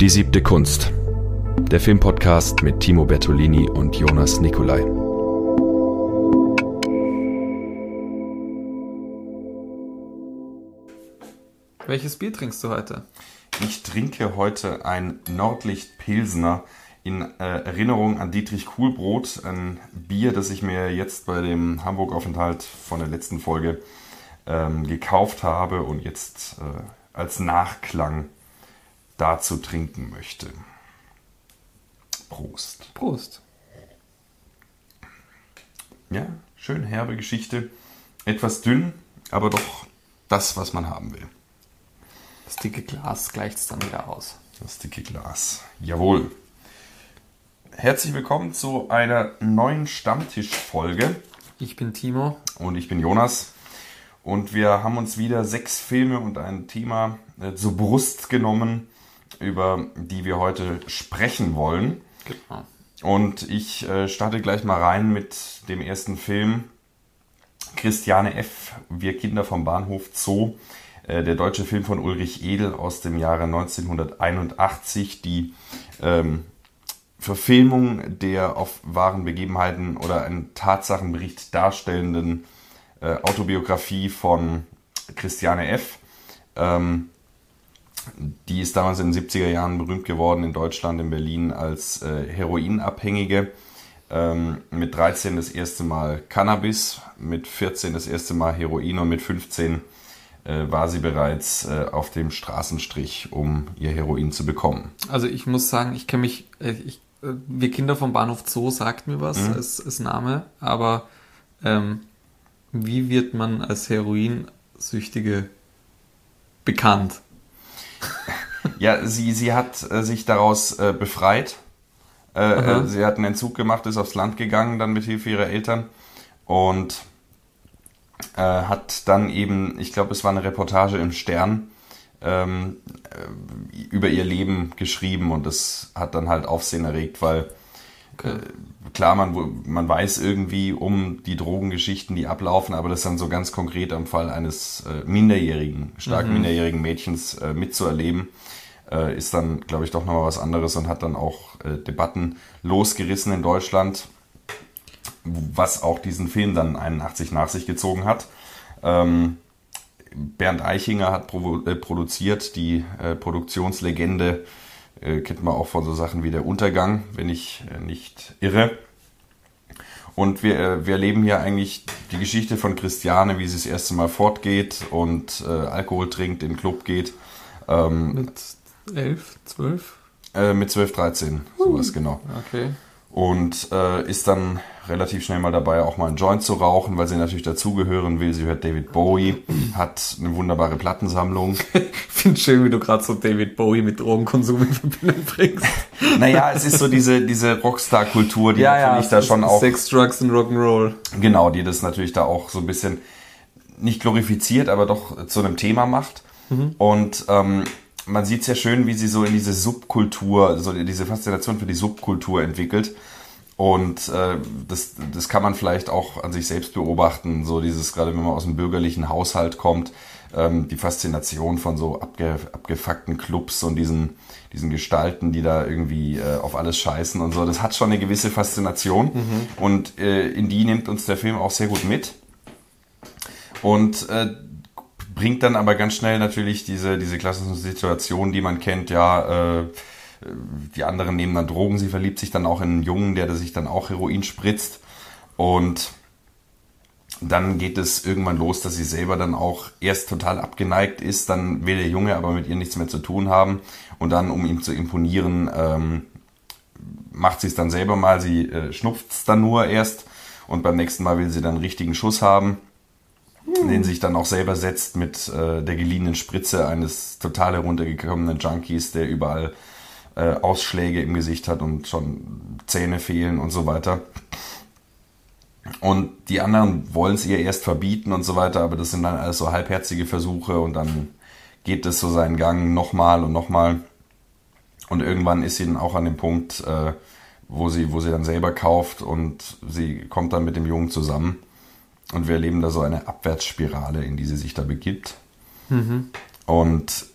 Die siebte Kunst. Der Filmpodcast mit Timo Bertolini und Jonas Nicolai. Welches Bier trinkst du heute? Ich trinke heute ein Nordlicht Pilsner in äh, Erinnerung an Dietrich Kuhlbrot, ein Bier, das ich mir jetzt bei dem Hamburg-Aufenthalt von der letzten Folge ähm, gekauft habe und jetzt äh, als Nachklang dazu trinken möchte. Prost. Prost. Ja, schön herbe Geschichte. Etwas dünn, aber doch das, was man haben will. Das dicke Glas gleicht es dann wieder aus. Das dicke Glas. Jawohl. Herzlich willkommen zu einer neuen Stammtischfolge. Ich bin Timo. Und ich bin Jonas. Und wir haben uns wieder sechs Filme und ein Thema äh, zur Brust genommen, über die wir heute sprechen wollen. Genau. Und ich äh, starte gleich mal rein mit dem ersten Film. Christiane F., Wir Kinder vom Bahnhof Zoo. Äh, der deutsche Film von Ulrich Edel aus dem Jahre 1981, die ähm, Verfilmung der auf wahren Begebenheiten oder einen Tatsachenbericht darstellenden äh, Autobiografie von Christiane F. Ähm, die ist damals in den 70er Jahren berühmt geworden in Deutschland, in Berlin als äh, Heroinabhängige. Ähm, mit 13 das erste Mal Cannabis, mit 14 das erste Mal Heroin und mit 15 äh, war sie bereits äh, auf dem Straßenstrich, um ihr Heroin zu bekommen. Also ich muss sagen, ich kenne mich, äh, ich, äh, wir Kinder vom Bahnhof Zoo sagt mir was, mhm. ist, ist Name, aber ähm, wie wird man als Heroinsüchtige bekannt? Ja, sie, sie hat äh, sich daraus äh, befreit. Äh, äh, sie hat einen Entzug gemacht, ist aufs Land gegangen, dann mit Hilfe ihrer Eltern. Und äh, hat dann eben, ich glaube, es war eine Reportage im Stern, ähm, äh, über ihr Leben geschrieben und das hat dann halt Aufsehen erregt, weil okay klar, man, man weiß irgendwie um die Drogengeschichten, die ablaufen, aber das dann so ganz konkret am Fall eines äh, minderjährigen, stark mhm. minderjährigen Mädchens äh, mitzuerleben, äh, ist dann, glaube ich, doch nochmal was anderes und hat dann auch äh, Debatten losgerissen in Deutschland, was auch diesen Film dann 81 nach sich gezogen hat. Ähm, Bernd Eichinger hat äh, produziert, die äh, Produktionslegende äh, kennt man auch von so Sachen wie der Untergang, wenn ich äh, nicht irre. Und wir, äh, wir erleben hier eigentlich die Geschichte von Christiane, wie sie das erste Mal fortgeht und äh, Alkohol trinkt, in den Club geht. Ähm, mit elf, zwölf? Äh, mit zwölf, dreizehn, sowas genau. Okay. Und äh, ist dann relativ schnell mal dabei, auch mal einen Joint zu rauchen, weil sie natürlich dazugehören will. Sie hört David Bowie, hat eine wunderbare Plattensammlung. ich finde schön, wie du gerade so David Bowie mit Drogenkonsum in Verbindung bringst. naja, es ist so diese, diese Rockstar-Kultur, die ja, natürlich ja, da schon auch... Sex, Drugs und Rock'n'Roll. Genau, die das natürlich da auch so ein bisschen nicht glorifiziert, aber doch zu einem Thema macht. Mhm. Und ähm, man sieht sehr schön, wie sie so in diese Subkultur, so diese Faszination für die Subkultur entwickelt und äh, das, das kann man vielleicht auch an sich selbst beobachten, so dieses, gerade wenn man aus einem bürgerlichen Haushalt kommt, ähm, die Faszination von so abge, abgefuckten Clubs und diesen, diesen Gestalten, die da irgendwie äh, auf alles scheißen und so, das hat schon eine gewisse Faszination mhm. und äh, in die nimmt uns der Film auch sehr gut mit. Und äh, bringt dann aber ganz schnell natürlich diese, diese klassischen Situationen, die man kennt, ja, äh, die anderen nehmen dann Drogen, sie verliebt sich dann auch in einen Jungen, der sich dann auch Heroin spritzt. Und dann geht es irgendwann los, dass sie selber dann auch erst total abgeneigt ist, dann will der Junge aber mit ihr nichts mehr zu tun haben und dann, um ihm zu imponieren, ähm, macht sie es dann selber mal, sie äh, schnupft es dann nur erst und beim nächsten Mal will sie dann einen richtigen Schuss haben, hm. den sich dann auch selber setzt mit äh, der geliehenen Spritze eines total heruntergekommenen Junkies, der überall äh, Ausschläge im Gesicht hat und schon Zähne fehlen und so weiter. Und die anderen wollen es ihr erst verbieten und so weiter, aber das sind dann alles so halbherzige Versuche und dann geht es so seinen Gang nochmal und nochmal. Und irgendwann ist sie dann auch an dem Punkt, äh, wo, sie, wo sie dann selber kauft und sie kommt dann mit dem Jungen zusammen. Und wir erleben da so eine Abwärtsspirale, in die sie sich da begibt. Mhm. Und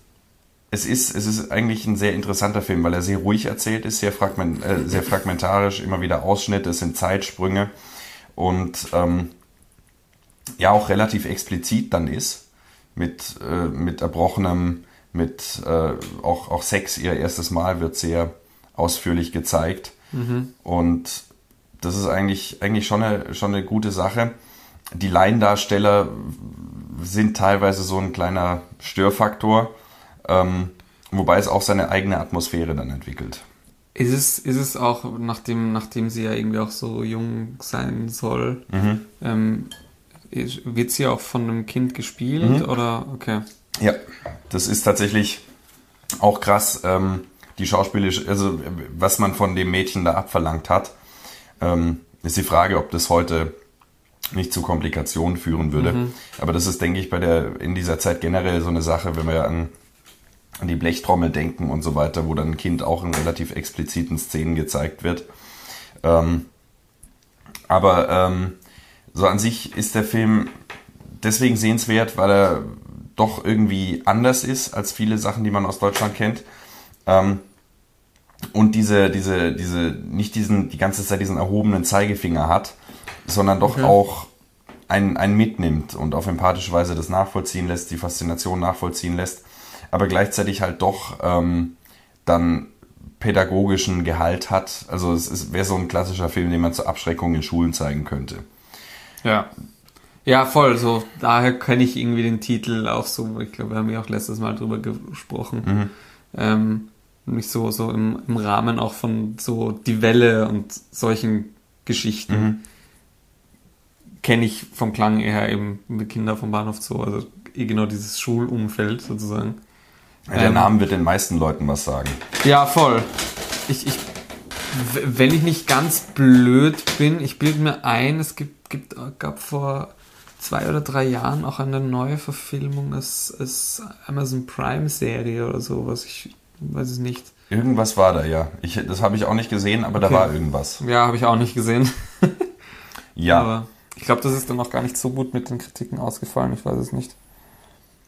es ist, es ist eigentlich ein sehr interessanter Film, weil er sehr ruhig erzählt ist, sehr, fragment, äh, sehr fragmentarisch, immer wieder Ausschnitte, es sind Zeitsprünge und ähm, ja auch relativ explizit dann ist mit, äh, mit erbrochenem, mit äh, auch, auch Sex, ihr erstes Mal wird sehr ausführlich gezeigt mhm. und das ist eigentlich, eigentlich schon, eine, schon eine gute Sache. Die Laiendarsteller sind teilweise so ein kleiner Störfaktor, ähm, wobei es auch seine eigene Atmosphäre dann entwickelt. Ist es, ist es auch, nachdem, nachdem sie ja irgendwie auch so jung sein soll, mhm. ähm, wird sie auch von einem Kind gespielt mhm. oder okay? Ja, das ist tatsächlich auch krass, ähm, die schauspielerische, also was man von dem Mädchen da abverlangt hat. Ähm, ist die Frage, ob das heute nicht zu Komplikationen führen würde. Mhm. Aber das ist, denke ich, bei der, in dieser Zeit generell so eine Sache, wenn wir an, an die Blechtrommel denken und so weiter, wo dann ein Kind auch in relativ expliziten Szenen gezeigt wird. Ähm, aber ähm, so an sich ist der Film deswegen sehenswert, weil er doch irgendwie anders ist als viele Sachen, die man aus Deutschland kennt. Ähm, und diese, diese, diese, nicht diesen, die ganze Zeit diesen erhobenen Zeigefinger hat, sondern doch okay. auch einen, einen mitnimmt und auf empathische Weise das nachvollziehen lässt, die Faszination nachvollziehen lässt, aber gleichzeitig halt doch ähm, dann pädagogischen Gehalt hat. Also es wäre so ein klassischer Film, den man zur Abschreckung in Schulen zeigen könnte. Ja. Ja, voll. So, daher kenne ich irgendwie den Titel auch so. Ich glaube, wir haben ja auch letztes Mal drüber gesprochen. Mhm. Ähm, nämlich so, so im, im Rahmen auch von so Die Welle und solchen Geschichten. Mhm. Kenne ich vom Klang eher eben mit Kinder vom Bahnhof Zoo, also eh genau dieses Schulumfeld sozusagen. Der ähm, Name wird den meisten Leuten was sagen. Ja, voll. Ich, ich, wenn ich nicht ganz blöd bin, ich bilde mir ein, es gibt, gibt, gab vor zwei oder drei Jahren auch eine neue Verfilmung als, als Amazon Prime Serie oder so, was ich weiß es nicht. Irgendwas war da, ja. Ich, das habe ich auch nicht gesehen, aber okay. da war irgendwas. Ja, habe ich auch nicht gesehen. ja. Aber ich glaube, das ist dann auch gar nicht so gut mit den Kritiken ausgefallen. Ich weiß es nicht.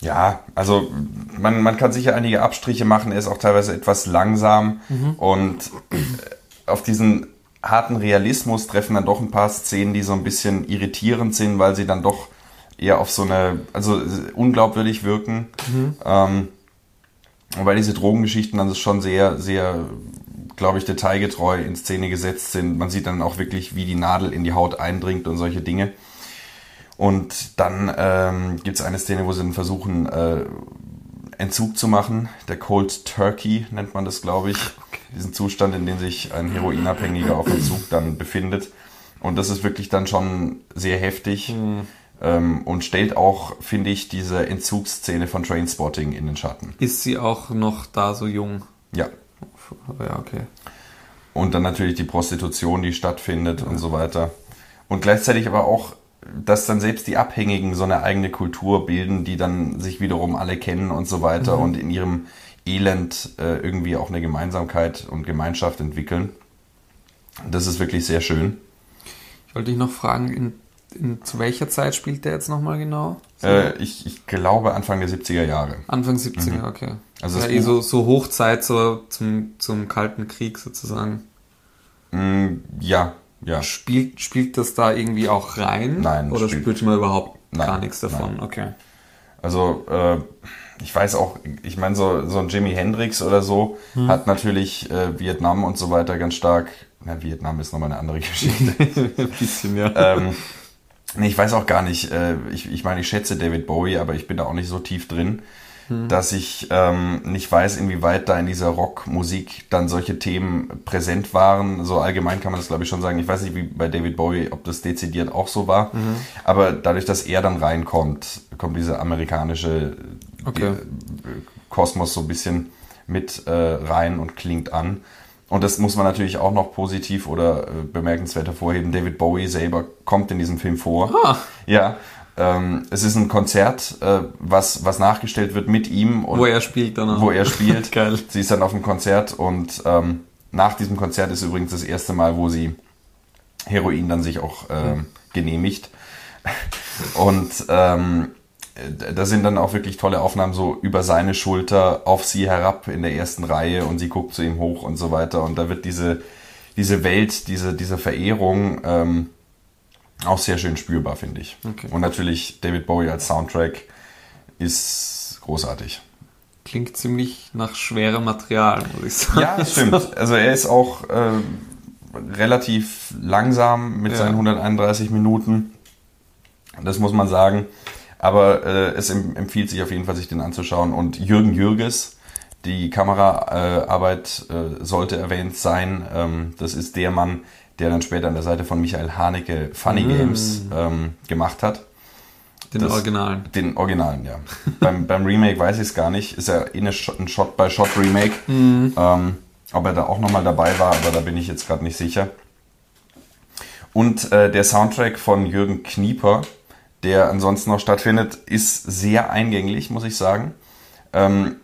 Ja, also man, man kann sicher einige Abstriche machen. Er ist auch teilweise etwas langsam mhm. und äh, auf diesen harten Realismus treffen dann doch ein paar Szenen, die so ein bisschen irritierend sind, weil sie dann doch eher auf so eine, also unglaubwürdig wirken. Mhm. Ähm, weil diese Drogengeschichten dann schon sehr, sehr, glaube ich, detailgetreu in Szene gesetzt sind. Man sieht dann auch wirklich, wie die Nadel in die Haut eindringt und solche Dinge. Und dann ähm, gibt es eine Szene, wo sie dann versuchen, äh, Entzug zu machen. Der Cold Turkey nennt man das, glaube ich. Diesen Zustand, in dem sich ein Heroinabhängiger auf Entzug dann befindet. Und das ist wirklich dann schon sehr heftig. Mhm. Ähm, und stellt auch, finde ich, diese Entzugsszene von Trainspotting in den Schatten. Ist sie auch noch da so jung? Ja. Ja, okay. Und dann natürlich die Prostitution, die stattfindet ja. und so weiter. Und gleichzeitig aber auch, dass dann selbst die Abhängigen so eine eigene Kultur bilden, die dann sich wiederum alle kennen und so weiter mhm. und in ihrem Elend äh, irgendwie auch eine Gemeinsamkeit und Gemeinschaft entwickeln. Das ist wirklich sehr schön. Ich wollte dich noch fragen, in in, zu welcher Zeit spielt der jetzt nochmal genau? So? Äh, ich, ich, glaube Anfang der 70er Jahre. Anfang 70er, mhm. okay. Also ja, eh so, so Hochzeit so zum, zum Kalten Krieg sozusagen. Mm, ja, ja. Spielt, spielt das da irgendwie auch rein? Nein. Oder spielt, spielt man überhaupt nein, gar nichts davon? Nein. Okay. Also, äh, ich weiß auch, ich meine, so, so ein Jimi Hendrix oder so hm. hat natürlich äh, Vietnam und so weiter ganz stark. Na, Vietnam ist nochmal eine andere Geschichte. Ein bisschen, ja. Ähm, Nee, ich weiß auch gar nicht. Äh, ich, ich meine, ich schätze David Bowie, aber ich bin da auch nicht so tief drin, hm. dass ich ähm, nicht weiß, inwieweit da in dieser Rockmusik dann solche Themen präsent waren. So allgemein kann man das, glaube ich, schon sagen. Ich weiß nicht, wie bei David Bowie, ob das dezidiert auch so war. Mhm. Aber dadurch, dass er dann reinkommt, kommt dieser amerikanische okay. Kosmos so ein bisschen mit äh, rein und klingt an. Und das muss man natürlich auch noch positiv oder äh, bemerkenswert hervorheben. David Bowie selber kommt in diesem Film vor. Ah. Ja. Ähm, es ist ein Konzert, äh, was, was nachgestellt wird mit ihm. Und wo er spielt dann auch. Wo er spielt. Geil. Sie ist dann auf dem Konzert und ähm, nach diesem Konzert ist übrigens das erste Mal, wo sie Heroin dann sich auch ähm, genehmigt. Und ähm, äh, da sind dann auch wirklich tolle Aufnahmen so über seine Schulter auf sie herab in der ersten Reihe und sie guckt zu ihm hoch und so weiter. Und da wird diese, diese Welt, diese, diese Verehrung ähm, auch sehr schön spürbar, finde ich. Okay. Und natürlich David Bowie als Soundtrack ist großartig. Klingt ziemlich nach schwerem Material, muss ich sagen. Ja, das stimmt. Also er ist auch äh, relativ langsam mit Ja. seinen 131 Minuten. Das muss man sagen. Aber äh, es em- empfiehlt sich auf jeden Fall, sich den anzuschauen. Und Jürgen Jürges, die Kameraarbeit Arbeit, äh, sollte erwähnt sein. Ähm, das ist der Mann, der dann später an der Seite von Michael Haneke Funny Games ähm, gemacht hat. Den Das- Originalen. Den Originalen, ja. beim, beim Remake weiß ich es gar nicht. Ist ja eh eine Shot- ein Shot-by-Shot-Remake. Ähm, ob er da auch nochmal dabei war, aber da bin ich jetzt gerade nicht sicher. Und äh, der Soundtrack von Jürgen Knieper, der ansonsten noch stattfindet, ist sehr eingänglich, muss ich sagen. Ähm,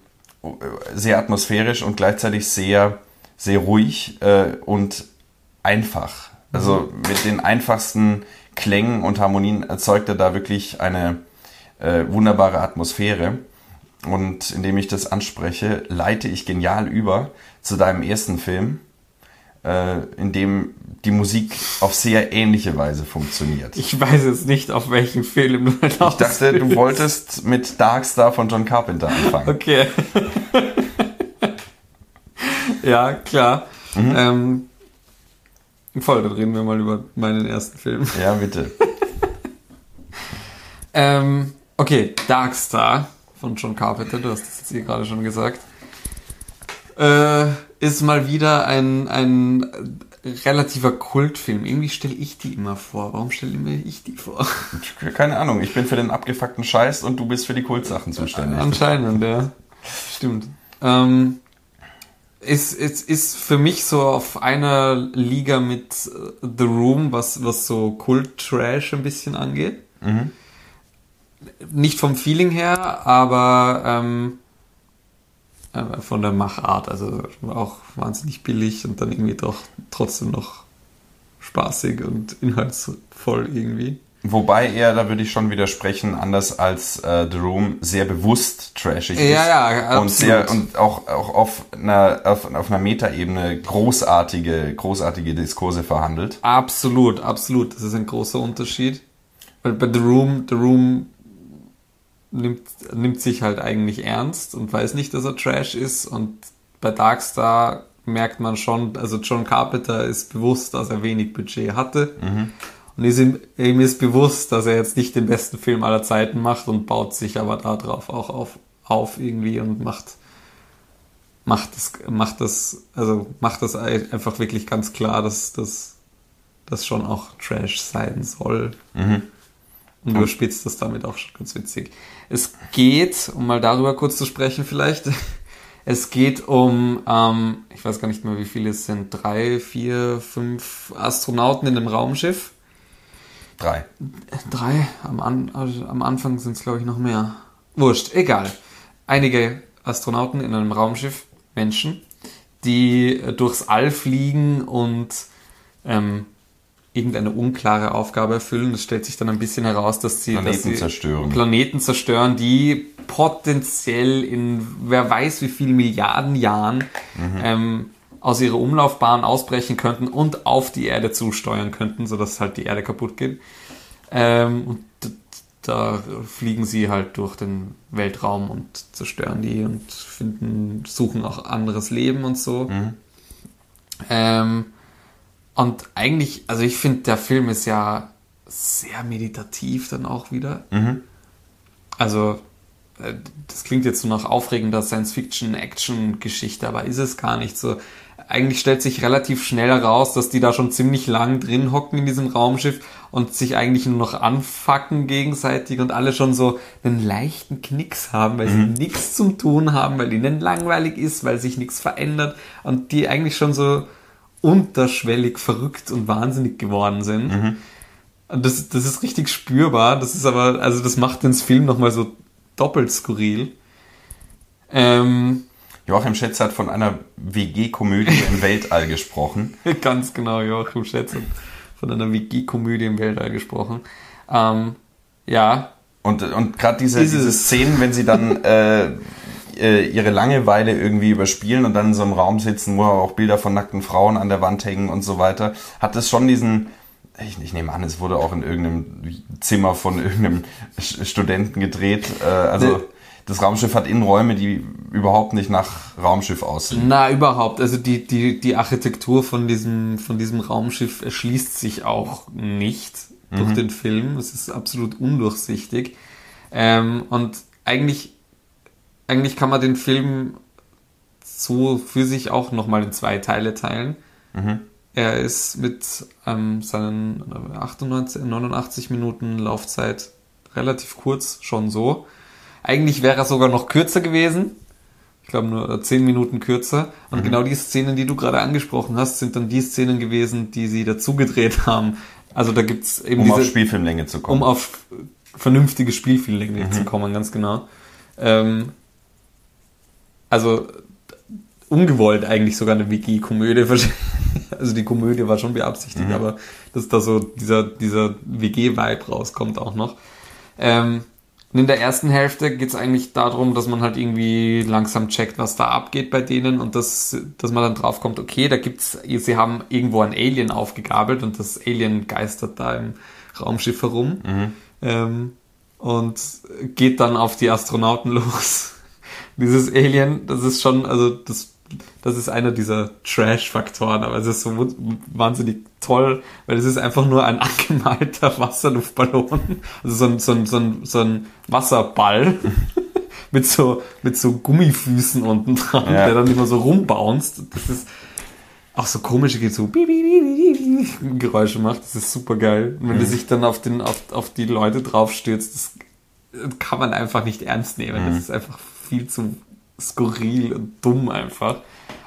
sehr atmosphärisch und gleichzeitig sehr, sehr ruhig äh, und einfach. Also mit den einfachsten Klängen und Harmonien erzeugt er da wirklich eine äh, wunderbare Atmosphäre. Und indem ich das anspreche, leite ich genial über zu deinem ersten Film, äh, in dem die Musik auf sehr ähnliche Weise funktioniert. Ich Ich weiß jetzt nicht, auf welchen Film du hinaus dachte, du willst. wolltest mit Darkstar von John Carpenter anfangen. Okay. ja, klar. Mhm. Ähm, voll, dann reden wir mal über meinen ersten Film. Ja, bitte. Ähm, okay, Darkstar von John Carpenter, du hast das jetzt hier gerade schon gesagt, äh, ist mal wieder ein, ein relativer Kultfilm. Irgendwie stelle ich die immer vor. Warum stelle ich die vor? Keine Ahnung, ich bin für den abgefuckten Scheiß und du bist für die Kultsachen zuständig. Anscheinend, ja. Stimmt. Ähm, ist, ist, ist für mich so auf einer Liga mit äh, The Room, was, was so Kult-Trash ein bisschen angeht. Nicht vom Feeling her, aber ähm, äh, von der Machart. Also auch wahnsinnig billig und dann irgendwie doch trotzdem noch spaßig und inhaltsvoll irgendwie. Wobei er, da würde ich schon widersprechen, anders als äh, The Room, sehr bewusst trashig ist. Ja, ja, Und absolut. sehr und auch, auch auf einer auf, auf einer Metaebene großartige, großartige Diskurse verhandelt. Absolut, absolut. Das ist ein großer Unterschied. Weil bei The Room, The Room nimmt, nimmt sich halt eigentlich ernst und weiß nicht, dass er Trash ist. Und bei Darkstar merkt man schon, also John Carpenter ist bewusst, dass er wenig Budget hatte. Und ist ihm, ihm ist bewusst, dass er jetzt nicht den besten Film aller Zeiten macht und baut sich aber darauf auch auf, auf irgendwie und macht, macht das, macht das, also macht das einfach wirklich ganz klar, dass das das schon auch Trash sein soll. Und überspitzt das damit auch schon ganz witzig. Es geht, um mal darüber kurz zu sprechen vielleicht, es geht um, ähm, ich weiß gar nicht mehr, wie viele es sind, drei, vier, fünf Astronauten in einem Raumschiff. Drei. Drei, am, An also am Anfang sind es, glaube ich, noch mehr. Wurscht, egal. Einige Astronauten in einem Raumschiff, Menschen, die äh, durchs All fliegen und ähm, irgendeine unklare Aufgabe erfüllen. Es stellt sich dann ein bisschen heraus, dass sie Planeten dass sie zerstören. Planeten zerstören, die potenziell in wer weiß wie vielen Milliarden Jahren ähm, aus ihrer Umlaufbahn ausbrechen könnten und auf die Erde zusteuern könnten, sodass halt die Erde kaputt geht. Ähm, und da fliegen sie halt durch den Weltraum und zerstören die und finden, suchen auch anderes Leben und so. Ähm, und eigentlich, also ich finde, der Film ist ja sehr meditativ dann auch wieder. Also, äh, das klingt jetzt so nach aufregender Science-Fiction-Action-Geschichte, aber ist es gar nicht so. Eigentlich stellt sich relativ schnell heraus, dass die da schon ziemlich lang drin hocken in diesem Raumschiff und sich eigentlich nur noch anfacken gegenseitig und alle schon so einen leichten Knicks haben, weil sie nichts zum Tun haben, weil ihnen langweilig ist, weil sich nichts verändert und die eigentlich schon so unterschwellig verrückt und wahnsinnig geworden sind. Und das, das ist richtig spürbar. Das ist aber, also das macht den Film nochmal so doppelt skurril. Ähm, Joachim Schätz hat von einer WG-Komödie im Weltall gesprochen. ganz genau, Joachim Schätz hat von einer WG-Komödie im Weltall gesprochen. Ähm, ja, Und, und gerade diese, Dieses- diese Szenen, wenn sie dann äh, äh, ihre Langeweile irgendwie überspielen und dann in so einem Raum sitzen, wo auch Bilder von nackten Frauen an der Wand hängen und so weiter, hat es schon diesen, ich, ich nehme an, es wurde auch in irgendeinem Zimmer von irgendeinem Studenten gedreht. Äh, also. Das Raumschiff hat Innenräume, die überhaupt nicht nach Raumschiff aussehen. Na, überhaupt. Also die, die, die Architektur von diesem, von diesem Raumschiff erschließt sich auch nicht durch den Film. Es ist absolut undurchsichtig. Ähm, und eigentlich, eigentlich kann man den Film so für sich auch nochmal in zwei Teile teilen. Er ist mit ähm, seinen 98, 89 Minuten Laufzeit relativ kurz schon so. Eigentlich wäre er sogar noch kürzer gewesen. Ich glaube nur 10 Minuten kürzer. Und genau die Szenen, die du gerade angesprochen hast, sind dann die Szenen gewesen, die sie dazu gedreht haben. Also da gibt's eben Um diese, auf Spielfilmlänge zu kommen. um auf vernünftige Spielfilmlänge zu kommen, ganz genau. Ähm, also ungewollt eigentlich sogar eine WG-Komödie. Also die Komödie war schon beabsichtigt, aber dass da so dieser, dieser WG-Vibe rauskommt auch noch. Ähm, und in der ersten Hälfte geht es eigentlich darum, dass man halt irgendwie langsam checkt, was da abgeht bei denen und dass, dass man dann drauf kommt, okay, da gibt's, sie haben irgendwo ein Alien aufgegabelt und das Alien geistert da im Raumschiff herum ähm, und geht dann auf die Astronauten los. Dieses Alien, das ist schon, also das, das ist einer dieser Trash-Faktoren, aber es ist so wahnsinnig toll, weil es ist einfach nur ein angemalter Wasserluftballon, also so ein, so ein, so ein, so ein Wasserball mit so, mit so Gummifüßen unten dran, Ja. der dann immer so rumbounced. Das ist auch so komische so Geräusche macht. Das ist super geil. Und wenn der sich dann auf den auf, auf die Leute draufstürzt, das kann man einfach nicht ernst nehmen. Das ist einfach viel zu skurril und dumm einfach.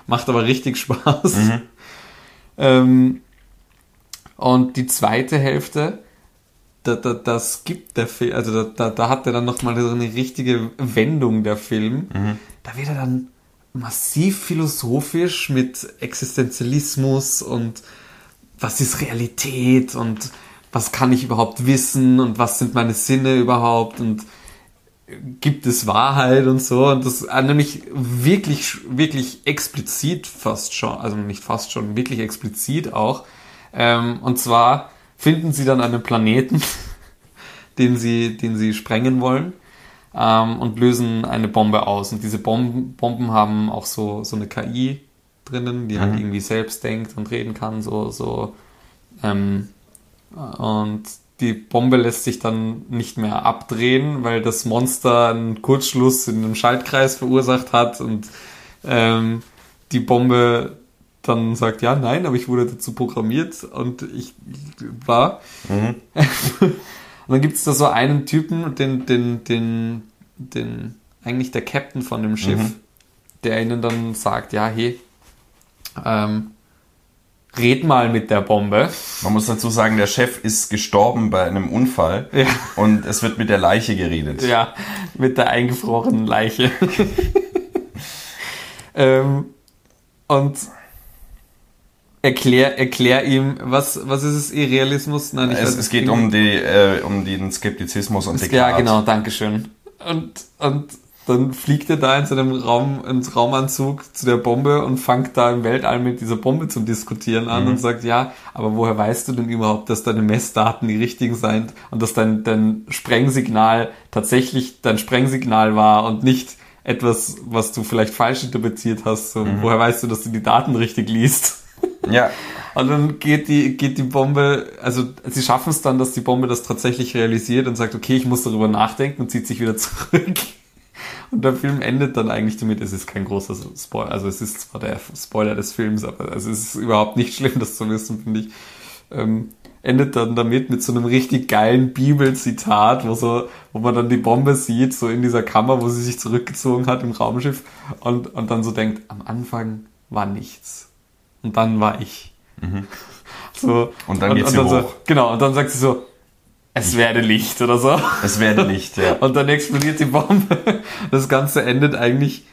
Macht aber richtig Spaß. Ähm, und die zweite Hälfte, da, da, das gibt der Film, also da, da, da hat er dann nochmal so eine richtige Wendung der Film. Da wird er dann massiv philosophisch mit Existenzialismus und was ist Realität und was kann ich überhaupt wissen und was sind meine Sinne überhaupt und gibt es Wahrheit und so. Und das äh, nämlich wirklich wirklich explizit fast schon also nicht fast schon wirklich explizit auch. Ähm, und zwar finden sie dann einen Planeten den sie den sie sprengen wollen ähm, und lösen eine Bombe aus. Und diese Bomben, Bomben haben auch so so eine KI drinnen die halt irgendwie selbst denkt und reden kann so so ähm, und die Bombe lässt sich dann nicht mehr abdrehen, weil das Monster einen Kurzschluss in einem Schaltkreis verursacht hat und ähm, die Bombe dann sagt, ja, nein, aber ich wurde dazu programmiert und ich war. und dann gibt es da so einen Typen, den, den, den, den, eigentlich der Captain von dem Schiff, der ihnen dann sagt, ja, hey, ähm, red mal mit der Bombe. Man muss dazu sagen, der Chef ist gestorben bei einem Unfall Ja. und es wird mit der Leiche geredet. Ja, mit der eingefrorenen Leiche. ähm, und erklär, erklär ihm, was, was ist es, Irrealismus? Nein, Es, weiß es geht um, die, äh, um den Skeptizismus und Ja, Descartes. genau, Dankeschön. Und, und dann fliegt er da in seinem Raum, ins Raumanzug zu der Bombe und fängt da im Weltall mit dieser Bombe zum Diskutieren an und sagt, ja, aber woher weißt du denn überhaupt, dass deine Messdaten die richtigen sind und dass dein, dein Sprengsignal tatsächlich dein Sprengsignal war und nicht etwas, was du vielleicht falsch interpretiert hast. So, Woher weißt du, dass du die Daten richtig liest? Ja, Und dann geht die, geht die Bombe, also sie schaffen es dann, dass die Bombe das tatsächlich realisiert und sagt, okay, ich muss darüber nachdenken und zieht sich wieder zurück. Und der Film endet dann eigentlich damit, es ist kein großer Spoiler, also es ist zwar der Spoiler des Films, aber es ist überhaupt nicht schlimm, das zu wissen, finde ich. Ähm, endet dann damit mit so einem richtig geilen Bibelzitat, wo so, wo man dann die Bombe sieht, so in dieser Kammer, wo sie sich zurückgezogen hat im Raumschiff und, und dann so denkt, am Anfang war nichts. Und dann war ich. So, Und dann geht's hier so. Genau, und dann sagt sie so, es werde Licht oder so. es werde nicht, ja. Und dann explodiert die Bombe. Das Ganze endet eigentlich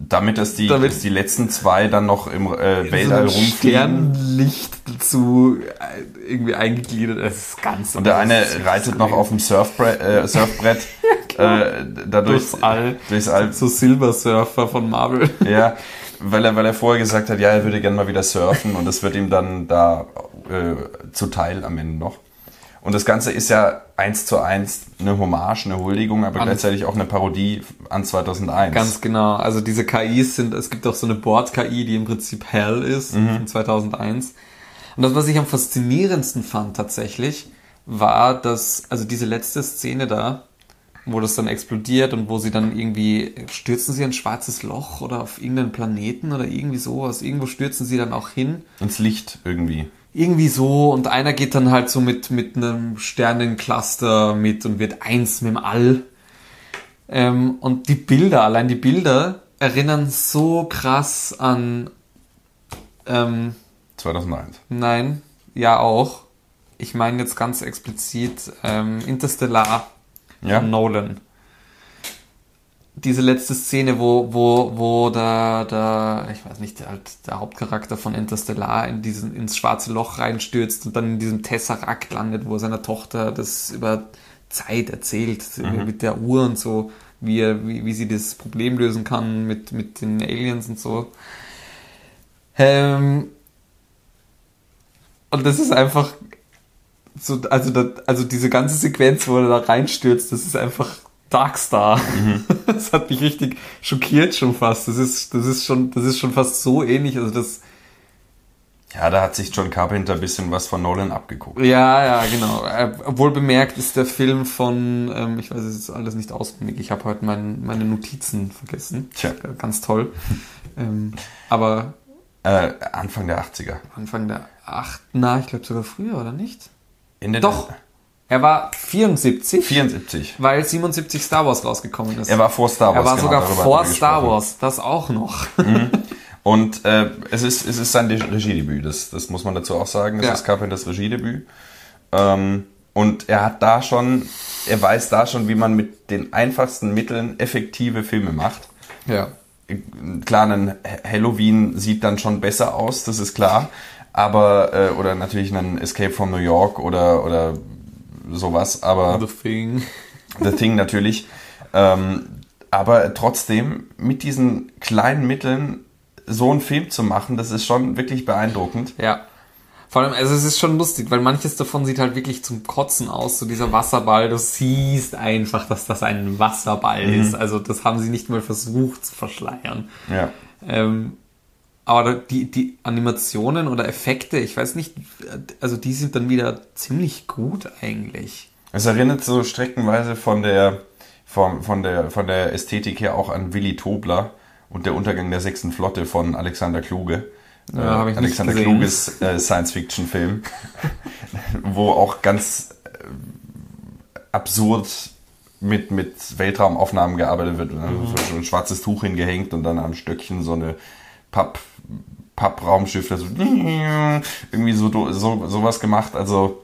Damit, dass die, Damit- dass die letzten zwei dann noch im äh, Weltall so rumfliegen. Sternlicht dazu äh, irgendwie eingegliedert. Das ist ganz Und der eine reitet noch auf dem Surfbrett, äh, Surfbrett äh, dadurch, Durchs All. Durchs All. So Silver Surfer von Marvel. Ja, weil er, weil er vorher gesagt hat, ja, er würde gerne mal wieder surfen und das wird ihm dann da äh, zuteil am Ende noch. Und das Ganze ist ja eins zu eins eine Hommage, eine Huldigung, aber An- gleichzeitig auch eine Parodie an 2001. Ganz genau. Also diese KIs sind, es gibt auch so eine Bord-KI, die im Prinzip Hell ist, von 2001. Und das, was ich am faszinierendsten fand tatsächlich, war, dass, also diese letzte Szene da, wo das dann explodiert und wo sie dann irgendwie, stürzen sie in ein schwarzes Loch oder auf irgendeinen Planeten oder irgendwie sowas. Irgendwo stürzen sie dann auch hin. Ins Licht irgendwie. Irgendwie so und einer geht dann halt so mit, mit einem Sternencluster mit und wird eins mit dem All. Ähm, und die Bilder, allein die Bilder, erinnern so krass an, ähm, 2001. nein, ja auch. Ich meine jetzt ganz explizit ähm, Interstellar Ja. von Nolan. Diese letzte Szene, wo, wo, wo der, der, ich weiß nicht, der, halt der Hauptcharakter von Interstellar in diesen, ins schwarze Loch reinstürzt und dann in diesem Tesseract landet, wo er seiner Tochter das über Zeit erzählt, mit der Uhr und so, wie, er, wie, wie sie das Problem lösen kann mit, mit den Aliens und so. Ähm, und das ist einfach so, also, da, also diese ganze Sequenz, wo er da reinstürzt, das ist einfach Darkstar. Das hat mich richtig schockiert schon fast. Das ist, das ist schon, das ist schon fast so ähnlich. Also das, Ja, da hat sich John Carpenter ein bisschen was von Nolan abgeguckt. ja, ja, genau. Äh, Wohl bemerkt ist der Film von, ähm, ich weiß es jetzt alles nicht auswendig. Ich habe heute mein, meine Notizen vergessen. Tja. Ganz toll. ähm, aber Äh, Anfang der 80er. Anfang der acht, na, ich glaube sogar früher, oder nicht? Ende Doch. Der, Er war 74. 74. weil 77 Star Wars rausgekommen ist. Er war vor Star Wars. Er war genau, sogar vor Star. Wars, das auch noch. Und äh, es, ist, es ist sein De- Regiedebüt, das, das muss man dazu auch sagen. Es Ja. ist Carpenters Regiedebüt. Ähm, und er hat da schon, er weiß da schon, wie man mit den einfachsten Mitteln effektive Filme macht. ja. Klar, ein Halloween sieht dann schon besser aus, das ist klar. Aber, äh, oder natürlich ein Escape from New York oder, oder sowas, aber The Thing. The Thing natürlich. Ähm, aber trotzdem, mit diesen kleinen Mitteln so einen Film zu machen, das ist schon wirklich beeindruckend. Ja. Vor allem, also es ist schon lustig, weil manches davon sieht halt wirklich zum Kotzen aus, so dieser Wasserball, du siehst einfach, dass das ein Wasserball ist. Also das haben sie nicht mal versucht zu verschleiern. Ja. Ähm, aber die, die Animationen oder Effekte, ich weiß nicht, also die sind dann wieder ziemlich gut eigentlich. Es erinnert so streckenweise von der, von, von der, von der Ästhetik her auch an Willy Tobler und der Untergang der sechsten Flotte von Alexander Kluge. Ja, Äh, Alexander. Kluges äh, Science-Fiction-Film, wo auch ganz äh, absurd mit, mit Weltraumaufnahmen gearbeitet wird. Also so ein schwarzes Tuch hingehängt und dann am Stöckchen so eine Papp, Pappraumschiff, das so irgendwie so, so sowas gemacht. Also,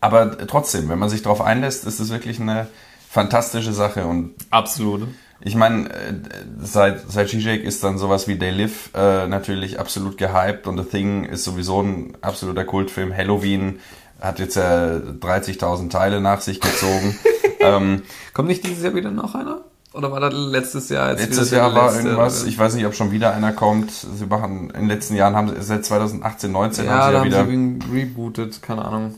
aber trotzdem, wenn man sich darauf einlässt, ist es wirklich eine fantastische Sache und Absolut. ich meine, äh, seit, seit Zizek ist dann sowas wie They Live äh, natürlich absolut gehypt und The Thing ist sowieso ein absoluter Kultfilm. Halloween hat jetzt ja 30.000 Teile nach sich gezogen. ähm, Kommt nicht dieses Jahr wieder noch einer? Oder war das letztes Jahr jetzt letztes Jahr war letzte, irgendwas, oder? ich weiß nicht, ob schon wieder einer kommt. Sie machen, in den letzten Jahren haben sie, seit 2018, 19 ja, haben sie da ja haben wieder. sie ihn rebootet, keine Ahnung.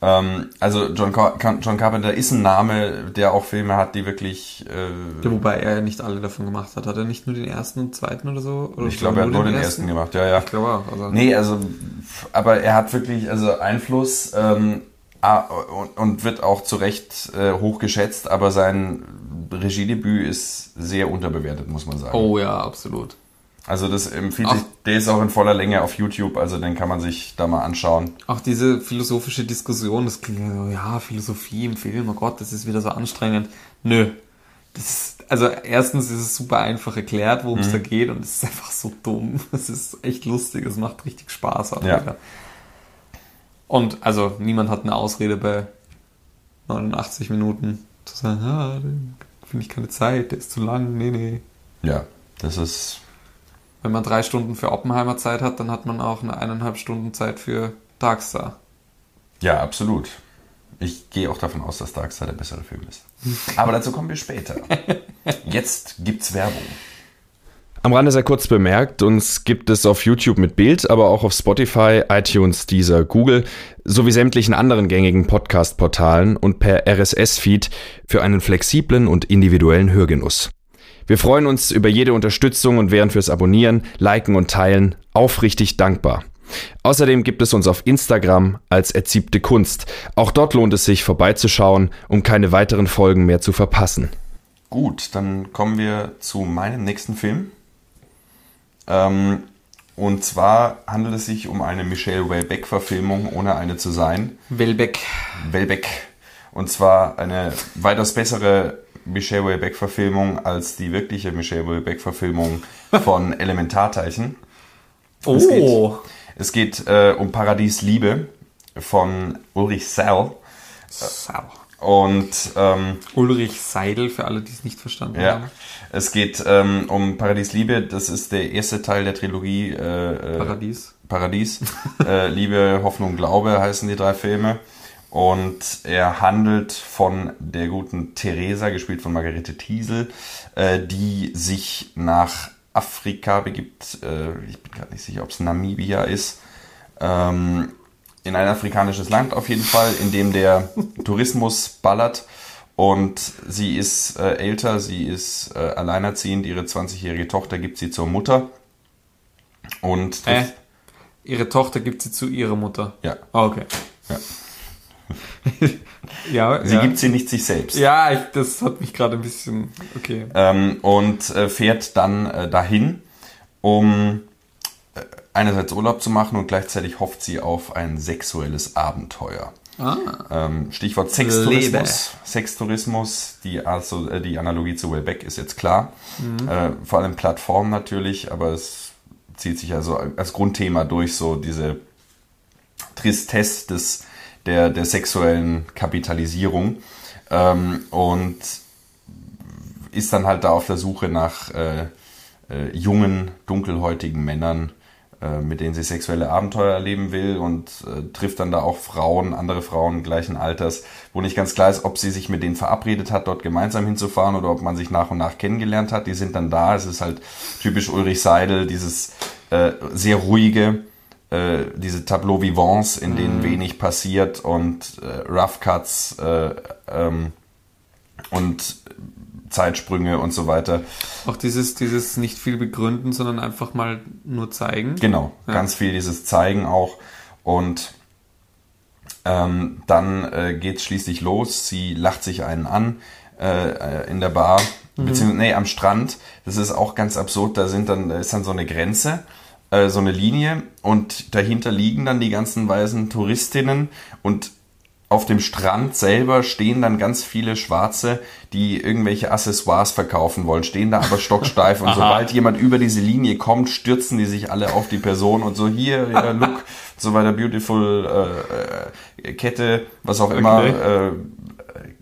Ähm, also John, Car John Carpenter ist ein Name, der auch Filme hat, die wirklich äh, Ja, wobei er ja nicht alle davon gemacht hat. Hat er nicht nur den ersten und zweiten oder so? Oder ich glaube, er hat nur den ersten gemacht, ja, ja. Ich glaube auch. Also. Nee, also, aber er hat wirklich also Einfluss ähm, ah, und, und wird auch zu Recht äh, hoch geschätzt, aber sein Regiedebüt ist sehr unterbewertet, muss man sagen. Oh ja, absolut. Also das empfiehlt Ach. sich, der ist auch in voller Länge auf YouTube, also den kann man sich da mal anschauen. Auch diese philosophische Diskussion, das klingt ja so, ja, Philosophie im Film, oh Gott, das ist wieder so anstrengend. Nö. Das ist, also erstens ist es super einfach erklärt, worum es Mhm. da geht und es ist einfach so dumm. Es ist echt lustig, es macht richtig Spaß. Auch Ja. wieder. Und also niemand hat eine Ausrede bei 89 Minuten zu sagen, ah, finde ich keine Zeit, der ist zu lang, nee, nee. Ja, Das ist. Wenn man drei Stunden für Oppenheimer Zeit hat, dann hat man auch eine eineinhalb Stunden Zeit für Darkstar. Ja, absolut. Ich gehe auch davon aus, dass Darkstar der bessere Film ist. Aber dazu kommen wir später. Jetzt gibt's Werbung. Am Rande sehr kurz bemerkt, uns gibt es auf YouTube mit Bild, aber auch auf Spotify, iTunes, Deezer, Google sowie sämtlichen anderen gängigen Podcast-Portalen und per RSS-Feed für einen flexiblen und individuellen Hörgenuss. Wir freuen uns über jede Unterstützung und wären fürs Abonnieren, Liken und Teilen aufrichtig dankbar. Außerdem gibt es uns auf Instagram als Erziebte Kunst. Auch dort lohnt es sich vorbeizuschauen, um keine weiteren Folgen mehr zu verpassen. Gut, dann kommen wir zu meinem nächsten Film. Ähm, und zwar handelt es sich um eine Michelle Welbeck-Verfilmung, ohne eine zu sein. Welbeck. Welbeck. Und zwar eine weitaus bessere Michelle Welbeck-Verfilmung als die wirkliche Michelle Welbeck-Verfilmung von Elementarteilchen. Es geht, Oh. es geht äh, um Paradies Liebe von Ulrich Sell. Sau. Und ähm, Ulrich Seidel, für alle, die es nicht verstanden Ja, haben. Es geht ähm, um Paradies Liebe. Das ist der erste Teil der Trilogie äh, äh, Paradies. Paradies. äh, Liebe, Hoffnung, Glaube heißen die drei Filme. Und er handelt von der guten Theresa, gespielt von Margarete Thiesel, äh, die sich nach Afrika begibt. Äh, ich bin gerade nicht sicher, ob es Namibia ist. Ähm, in ein afrikanisches Land auf jeden Fall, in dem der Tourismus ballert. Und sie ist äh, älter, sie ist äh, alleinerziehend, ihre 20-jährige Tochter gibt sie zur Mutter. Und Äh, ihre Tochter gibt sie zu ihrer Mutter. ja, Ah, okay. Ja. ja, sie ja. gibt sie nicht sich selbst. Ja, ich, das hat mich gerade ein bisschen. Okay. Ähm, und äh, fährt dann äh, dahin, um äh, einerseits Urlaub zu machen und gleichzeitig hofft sie auf ein sexuelles Abenteuer. Ah. Ähm, Stichwort Sextourismus. Sextourismus, die, also, äh, die Analogie zu Wellbeck ist jetzt klar. Äh, vor allem Plattform natürlich, aber es zieht sich also als Grundthema durch, so diese Tristesse des, der, der sexuellen Kapitalisierung. Ähm, und ist dann halt da auf der Suche nach äh, äh, jungen, dunkelhäutigen Männern, mit denen sie sexuelle Abenteuer erleben will und äh, trifft dann da auch Frauen, andere Frauen gleichen Alters, wo nicht ganz klar ist, ob sie sich mit denen verabredet hat, dort gemeinsam hinzufahren oder ob man sich nach und nach kennengelernt hat. Die sind dann da. Es ist halt typisch Ulrich Seidel, dieses äh, sehr ruhige, äh, diese Tableau Vivants, in denen wenig passiert und äh, Rough Cuts äh, ähm, und Zeitsprünge und so weiter. Auch dieses, dieses nicht viel begründen, sondern einfach mal nur zeigen. Genau, Ja. ganz viel dieses Zeigen auch. Und ähm, dann äh, geht's schließlich los. Sie lacht sich einen an äh, äh, in der Bar, beziehungsweise nee, am Strand. Das ist auch ganz absurd. Da sind dann da ist dann so eine Grenze, äh, so eine Linie und dahinter liegen dann die ganzen weißen Touristinnen und auf dem Strand selber stehen dann ganz viele Schwarze, die irgendwelche Accessoires verkaufen wollen, stehen da aber stocksteif und sobald jemand über diese Linie kommt, stürzen die sich alle auf die Person und so hier, ja, look, so weiter, beautiful äh, äh, Kette, was auch immer, Okay. äh,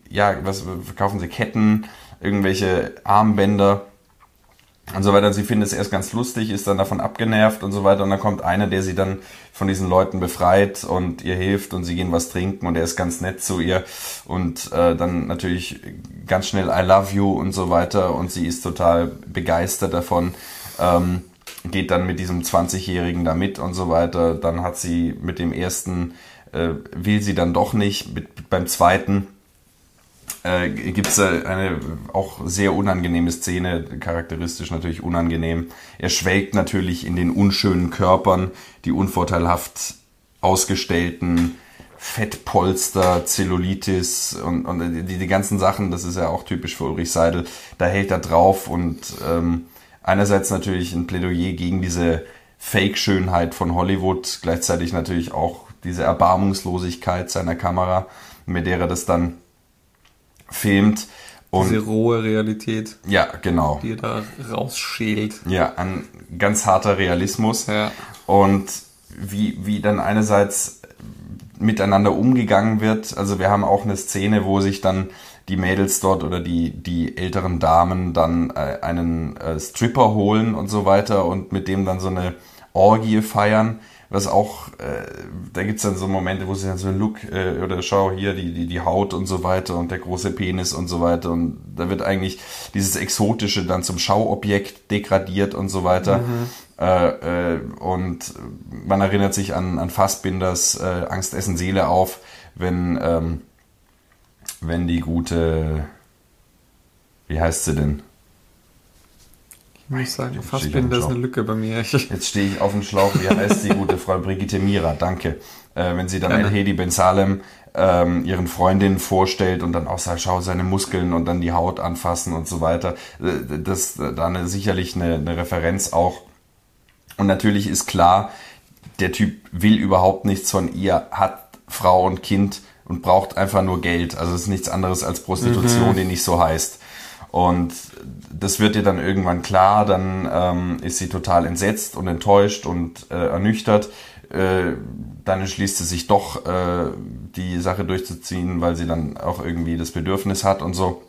ja, was verkaufen sie, Ketten, irgendwelche Armbänder und so weiter. Sie findet es erst ganz lustig, ist dann davon abgenervt und so weiter. Und dann kommt einer, der sie dann von diesen Leuten befreit und ihr hilft und sie gehen was trinken und er ist ganz nett zu ihr und äh, dann natürlich ganz schnell I love you und so weiter und sie ist total begeistert davon. Ähm, geht dann mit diesem 20-Jährigen da mit und so weiter. Dann hat sie mit dem ersten, äh, will sie dann doch nicht, mit, beim zweiten äh, gibt es eine auch sehr unangenehme Szene, charakteristisch natürlich unangenehm. Er schwelgt natürlich in den unschönen Körpern, die unvorteilhaft ausgestellten Fettpolster, Zellulitis und, und die, die ganzen Sachen, das ist ja auch typisch für Ulrich Seidel, da hält er drauf und ähm, einerseits natürlich ein Plädoyer gegen diese Fake-Schönheit von Hollywood, gleichzeitig natürlich auch diese Erbarmungslosigkeit seiner Kamera, mit der er das dann filmt. Und Diese rohe Realität, ja, genau. die er da rausschält. Ja, ein ganz harter Realismus. Ja. Und wie, wie dann einerseits miteinander umgegangen wird. Also wir haben auch eine Szene, wo sich dann die Mädels dort oder die, die älteren Damen dann äh, einen äh, Stripper holen und so weiter und mit dem dann so eine Orgie feiern was auch, äh, da gibt's dann so Momente, wo sie dann so ein Look, äh, oder schau hier, die, die, die Haut und so weiter und der große Penis und so weiter und da wird eigentlich dieses Exotische dann zum Schauobjekt degradiert und so weiter. Mhm. Äh, äh, und man erinnert sich an, an Fassbinders äh, Angst, Essen, Seele auf, wenn, ähm, wenn die gute, wie heißt sie denn? Ich muss sagen, Fassbinder ist eine Lücke bei mir. Jetzt stehe ich auf dem Schlauch. Wie heißt die gute Frau Brigitte Mira? Danke. Äh, wenn sie dann El Hedi Ben Salem ähm, ihren Freundinnen vorstellt und dann auch sagt, schau seine Muskeln und dann die Haut anfassen und so weiter. Äh, das da eine, sicherlich eine, eine Referenz auch. Und natürlich ist klar, der Typ will überhaupt nichts von ihr, hat Frau und Kind und braucht einfach nur Geld. Also es ist nichts anderes als Prostitution, mhm. die nicht so heißt. Und das wird ihr dann irgendwann klar, dann ähm, ist sie total entsetzt und enttäuscht und äh, ernüchtert. Äh, dann entschließt sie sich doch, äh, die Sache durchzuziehen, weil sie dann auch irgendwie das Bedürfnis hat und so.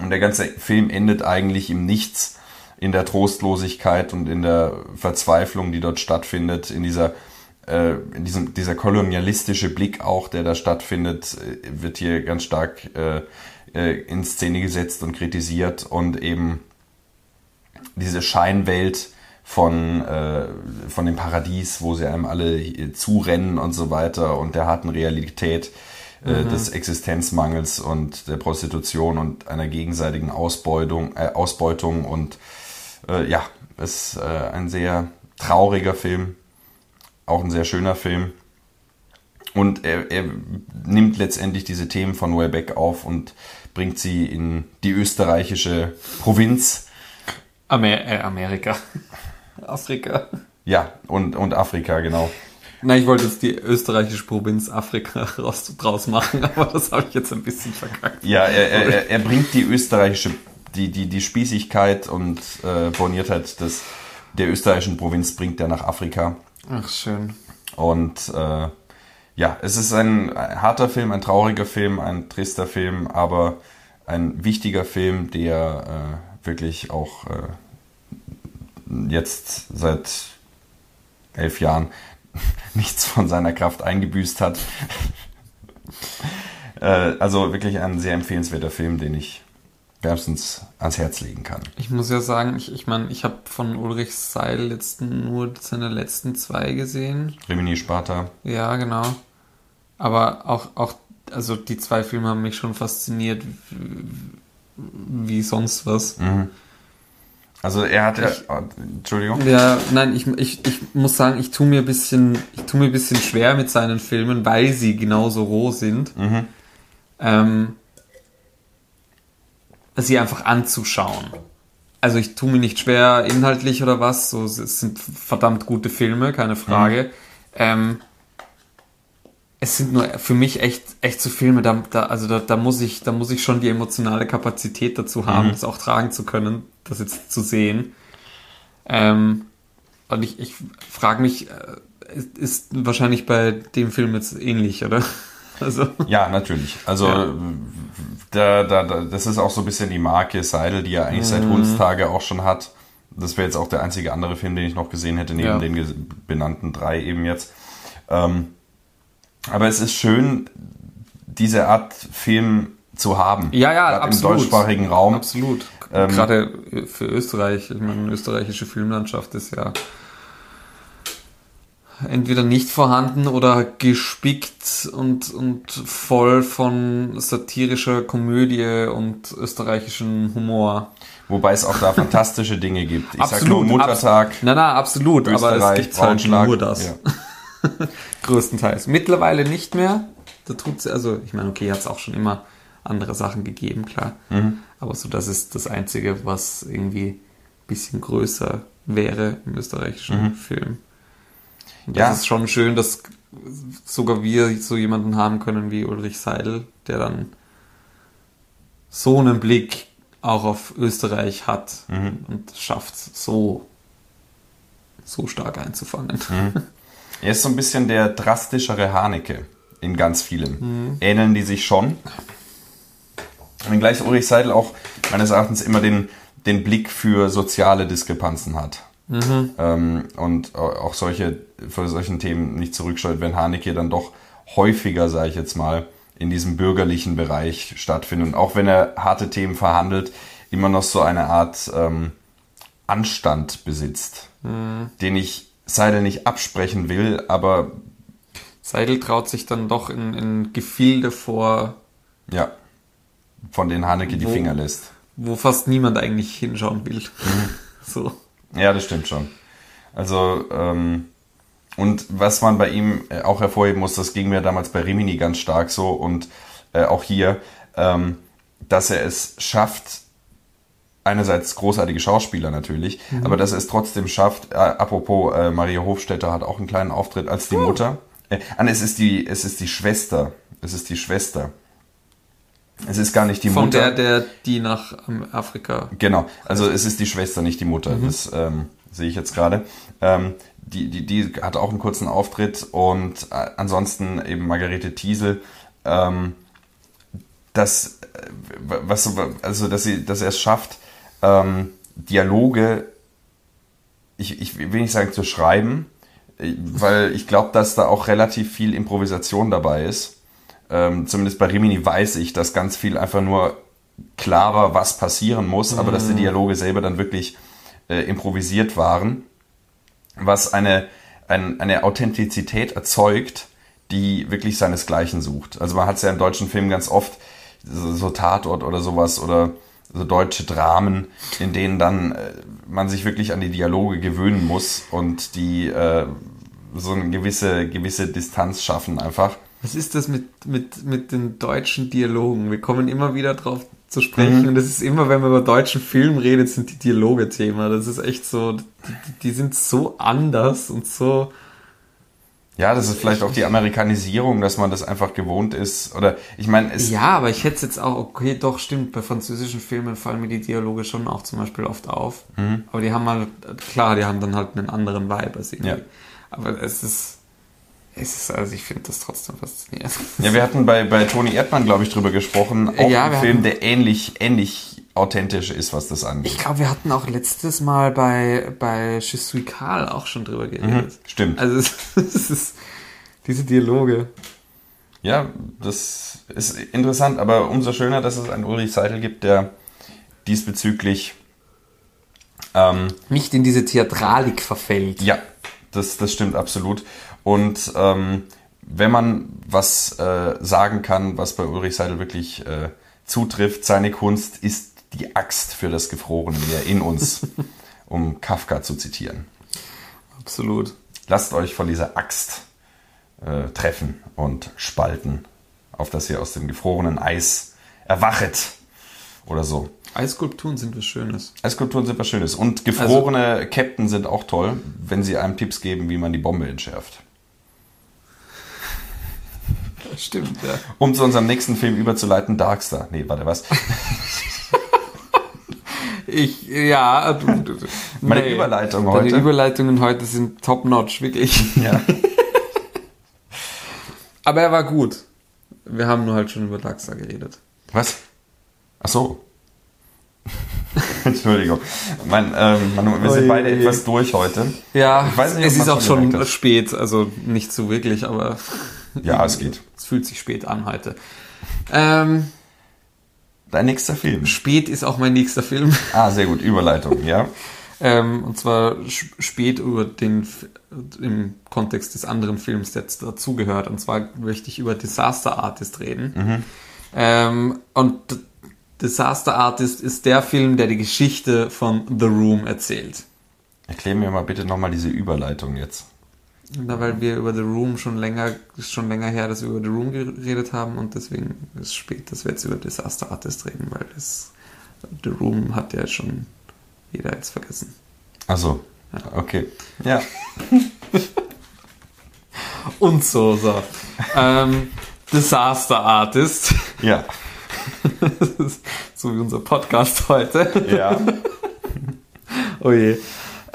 Und der ganze Film endet eigentlich im Nichts, in der Trostlosigkeit und in der Verzweiflung, die dort stattfindet, in dieser äh, in diesem dieser kolonialistische Blick auch, der da stattfindet, äh, wird hier ganz stark äh, äh, in Szene gesetzt und kritisiert und eben diese Scheinwelt von, äh, von dem Paradies, wo sie einem alle zurennen und so weiter und der harten Realität äh, mhm. des Existenzmangels und der Prostitution und einer gegenseitigen Ausbeutung, äh, Ausbeutung und äh, ja, ist äh, ein sehr trauriger Film, auch ein sehr schöner Film. Und er, er nimmt letztendlich diese Themen von Wellbeck auf und bringt sie in die österreichische Provinz. Amer äh, Amerika. Afrika. Ja, und, und Afrika, genau. Na, ich wollte jetzt die österreichische Provinz Afrika raus, draus machen, aber das habe ich jetzt ein bisschen verkackt. Ja, er, er, er bringt die österreichische, die, die, die Spießigkeit und äh, Borniertheit des, der österreichischen Provinz bringt er nach Afrika. Ach, schön. Und äh, ja, es ist ein, harter Film, ein trauriger Film, ein trister Film, aber ein wichtiger Film, der äh, wirklich auch äh, jetzt seit elf Jahren nichts von seiner Kraft eingebüßt hat. äh, also wirklich ein sehr empfehlenswerter Film, den ich wärmstens ans Herz legen kann. Ich muss ja sagen, ich, ich meine, ich habe von Ulrich Seil jetzt nur seine letzten zwei gesehen. Rimini Sparta. Ja, genau. Aber auch, auch, also die zwei Filme haben mich schon fasziniert, wie sonst was. Mhm. Also er hat ja, oh, Entschuldigung. Ja, nein, ich, ich, ich muss sagen, ich tue mir ein bisschen, ich tue mir ein bisschen schwer mit seinen Filmen, weil sie genauso roh sind. Mhm. Ähm, sie einfach anzuschauen. Also ich tue mir nicht schwer inhaltlich oder was, so es sind verdammt gute Filme, keine Frage. Mhm. Ähm, es sind nur für mich echt, echt so Filme, da, da, also da, da, muss ich, da muss ich schon die emotionale Kapazität dazu haben, mhm. das auch tragen zu können, das jetzt zu sehen. Ähm, und ich, ich frage mich, äh, ist, ist wahrscheinlich bei dem Film jetzt ähnlich, oder? Also. Ja, natürlich. Also ja. Da, da, da, das ist auch so ein bisschen die Marke Seidel, die er eigentlich mhm. seit Hundstage auch schon hat. Das wäre jetzt auch der einzige andere Film, den ich noch gesehen hätte, neben ja. den benannten drei eben jetzt. Ähm, aber es ist schön, diese Art Film zu haben. Ja, ja, absolut. Im deutschsprachigen Raum. Absolut. Ähm, Gerade für Österreich, ich meine, österreichische Filmlandschaft ist ja entweder nicht vorhanden oder gespickt und, und voll von satirischer Komödie und österreichischen Humor. Wobei es auch da fantastische Dinge gibt. Ich absolut, sag nur Muttertag. Abs na, na, absolut, aber es gibt halt nur das. Ja. Größtenteils. Mittlerweile nicht mehr. Da tut sie, also ich meine, okay, hat es auch schon immer andere Sachen gegeben, klar. Mhm. Aber so, das ist das Einzige, was irgendwie ein bisschen größer wäre im österreichischen mhm. Film. Das ja. ist schon schön, dass sogar wir so jemanden haben können wie Ulrich Seidel, der dann so einen Blick auch auf Österreich hat mhm. und schafft, so, so stark einzufangen. Mhm. Er ist so ein bisschen der drastischere Haneke in ganz vielen. Mhm. Ähneln die sich schon. Wenngleich Ulrich Seidel auch meines Erachtens immer den, den Blick für soziale Diskrepanzen hat. Mhm. Ähm, und auch solche, für solchen Themen nicht zurückscheut, wenn Haneke dann doch häufiger, sage ich jetzt mal, in diesem bürgerlichen Bereich stattfindet. Und auch wenn er harte Themen verhandelt, immer noch so eine Art ähm, Anstand besitzt, mhm. den ich Seidel nicht absprechen will, aber Seidel traut sich dann doch in, in Gefilde vor. Ja. Von denen Haneke wo, die Finger lässt. Wo fast niemand eigentlich hinschauen will. Mhm. so. Ja, das stimmt schon. Also, ähm, und was man bei ihm äh, auch hervorheben muss, das ging mir damals bei Rimini ganz stark so und äh, auch hier, ähm, dass er es schafft, einerseits großartige Schauspieler natürlich, mhm. aber dass er es trotzdem schafft, äh, apropos, äh, Maria Hofstetter hat auch einen kleinen Auftritt als die oh. Mutter. Äh, es ist die, es ist die Schwester. Es ist die Schwester. Es ist gar nicht die Von Mutter. Von der, der, die nach ähm, Afrika. Genau. Also es ist die Schwester, nicht die Mutter. Mhm. Das ähm, sehe ich jetzt gerade. Ähm, die, die, die hat auch einen kurzen Auftritt und äh, ansonsten eben Margarete Thiesel. Ähm, das, äh, was, also dass sie, dass er es schafft, ähm, Dialoge, ich, ich will nicht sagen zu schreiben, äh, weil ich glaube, dass da auch relativ viel Improvisation dabei ist. Ähm, zumindest bei Rimini weiß ich, dass ganz viel einfach nur klarer was passieren muss, mhm. aber dass die mhm. Dialoge selber dann wirklich äh, improvisiert waren, was eine, ein, eine Authentizität erzeugt, die wirklich seinesgleichen sucht. Also man hat es ja im deutschen Film ganz oft, so, so Tatort oder sowas oder so deutsche Dramen, in denen dann äh, man sich wirklich an die Dialoge gewöhnen muss und die äh, so eine gewisse, gewisse Distanz schaffen einfach. Was ist das mit, mit, mit den deutschen Dialogen? Wir kommen immer wieder drauf zu sprechen mhm. und es ist immer, wenn man über deutschen Film redet, sind die Dialoge Thema. Das ist echt so, die, die sind so anders und so ja, das ist vielleicht auch die Amerikanisierung, dass man das einfach gewohnt ist. Oder ich meine, es. Ja, aber ich hätte es jetzt auch, okay, doch, stimmt, bei französischen Filmen fallen mir die Dialoge schon auch zum Beispiel oft auf. Mhm. Aber die haben halt, klar, die haben dann halt einen anderen Vibe als irgendwie. Ja. Aber es ist, es ist, also ich finde das trotzdem faszinierend. Ja, wir hatten bei, bei Toni Erdmann, glaube ich, drüber gesprochen. Auch ja, ein Film, der ähnlich, ähnlich authentisch ist, was das angeht. Ich glaube, wir hatten auch letztes Mal bei, bei Je suis Karl auch schon drüber geredet. Mhm, stimmt. Also es, es ist diese Dialoge. Ja, das ist interessant, aber umso schöner, dass es einen Ulrich Seidel gibt, der diesbezüglich ähm, nicht in diese Theatralik verfällt. Ja, das, das stimmt absolut. Und ähm, wenn man was äh, sagen kann, was bei Ulrich Seidel wirklich äh, zutrifft, seine Kunst ist die Axt für das gefrorene Meer in uns, um Kafka zu zitieren. Absolut. Lasst euch von dieser Axt äh, treffen und spalten, auf dass ihr aus dem gefrorenen Eis erwachet oder so. Eisskulpturen sind was Schönes. Eisskulpturen sind was Schönes. Und gefrorene also, Captain sind auch toll, wenn sie einem Tipps geben, wie man die Bombe entschärft. Stimmt, ja. Um zu unserem nächsten Film überzuleiten, Darkstar. Nee, warte, was? Ich, ja. Du, du, Meine nee, Überleitung heute. Deine Überleitungen heute sind top-notch, wirklich. Ja. Aber er war gut. Wir haben nur halt schon über Daxa geredet. Was? Ach so. Entschuldigung. Mein, ähm, man, wir sind beide etwas durch heute. Ja, ich weiß nicht, es ist auch schon spät, also nicht so wirklich, aber. Ja, es geht. Es fühlt sich spät an heute. Ähm, Dein nächster Film. Spät ist auch mein nächster Film. Ah, sehr gut. Überleitung, ja. ähm, und zwar spät über den im Kontext des anderen Films, der jetzt dazugehört. Und zwar möchte ich über Disaster Artist reden. Mhm. Ähm, und Disaster Artist ist der Film, der die Geschichte von The Room erzählt. Erklär mir mal bitte nochmal diese Überleitung jetzt. Na, weil wir über The Room schon länger, ist schon länger her, dass wir über The Room geredet haben und deswegen ist es spät, dass wir jetzt über Disaster Artist reden, weil das The Room hat ja schon jeder jetzt vergessen. Achso, ja. okay. Ja. und so, so. ähm, Disaster Artist. Ja. so wie unser Podcast heute. Ja. oh je.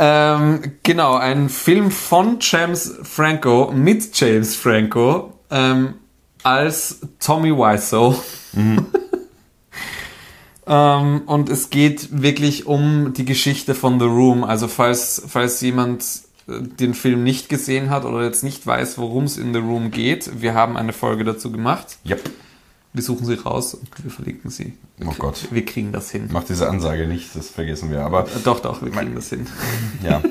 Ähm, genau, ein Film von James Franco mit James Franco ähm, als Tommy Wiseau. Mhm. Ähm, und es geht wirklich um die Geschichte von The Room. Also falls, falls jemand äh, den Film nicht gesehen hat oder jetzt nicht weiß, worum es in The Room geht, wir haben eine Folge dazu gemacht. Yep. Wir suchen sie raus und wir verlinken sie. Oh Gott. Wir kriegen das hin. Mach diese Ansage nicht, das vergessen wir. Aber Doch, doch, wir kriegen das hin. ja.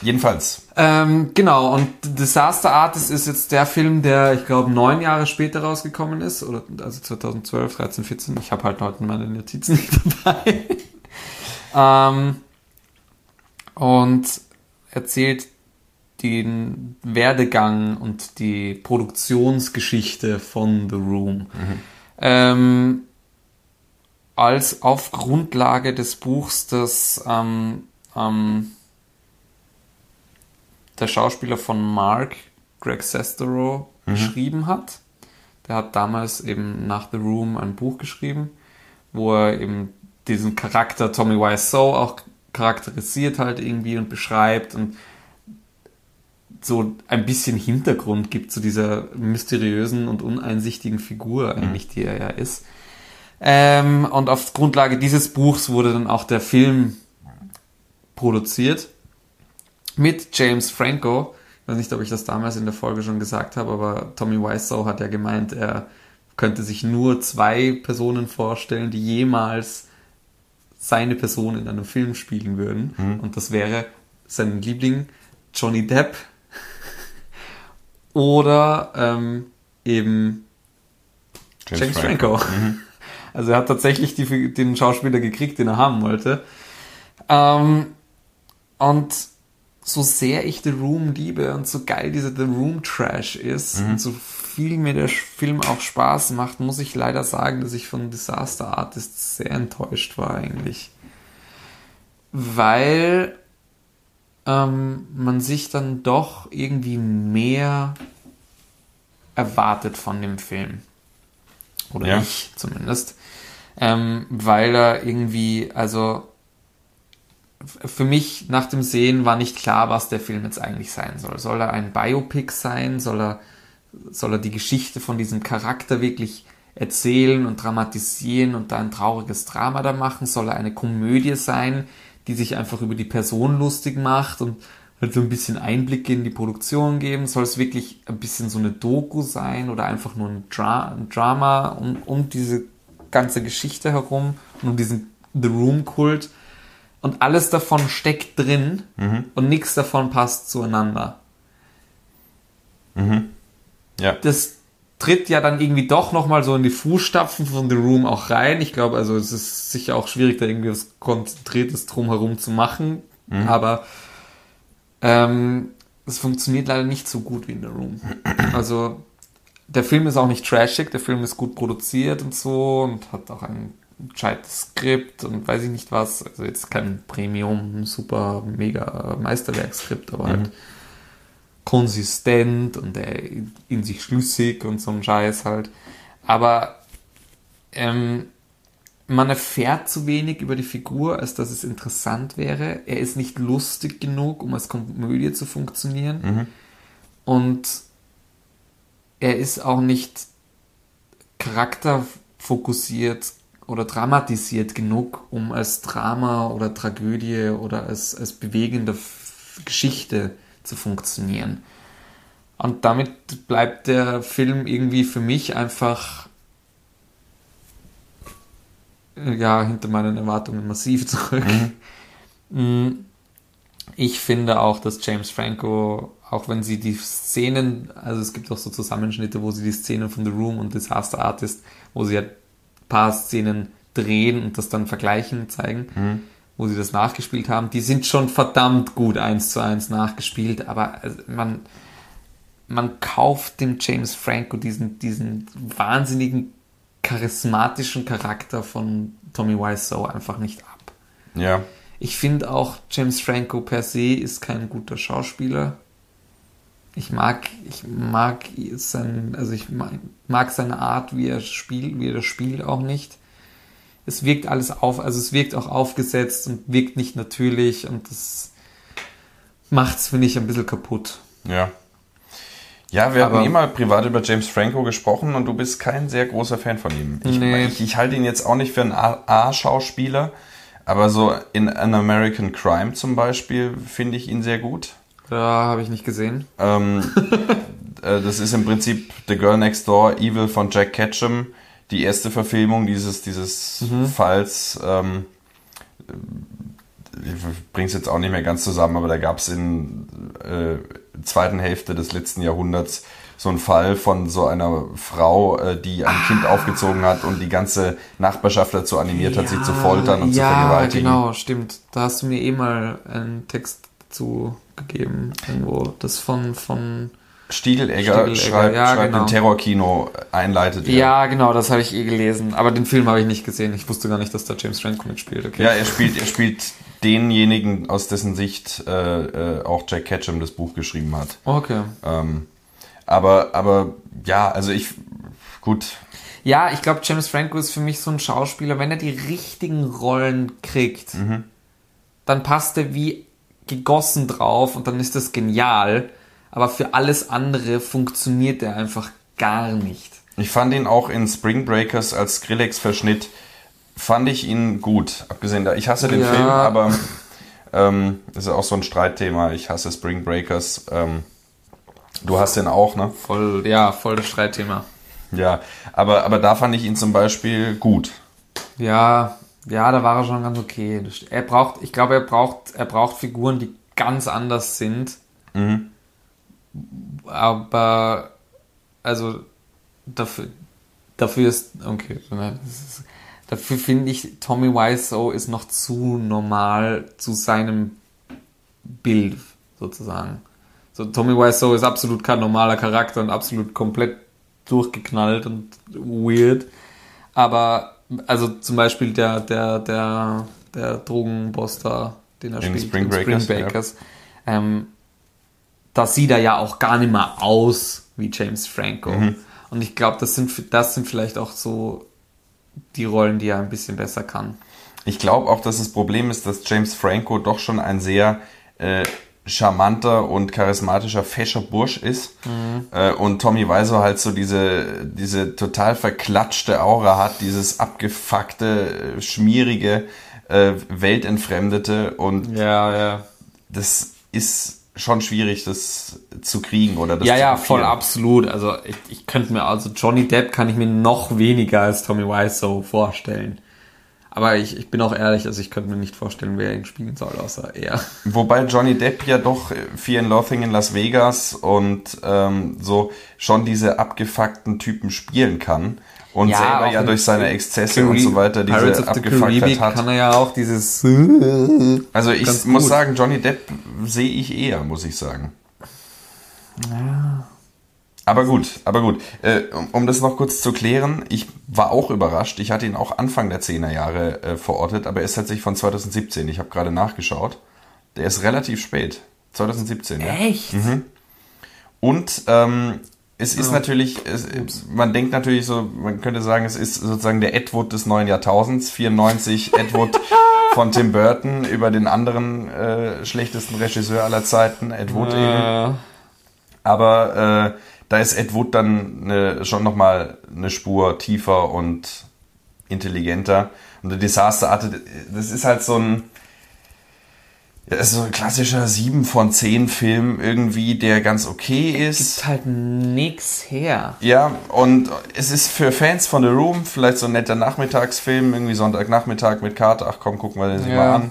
Jedenfalls. Ähm, genau, und Disaster Artist ist jetzt der Film, der, ich glaube, neun Jahre später rausgekommen ist. Oder also 2012, 13, 14. Ich habe halt heute meine Notizen nicht dabei. ähm, und erzählt den Werdegang und die Produktionsgeschichte von The Room. Ähm, als auf Grundlage des Buchs, das ähm, ähm, der Schauspieler von Mark, Greg Sestero, geschrieben hat. Der hat damals eben nach The Room ein Buch geschrieben, wo er eben diesen Charakter Tommy Wiseau auch charakterisiert halt irgendwie und beschreibt und so ein bisschen Hintergrund gibt zu dieser mysteriösen und uneinsichtigen Figur eigentlich, die er ja ist. Ähm, und auf Grundlage dieses Buchs wurde dann auch der Film produziert mit James Franco. Ich weiß nicht, ob ich das damals in der Folge schon gesagt habe, aber Tommy Wiseau hat ja gemeint, er könnte sich nur zwei Personen vorstellen, die jemals seine Person in einem Film spielen würden. Und das wäre sein Liebling Johnny Depp oder ähm, eben James, Franco. Also er hat tatsächlich die, den Schauspieler gekriegt, den er haben wollte. Ähm, und so sehr ich The Room liebe und so geil dieser The Room Trash ist und so viel mir der Film auch Spaß macht, muss ich leider sagen, dass ich von Disaster Artist sehr enttäuscht war eigentlich. Weil ähm, man sich dann doch irgendwie mehr erwartet von dem Film. Oder Ja. ich zumindest. Ähm, weil er irgendwie, also für mich nach dem Sehen war nicht klar, was der Film jetzt eigentlich sein soll. Soll er ein Biopic sein? Soll er, soll er die Geschichte von diesem Charakter wirklich erzählen und dramatisieren und da ein trauriges Drama da machen? Soll er eine Komödie sein, die sich einfach über die Person lustig macht und halt so ein bisschen Einblicke in die Produktion geben? Soll es wirklich ein bisschen so eine Doku sein oder einfach nur ein, Dra ein Drama um, um diese ganze Geschichte herum und um diesen The Room-Kult? Und alles davon steckt drin und nichts davon passt zueinander. Ja. Das tritt ja dann irgendwie doch nochmal so in die Fußstapfen von The Room auch rein. Ich glaube, also es ist sicher auch schwierig, da irgendwie was Konzentriertes drumherum zu machen. Aber ähm, es funktioniert leider nicht so gut wie in The Room. Also der Film ist auch nicht trashig, der Film ist gut produziert und so und hat auch ein gescheites Skript und weiß ich nicht was. Also jetzt kein Premium, super, mega Meisterwerkskript, aber halt konsistent und äh, in sich schlüssig und so ein Scheiß halt. Aber ähm, man erfährt zu wenig über die Figur, als dass es interessant wäre. Er ist nicht lustig genug, um als Komödie zu funktionieren. Und er ist auch nicht charakterfokussiert oder dramatisiert genug, um als Drama oder Tragödie oder als, als bewegende Geschichte zu funktionieren. Und damit bleibt der Film irgendwie für mich einfach äh, ja, hinter meinen Erwartungen massiv zurück. Mm, Ich finde auch, dass James Franco, auch wenn sie die Szenen, also es gibt auch so Zusammenschnitte, wo sie die Szenen von The Room und Disaster Artist, wo sie ja ein paar Szenen drehen und das dann vergleichen zeigen, wo sie das nachgespielt haben, die sind schon verdammt gut eins zu eins nachgespielt, aber also man, man kauft dem James Franco diesen, diesen wahnsinnigen charismatischen Charakter von Tommy Wiseau einfach nicht ab. Ja. Ich finde auch, James Franco per se ist kein guter Schauspieler. Ich mag, ich mag sein, also ich mag, mag seine Art, wie er spielt, wie er das spielt auch nicht. Es wirkt alles auf, also es wirkt auch aufgesetzt und wirkt nicht natürlich und das macht's, finde ich, ein bisschen kaputt. Ja. Ja, wir Aber- haben eh mal privat über James Franco gesprochen und du bist kein sehr großer Fan von ihm. Ich, Nee. ich, ich halte ihn jetzt auch nicht für einen A-Schauspieler, aber so in An American Crime zum Beispiel finde ich ihn sehr gut. Ja, habe ich nicht gesehen. Ähm, äh, das ist im Prinzip The Girl Next Door, Evil von Jack Ketchum, die erste Verfilmung dieses, dieses Falls. Ähm, ich bring's jetzt auch nicht mehr ganz zusammen, aber da gab es in äh, zweiten Hälfte des letzten Jahrhunderts so einen Fall von so einer Frau, äh, die ein Kind aufgezogen hat und die ganze Nachbarschaft dazu animiert hat, sie zu foltern und zu ja, vergewaltigen. genau, stimmt. Da hast du mir eh mal einen Text zu gegeben, irgendwo. Das von, von Stiegelegger, schreibt, ja, schreibt genau. im Terrorkino einleitet. er. Ja, genau, das habe ich eh gelesen. Aber den Film habe ich nicht gesehen. Ich wusste gar nicht, dass da James Franco mitspielt. Okay. Ja, er spielt, er spielt denjenigen, aus dessen Sicht äh, äh, auch Jack Ketchum das Buch geschrieben hat. Okay. Ähm, aber, aber ja, also ich, gut, Ja, ich glaube, James Franco ist für mich so ein Schauspieler, wenn er die richtigen Rollen kriegt, dann passt er wie gegossen drauf und dann ist das genial. Aber für alles andere funktioniert er einfach gar nicht. ich fand ihn auch in Spring Breakers als Skrillex-Verschnitt, fand ich ihn gut. Abgesehen da, ich hasse den Ja. Film, aber ähm, das ist auch so ein Streitthema. Ich hasse Spring Breakers. Ähm, du hast den auch, ne? Voll, ja, voll das Streitthema. Ja, aber, aber da fand ich ihn zum Beispiel gut. Ja, ja, da war er schon ganz okay. Er braucht, ich glaube, er braucht, er braucht Figuren, die ganz anders sind. Aber, also, dafür, dafür ist, okay, ist, dafür finde ich, Tommy Wiseau ist noch zu normal zu seinem Bild, sozusagen. So, Tommy Wiseau ist absolut kein normaler Charakter und absolut komplett durchgeknallt und weird. Aber, also zum Beispiel der, der, der, der Drogenboss da, den er In spielt, Spring in Breakers, Spring Breakers ähm, da sieht er ja auch gar nicht mehr aus wie James Franco. Mhm. Und ich glaube, das sind, das sind vielleicht auch so die Rollen, die er ein bisschen besser kann. Ich glaube auch, dass das Problem ist, dass James Franco doch schon ein sehr äh, charmanter und charismatischer, fescher Bursch ist. Äh, und Tommy Wiseau halt so diese, diese total verklatschte Aura hat, dieses abgefuckte, äh, schmierige, äh, weltentfremdete. Und Ja, ja. das ist schon schwierig, das zu kriegen oder das Ja, zu ja, voll absolut. Also ich, ich könnte mir, also Johnny Depp kann ich mir noch weniger als Tommy Wiseau vorstellen. Aber ich, ich bin auch ehrlich, also ich könnte mir nicht vorstellen, wer ihn spielen soll, außer er. Wobei Johnny Depp ja doch Fear and Loathing in Las Vegas und ähm, so schon diese abgefuckten Typen spielen kann und selber auch ja durch seine Exzesse Cari- und so weiter diese Abgefucktheit hat. kann er ja auch dieses Also ich muss gut. sagen, Johnny Depp sehe ich eher, muss ich sagen. Aber gut, aber gut. Äh, um, um das noch kurz zu klären, ich war auch überrascht. Ich hatte ihn auch Anfang der 10er Jahre äh, verortet, aber er ist tatsächlich von 2017. Ich habe gerade nachgeschaut. Der ist relativ spät. 2017, ja. Echt? Und ähm, es ist natürlich, es, man denkt natürlich so, man könnte sagen, es ist sozusagen der Ed Wood des neuen Jahrtausends, 94 Ed Wood von Tim Burton über den anderen äh, schlechtesten Regisseur aller Zeiten, Ed Wood eben. Aber äh, da ist Ed Wood dann ne, schon nochmal eine Spur tiefer und intelligenter. Und der Disaster Arte, das ist halt so ein, ja, ist so ein klassischer 7 von 10 Film irgendwie, der ganz okay ist. gibt halt nix her. Ja, und es ist für Fans von The Room vielleicht so ein netter Nachmittagsfilm, irgendwie Sonntagnachmittag mit Karte, ach komm, gucken wir den Ja. mal an,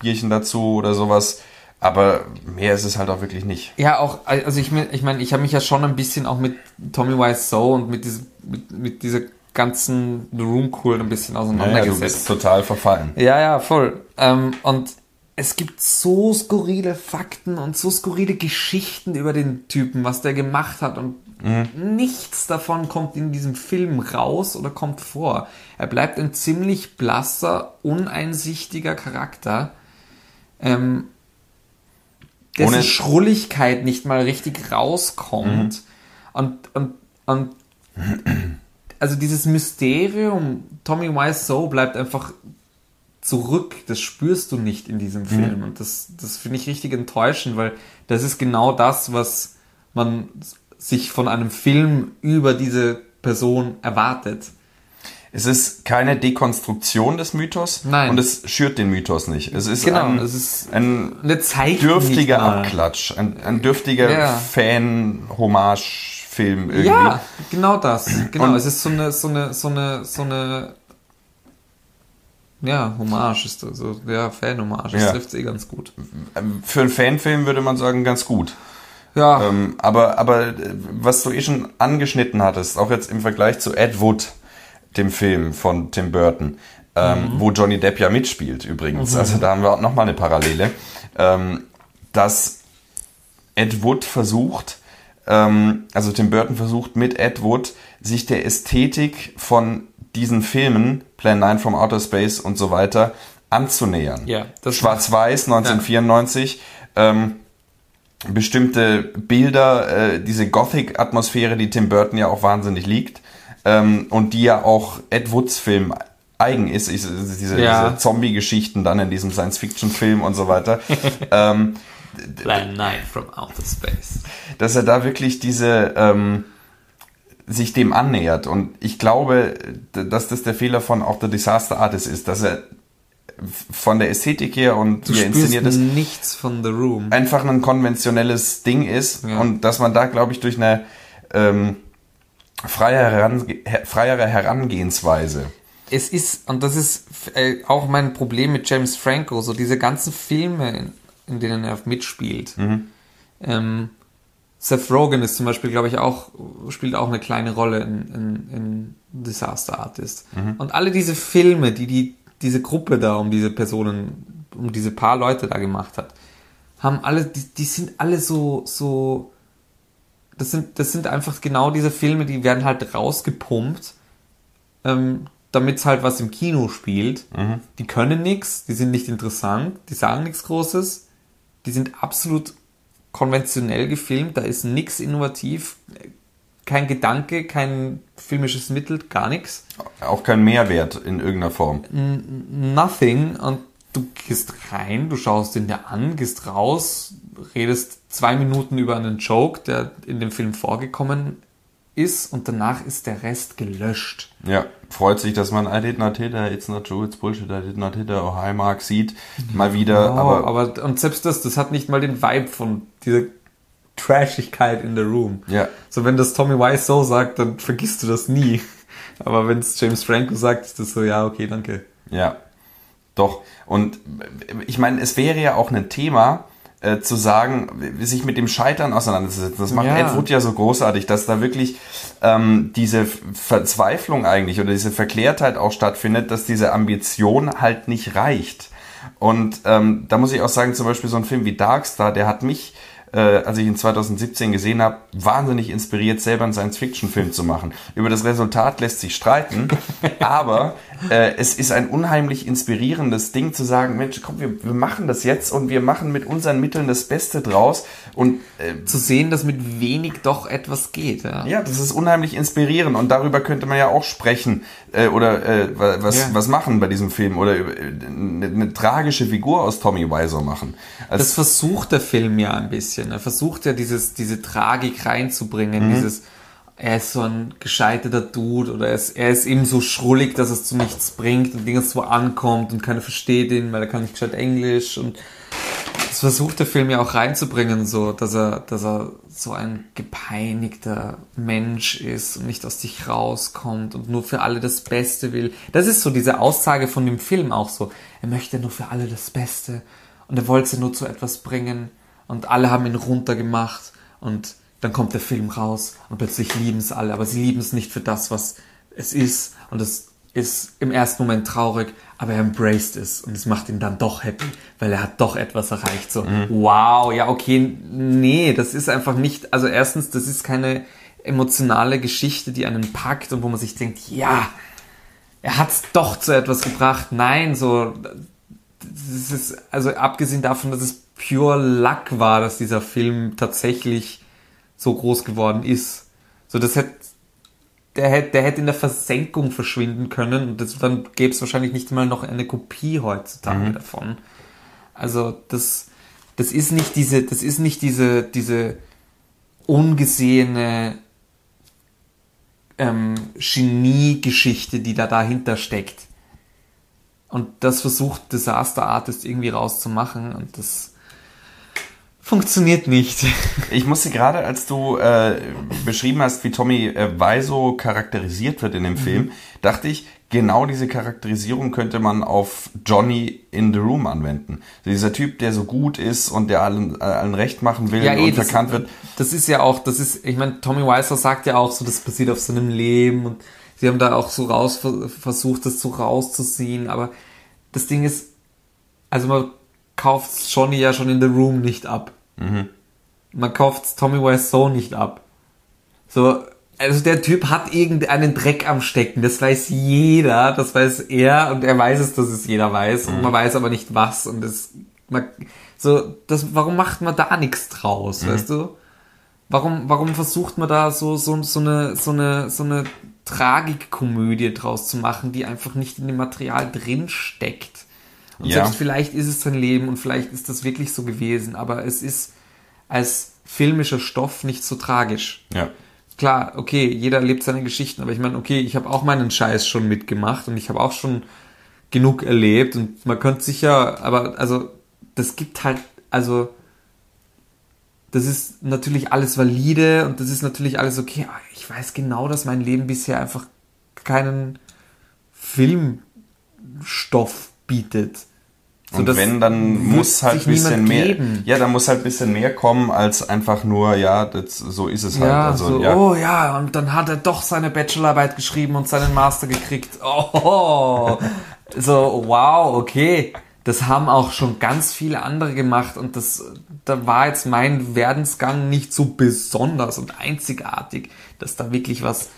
Bierchen dazu oder sowas. Aber mehr ist es halt auch wirklich nicht. Ja, auch, also ich meine, ich, mein, ich habe mich ja schon ein bisschen auch mit Tommy Wiseau und mit, diesem, mit, mit dieser ganzen The Room Cool ein bisschen Naja, du auseinandergesetzt. bist total verfallen. Ja, ja, voll. Ähm, und es gibt so skurrile Fakten und so skurrile Geschichten über den Typen, was der gemacht hat und nichts davon kommt in diesem Film raus oder kommt vor. Er bleibt ein ziemlich blasser, uneinsichtiger Charakter, ähm, dessen Ohne- Schrulligkeit nicht mal richtig rauskommt. Und, und, und also dieses Mysterium Tommy Wiseau bleibt einfach zurück. Das spürst du nicht in diesem Film. Und das, das finde ich richtig enttäuschend, weil das ist genau das, was man sich von einem Film über diese Person erwartet. Es ist keine Dekonstruktion des Mythos Nein. und es schürt den Mythos nicht. Es ist Genau, ein, es ist ein dürftiger. Abklatsch, ein, ein dürftiger Ja. Fan-Hommage-Film irgendwie. Ja, genau das. Genau, Und- es ist so eine, so eine, so eine, so eine, ja, Hommage ist das, so, ja, Fan-Hommage, das Ja. trifft eh ganz gut. Für einen Fanfilm würde man sagen, ganz gut. Ja, Ähm, aber, aber äh, was du eh schon angeschnitten hattest, auch jetzt im Vergleich zu Ed Wood, dem Film von Tim Burton, ähm, wo Johnny Depp ja mitspielt übrigens, also da haben wir auch nochmal eine Parallele, ähm, dass Ed Wood versucht, ähm, also Tim Burton versucht mit Ed Wood, sich der Ästhetik von diesen Filmen, Plan 9 from Outer Space und so weiter, anzunähern. Ja, das- Schwarz-Weiß 1994, ähm, bestimmte Bilder, äh, diese Gothic-Atmosphäre, die Tim Burton ja auch wahnsinnig liegt ähm, und die ja auch Ed Woods Film eigen ist, ich, diese, Ja. diese Zombie-Geschichten dann in diesem Science-Fiction-Film und so weiter, ähm, Plan 9 from Outer Space. dass er da wirklich diese ähm, sich dem annähert und ich glaube, dass das der Fehler von auch The Disaster Artist ist, dass er von der Ästhetik her und Du wie er inszeniert ist, nichts von The Room. einfach ein konventionelles Ding ist Ja. und dass man da, glaube ich, durch eine ähm, freiere, Herange her- freiere Herangehensweise. es ist, und das ist äh, auch mein Problem mit James Franco, so diese ganzen Filme, in, in denen er mitspielt. Ähm, Seth Rogen ist zum Beispiel, glaube ich, auch, spielt auch eine kleine Rolle in, in, in Disaster Artist. Und alle diese Filme, die, die diese Gruppe da um diese Personen, um diese paar Leute da gemacht hat, haben alle, die, die sind alle so, so, das sind, das sind einfach genau diese Filme, die werden halt rausgepumpt, ähm, damit es halt was im Kino spielt. Die können nichts, die sind nicht interessant, die sagen nichts Großes, die sind absolut konventionell gefilmt, da ist nichts innovativ, kein Gedanke, kein filmisches Mittel, gar nichts. Auch kein Mehrwert in irgendeiner Form. Nothing und du gehst rein, du schaust ihn dir an, gehst raus, redest zwei Minuten über einen Joke, der in dem Film vorgekommen ist und danach ist der Rest gelöscht. Ja, freut sich, dass man I did not hit her, it's not true, it's bullshit, I did not hit her, oh hi Mark sieht mal wieder, Oh, aber, aber, und selbst das, das hat nicht mal den Vibe von dieser Trashigkeit in the room. Ja. So, wenn das Tommy Wise so sagt, dann vergisst du das nie. Aber wenn es James Franco sagt, ist das so, ja, okay, danke. Ja, doch. Und ich meine, es wäre ja auch ein Thema, äh, zu sagen, sich mit dem Scheitern auseinanderzusetzen. Das macht Ja. Ed Wood ja so großartig, dass da wirklich ähm, diese Verzweiflung eigentlich oder diese Verklärtheit auch stattfindet, dass diese Ambition halt nicht reicht. Und ähm, da muss ich auch sagen, zum Beispiel so ein Film wie Darkstar, der hat mich äh, als ich ihn 2017 gesehen habe, wahnsinnig inspiriert, selber einen Science-Fiction-Film zu machen. Über das Resultat lässt sich streiten, aber äh, es ist ein unheimlich inspirierendes Ding zu sagen, Mensch, komm, wir, wir machen das jetzt und wir machen mit unseren Mitteln das Beste draus und äh, Zu sehen, dass mit wenig doch etwas geht. Ja. ja, das ist unheimlich inspirierend und darüber könnte man ja auch sprechen äh, oder äh, wa- was, Ja. was machen bei diesem Film oder äh, eine, eine tragische Figur aus Tommy Wiseau machen. Das Als, versucht der Film ja ein bisschen. Er versucht ja dieses, diese Tragik reinzubringen, Mhm. dieses, er ist so ein gescheiterter Dude oder er ist, er ist eben so schrullig, dass es zu nichts bringt und nirgendwo ankommt und keiner versteht ihn, weil er kann nicht gescheit Englisch und das versucht der Film ja auch reinzubringen, so, dass er, dass er so ein gepeinigter Mensch ist und nicht aus sich rauskommt und nur für alle das Beste will. Das ist so diese Aussage von dem Film auch so. Er möchte nur für alle das Beste und er wollte sie nur zu etwas bringen und alle haben ihn runtergemacht. Und dann kommt der Film raus und plötzlich lieben es alle, aber sie lieben es nicht für das, was es ist. Und es ist im ersten Moment traurig, aber er embraced es. Und es macht ihn dann doch happy, weil er hat doch etwas erreicht. So, wow, ja, okay, nee, das ist einfach nicht, also erstens, das ist keine emotionale Geschichte, die einen packt und wo man sich denkt, ja, er hat es doch zu etwas gebracht. Nein, so, das ist, also abgesehen davon, dass es pure Luck war, dass dieser Film tatsächlich so groß geworden ist. So, das hätte, der hätte, der hätte in der Versenkung verschwinden können und das, dann gäbe es wahrscheinlich nicht mal noch eine Kopie heutzutage davon. Also, das, das ist nicht diese, das ist nicht diese, diese ungesehene ähm, Genie-Geschichte, die da dahinter steckt. Und das versucht Disaster Artist irgendwie rauszumachen und das funktioniert nicht. Ich musste gerade, als du äh, beschrieben hast, wie Tommy äh, Wiseau charakterisiert wird in dem Film, dachte ich, genau diese Charakterisierung könnte man auf Johnny in the Room anwenden. Also dieser Typ, der so gut ist und der allen, äh, allen recht machen will Ja, eh, und das, verkannt wird. das ist ja auch, das ist, ich meine, Tommy Wiseau sagt ja auch so, das passiert auf seinem Leben und sie haben da auch so raus versucht, das so rauszuziehen, aber das Ding ist, also man kauft Johnny ja schon in The Room nicht ab. Man kauft Tommy Wiseau nicht ab. So, also der Typ hat irgendeinen Dreck am Stecken, das weiß jeder, das weiß er und er weiß es, dass es jeder weiß und man weiß aber nicht was und das, man, so, das, warum macht man da nichts draus, weißt du? Warum, warum versucht man da so, so, so eine, so eine, so eine Tragikkomödie draus zu machen, die einfach nicht in dem Material drin steckt? Und Ja. selbst vielleicht ist es sein Leben und vielleicht ist das wirklich so gewesen, aber es ist als filmischer Stoff nicht so tragisch. Ja. Klar, okay, jeder lebt seine Geschichten, aber ich meine, okay, ich habe auch meinen Scheiß schon mitgemacht und ich habe auch schon genug erlebt und man könnte sicher, aber also das gibt halt, also das ist natürlich alles valide und das ist natürlich alles okay. aber Ich weiß genau, dass mein Leben bisher einfach keinen Filmstoff bietet. So, Und wenn, dann muss halt ein bisschen mehr. geben. Ja, dann muss halt ein bisschen mehr kommen, als einfach nur, ja, das, so ist es halt. Ja, also, so, ja. oh ja, und dann hat er doch seine Bachelorarbeit geschrieben und seinen Master gekriegt. Oh, so, wow, okay. Das haben auch schon ganz viele andere gemacht und das, da war jetzt mein Werdensgang nicht so besonders und einzigartig, dass da wirklich was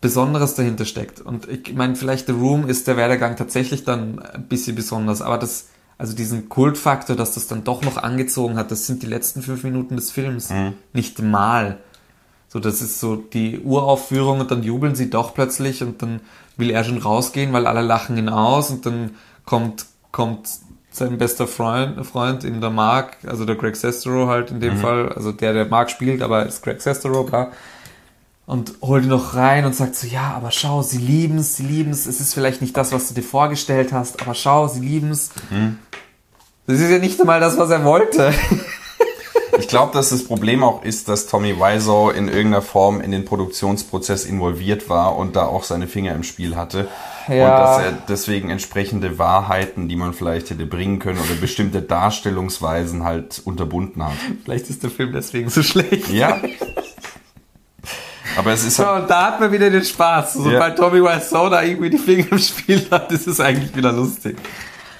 Besonderes dahinter steckt. Und ich meine, vielleicht The Room ist der Werdegang tatsächlich dann ein bisschen besonders, aber das, also diesen Kultfaktor, dass das dann doch noch angezogen hat, das sind die letzten fünf Minuten des Films. Nicht mal. So, das ist so die Uraufführung und dann jubeln sie doch plötzlich und dann will er schon rausgehen, weil alle lachen ihn aus und dann kommt, kommt sein bester Freund, Freund in der Mark, also der Greg Sestero halt in dem Fall, also der, der Mark spielt, aber ist Greg Sestero, klar und holt ihn noch rein und sagt so, ja, aber schau, sie lieben's, sie lieben's, es ist vielleicht nicht das, was du dir vorgestellt hast, aber schau, sie lieben's. Das ist ja nicht einmal das, was er wollte. Ich glaube, dass das Problem auch ist, dass Tommy Wiseau in irgendeiner Form in den Produktionsprozess involviert war und da auch seine Finger im Spiel hatte. Und Ja. dass er deswegen entsprechende Wahrheiten, die man vielleicht hätte bringen können oder bestimmte Darstellungsweisen halt unterbunden hat. Vielleicht ist der Film deswegen so schlecht. Ja. Aber es ist halt, Ja, und da hat man wieder den Spaß. Sobald Tommy Wiseau da irgendwie die Finger im Spiel hat, ist es eigentlich wieder lustig.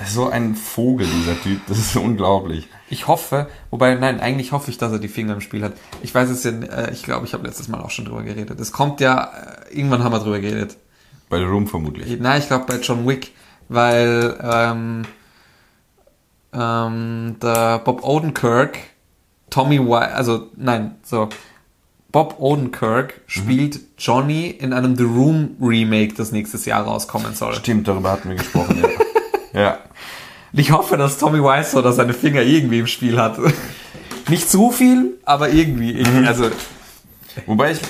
so ein Vogel, dieser Typ. Das ist unglaublich. Ich hoffe, wobei, nein, eigentlich hoffe ich, dass er die Finger im Spiel hat. Ich weiß es ja, äh, ich glaube, ich habe letztes Mal auch schon drüber geredet. Es kommt ja, äh, irgendwann haben wir drüber geredet. Bei The Room vermutlich. Nein, ich glaube bei John Wick, weil ähm, ähm, der Bob Odenkirk, Tommy White, also nein, so Bob Odenkirk spielt Johnny in einem The Room Remake, das nächstes Jahr rauskommen soll. Stimmt, darüber hatten wir gesprochen. Ja. ja. Ich hoffe, dass Tommy Wiseau da seine Finger irgendwie im Spiel hat. Nicht zu viel, aber irgendwie. Ich, also Wobei ich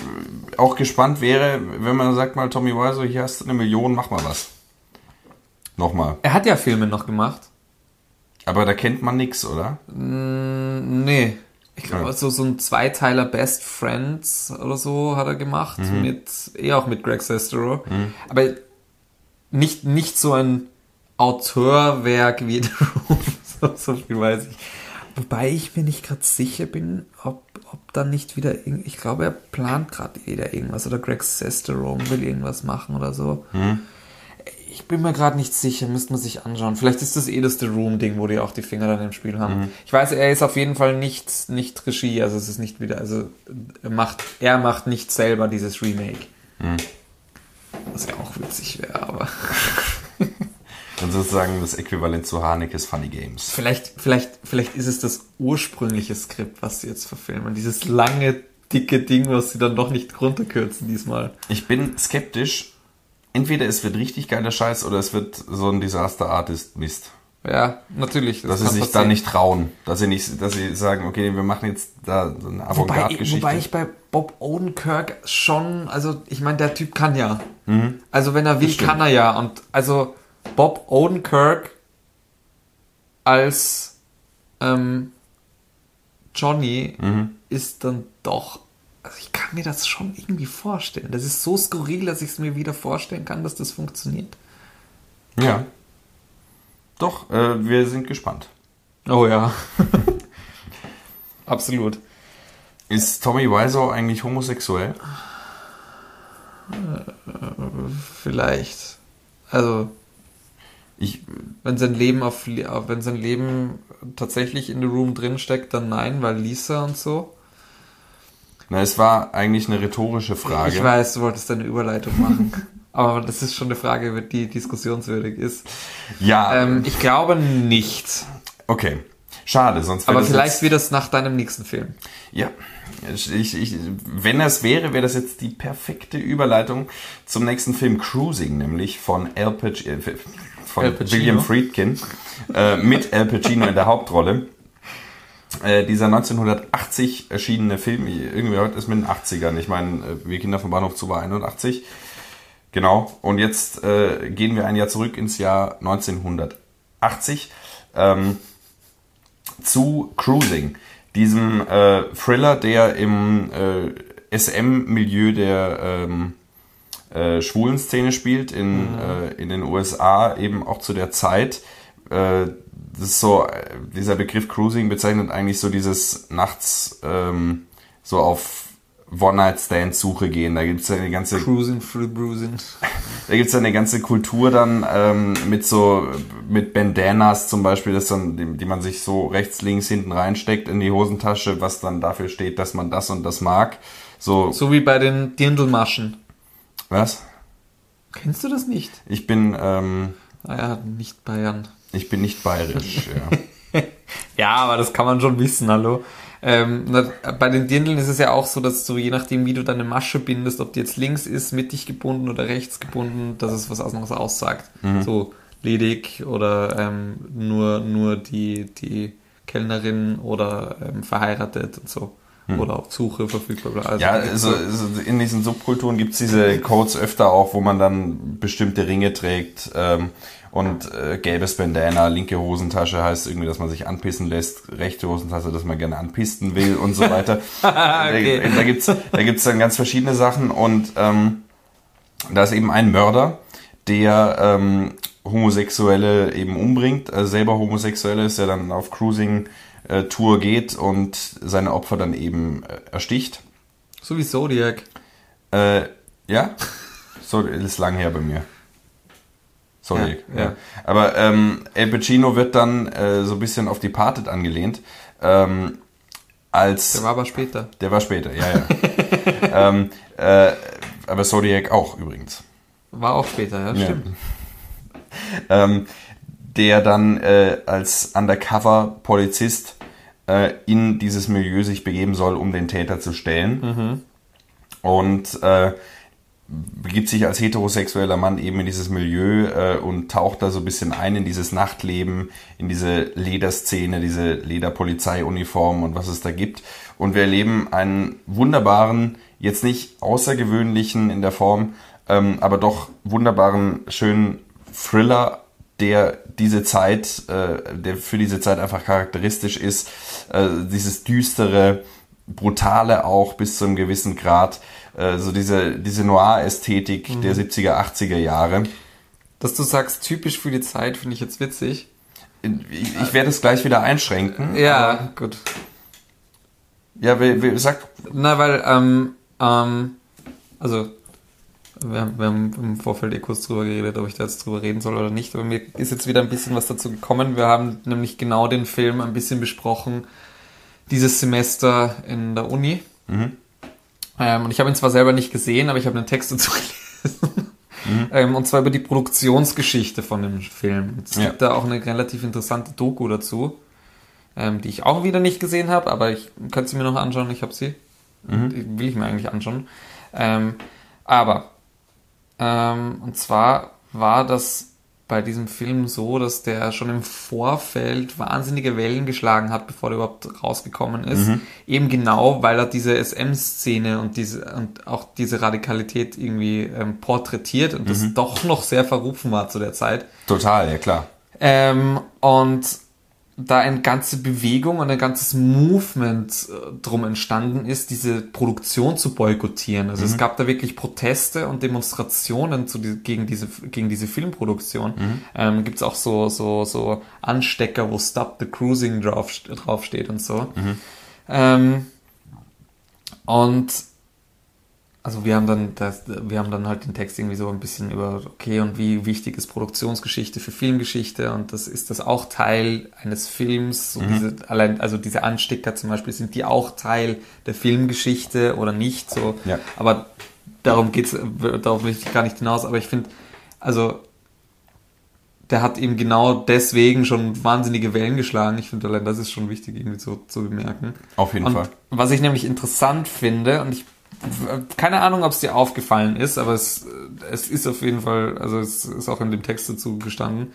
auch gespannt wäre, wenn man sagt mal, Tommy Wiseau, hier hast du eine Million, mach mal was. Nochmal. er hat ja Filme noch gemacht. Aber da kennt man nix, oder? Nee. Ich glaube, Ja. so, so ein Zweiteiler Best Friends oder so hat er gemacht. Mit, eh auch mit Greg Sestero. Aber nicht, nicht so ein Autorwerk wie The Room. so, so viel weiß ich. Wobei ich mir nicht gerade sicher bin, ob, ob dann nicht wieder ich glaube, er plant gerade wieder irgendwas oder Greg Sestero will irgendwas machen oder so. Ich bin mir gerade nicht sicher, müsste man sich anschauen. Vielleicht ist das eh das The Room-Ding, wo die auch die Finger dann im Spiel haben. Ich weiß, er ist auf jeden Fall nicht, nicht Regie, also es ist nicht wieder, also er macht, er macht nicht selber dieses Remake. Was ja auch witzig wäre, aber Dann sozusagen das Äquivalent zu Hanekes Funny Games. vielleicht, vielleicht, vielleicht ist es das ursprüngliche Skript, was sie jetzt verfilmen. Dieses lange, dicke Ding, was sie dann doch nicht runterkürzen diesmal. Ich bin skeptisch. Entweder es wird richtig geiler Scheiß oder es wird so ein Disaster Artist Mist. Ja, natürlich. dass sie sich da nicht trauen. Dass sie nicht, dass sie sagen, okay, wir machen jetzt da so eine Wobei, Avantgarde-Geschichte. wobei ich bei Bob Odenkirk schon, also ich meine, der Typ kann ja. Mhm. Also wenn er will, kann er ja. Und also Bob Odenkirk als ähm, Johnny Mhm. ist dann doch. Also ich kann mir das schon irgendwie vorstellen. Das ist so skurril, dass ich es mir wieder vorstellen kann, dass das funktioniert. Ja. Doch, äh, wir sind gespannt. Oh ja. Absolut. Ist Tommy Wiseau eigentlich homosexuell? Vielleicht. Also, Ich, wenn sein Leben auf, wenn sein Leben tatsächlich in The Room drin steckt, dann nein, weil Lisa und so. Na, es war eigentlich eine rhetorische Frage. Ich weiß, du wolltest eine Überleitung machen. Aber das ist schon eine Frage, die diskussionswürdig ist. Ja, Ähm, ich glaube nicht. okay. Schade, sonst wäre Aber das vielleicht jetzt, wird es nach deinem nächsten Film. Ja, ich, ich, wenn es wäre, wäre das jetzt die perfekte Überleitung zum nächsten Film Cruising, nämlich von Al Pac äh, von Al Pacino. William Friedkin äh, mit Al Pacino in der Hauptrolle. Äh, dieser 1980 erschienene Film, irgendwie heute ist mit den 80ern. Ich meine, äh, wir Kinder vom Bahnhof zu war 81. Genau. Und jetzt äh, gehen wir ein Jahr zurück ins Jahr 1980 ähm, zu Cruising, diesem äh, Thriller, der im äh, SM-Milieu der ähm, äh, schwulen Szene spielt in, äh, in den USA, eben auch zu der Zeit. Das ist so, äh, dieser Begriff Cruising bezeichnet eigentlich so dieses nachts ähm, so auf One-Night-Stand-Suche gehen. Da gibt's ja eine ganze Cruising through Bruising. da gibt's ja eine ganze Kultur dann ähm, mit so mit Bandanas zum Beispiel, das dann, die, die man sich so rechts, links, hinten reinsteckt in die Hosentasche, was dann dafür steht, dass man das und das mag. So, So wie bei den Dirndlmaschen. was? Kennst du das nicht? Ich bin, ähm, Naja, nicht Bayern. Ich bin nicht bayerisch. ja. Ja, aber das kann man schon wissen, hallo. Ähm, na, bei den Dirndln ist es ja auch so, dass du je nachdem, wie du deine Masche bindest, ob die jetzt links ist, mittig gebunden oder rechts gebunden, dass es was anderes aussagt. So ledig oder ähm, nur, nur die, die Kellnerin oder ähm, verheiratet und so. Oder auf Suche verfügbar. Also Ja, also, also in diesen Subkulturen gibt's diese Codes öfter auch, wo man dann bestimmte Ringe trägt ähm, und äh, gelbes Bandana, linke Hosentasche heißt irgendwie, dass man sich anpissen lässt, rechte Hosentasche, dass man gerne anpisten will und so weiter. Okay. da, da gibt's da gibt's dann ganz verschiedene Sachen und ähm, da ist eben ein Mörder, der ähm, Homosexuelle eben umbringt, also selber Homosexuelle ist, der dann auf Cruising-Tour geht und seine Opfer dann eben äh, ersticht. so wie Zodiac. Äh, ja? So, ist lang her bei mir. Sorry. Ja, Ja, ja. Aber ähm, El Pacino wird dann äh, so ein bisschen auf Departed angelehnt. Ähm, als Der war aber später. der war später, ja, ja. ähm, äh, aber Zodiac auch übrigens. War auch später, ja, Ja. stimmt. ähm, der dann äh, als Undercover-Polizist äh, in dieses Milieu sich begeben soll, um den Täter zu stellen. Und äh, begibt sich als heterosexueller Mann eben in dieses Milieu äh, und taucht da so ein bisschen ein in dieses Nachtleben, in diese Lederszene, diese Lederpolizeiuniform und was es da gibt. Und wir erleben einen wunderbaren, jetzt nicht außergewöhnlichen in der Form, ähm, aber doch wunderbaren, schönen Thriller, der diese Zeit, äh, der für diese Zeit einfach charakteristisch ist. Äh, dieses düstere, brutale auch bis zu einem gewissen Grad. Äh, so diese, diese Noir-Ästhetik der 70er, 80er Jahre. Dass du sagst, typisch für die Zeit, finde ich jetzt witzig. Ich, ich werde es gleich wieder einschränken. Ja, gut. Ja, wer, wer sagt, Na, weil, ähm, ähm, also, wir, haben- wir haben im Vorfeld eh kurz drüber geredet, ob ich da jetzt drüber reden soll oder nicht, aber mir ist jetzt wieder ein bisschen was dazu gekommen. Wir haben nämlich genau den Film ein bisschen besprochen, dieses Semester in der Uni. Ähm, und ich habe ihn zwar selber nicht gesehen, aber ich habe einen Text dazu gelesen. Ähm, und zwar über die Produktionsgeschichte von dem Film. Es Ja. gibt da auch eine relativ interessante Doku dazu, ähm, die ich auch wieder nicht gesehen habe, aber ich könnte sie mir noch anschauen. Ich habe sie. Die will ich mir eigentlich anschauen. Ähm, aber, ähm, und zwar war das bei diesem Film so, dass der schon im Vorfeld wahnsinnige Wellen geschlagen hat, bevor der überhaupt rausgekommen ist. Mhm. Eben genau, weil er diese SM-Szene und diese und auch diese Radikalität irgendwie ähm, porträtiert und mhm. das doch noch sehr verrufen war zu der Zeit. Total, ja klar. Ähm, und da eine ganze Bewegung und ein ganzes Movement äh, drum entstanden ist, diese Produktion zu boykottieren. Also mhm. es gab da wirklich Proteste und Demonstrationen zu die, gegen diese gegen diese Filmproduktion. Mhm. Ähm, Gibt es auch so so so Anstecker, wo Stop the Cruising drauf draufsteht und so. Mhm. Ähm, und also wir haben dann das, wir haben dann halt den Text irgendwie so ein bisschen über, okay, und wie wichtig ist Produktionsgeschichte für Filmgeschichte und das ist das auch Teil eines Films, so mhm. diese, allein, also diese Ansticker zum Beispiel, sind die auch Teil der Filmgeschichte oder nicht, so. Ja. Aber darum geht's, darauf will ich gar nicht hinaus, aber ich finde, also, der hat eben genau deswegen schon wahnsinnige Wellen geschlagen. Ich finde allein das ist schon wichtig irgendwie so zu bemerken. Auf jeden und Fall. Was ich nämlich interessant finde, und ich keine Ahnung, ob es dir aufgefallen ist, aber es, es ist auf jeden Fall, also es ist auch in dem Text dazu gestanden.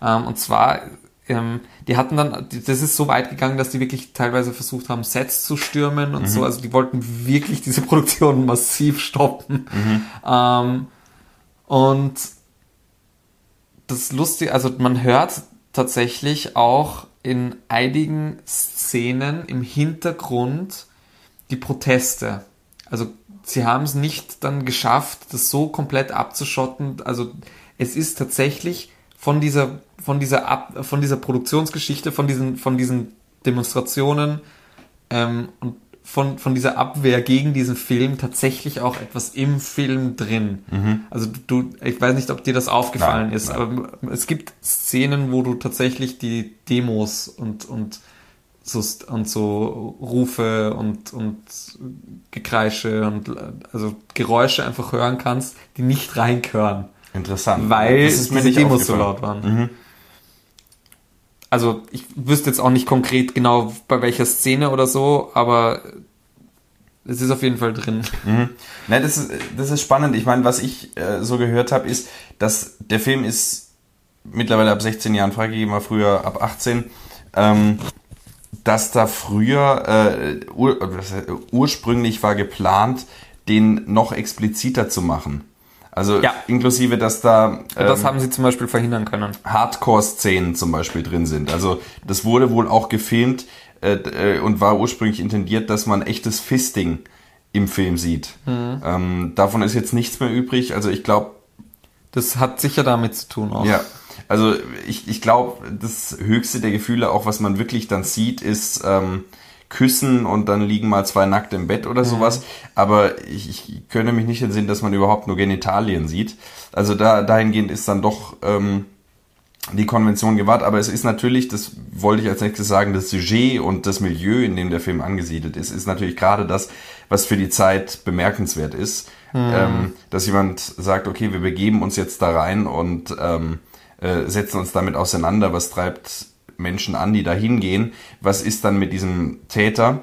Ähm, und zwar, ähm, die hatten dann, das ist so weit gegangen, dass die wirklich teilweise versucht haben, Sets zu stürmen und mhm. so. Also die wollten wirklich diese Produktion massiv stoppen. Mhm. Ähm, und das Lustige, also man hört tatsächlich auch in einigen Szenen im Hintergrund die Proteste. Also sie haben es nicht dann geschafft, das so komplett abzuschotten. Also es ist tatsächlich von dieser, von dieser, Ab, von dieser Produktionsgeschichte, von diesen, von diesen Demonstrationen ähm, und von, von dieser Abwehr gegen diesen Film tatsächlich auch etwas im Film drin. Mhm. Also du, ich weiß nicht, ob dir das aufgefallen nein, ist, nein. aber es gibt Szenen, wo du tatsächlich die Demos und, und so, und so Rufe und, und Gekreische und also Geräusche einfach hören kannst, die nicht reinkören. Interessant. Weil das ist mir diese Demos so laut waren. Mhm. Also ich wüsste jetzt auch nicht konkret genau bei welcher Szene oder so, aber es ist auf jeden Fall drin. Mhm. Na, das ist, das ist spannend. Ich meine, was ich äh, so gehört habe, ist, dass der Film ist mittlerweile ab 16 Jahren freigegeben, war früher ab 18. Ähm, dass da früher äh, ur, ursprünglich war geplant, den noch expliziter zu machen. Also ja. inklusive, dass da ähm, das haben sie zum Beispiel verhindern können. Hardcore-Szenen zum Beispiel drin sind. Also das wurde wohl auch gefilmt äh, äh, und war ursprünglich intendiert, dass man echtes Fisting im Film sieht. Mhm. Ähm, davon ist jetzt nichts mehr übrig. Also ich glaube, das hat sicher damit zu tun auch. Ja, also ich, ich glaube, das höchste der Gefühle, auch was man wirklich dann sieht, ist ähm, Küssen und dann liegen mal zwei nackt im Bett oder mhm. sowas. Aber ich, ich könnte mich nicht entsinnen, dass man überhaupt nur Genitalien sieht. Also da dahingehend ist dann doch ähm, die Konvention gewahrt. Aber es ist natürlich, das wollte ich als nächstes sagen, das Sujet und das Milieu, in dem der Film angesiedelt ist, ist natürlich gerade das, was für die Zeit bemerkenswert ist. Mhm. Ähm, dass jemand sagt, okay, wir begeben uns jetzt da rein und ähm, äh, setzen uns damit auseinander, was treibt Menschen an, die da hingehen, was ist dann mit diesem Täter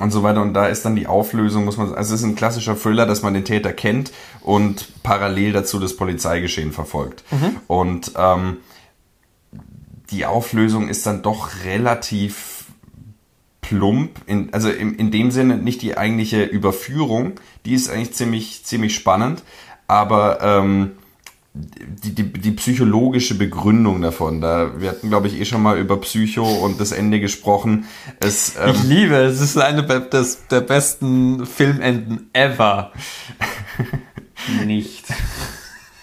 und so weiter. Und da ist dann die Auflösung, muss man, also es ist ein klassischer Thriller, dass man den Täter kennt und parallel dazu das Polizeigeschehen verfolgt. Mhm. Und ähm, die Auflösung ist dann doch relativ plump, in, also in, in dem Sinne nicht die eigentliche Überführung, die ist eigentlich ziemlich, ziemlich spannend, aber ähm, die, die, die psychologische Begründung davon. Da wir hatten, glaube ich, eh schon mal über Psycho und das Ende gesprochen. Es, ähm, ich liebe, es ist eine des, der besten Filmenden ever. Nicht.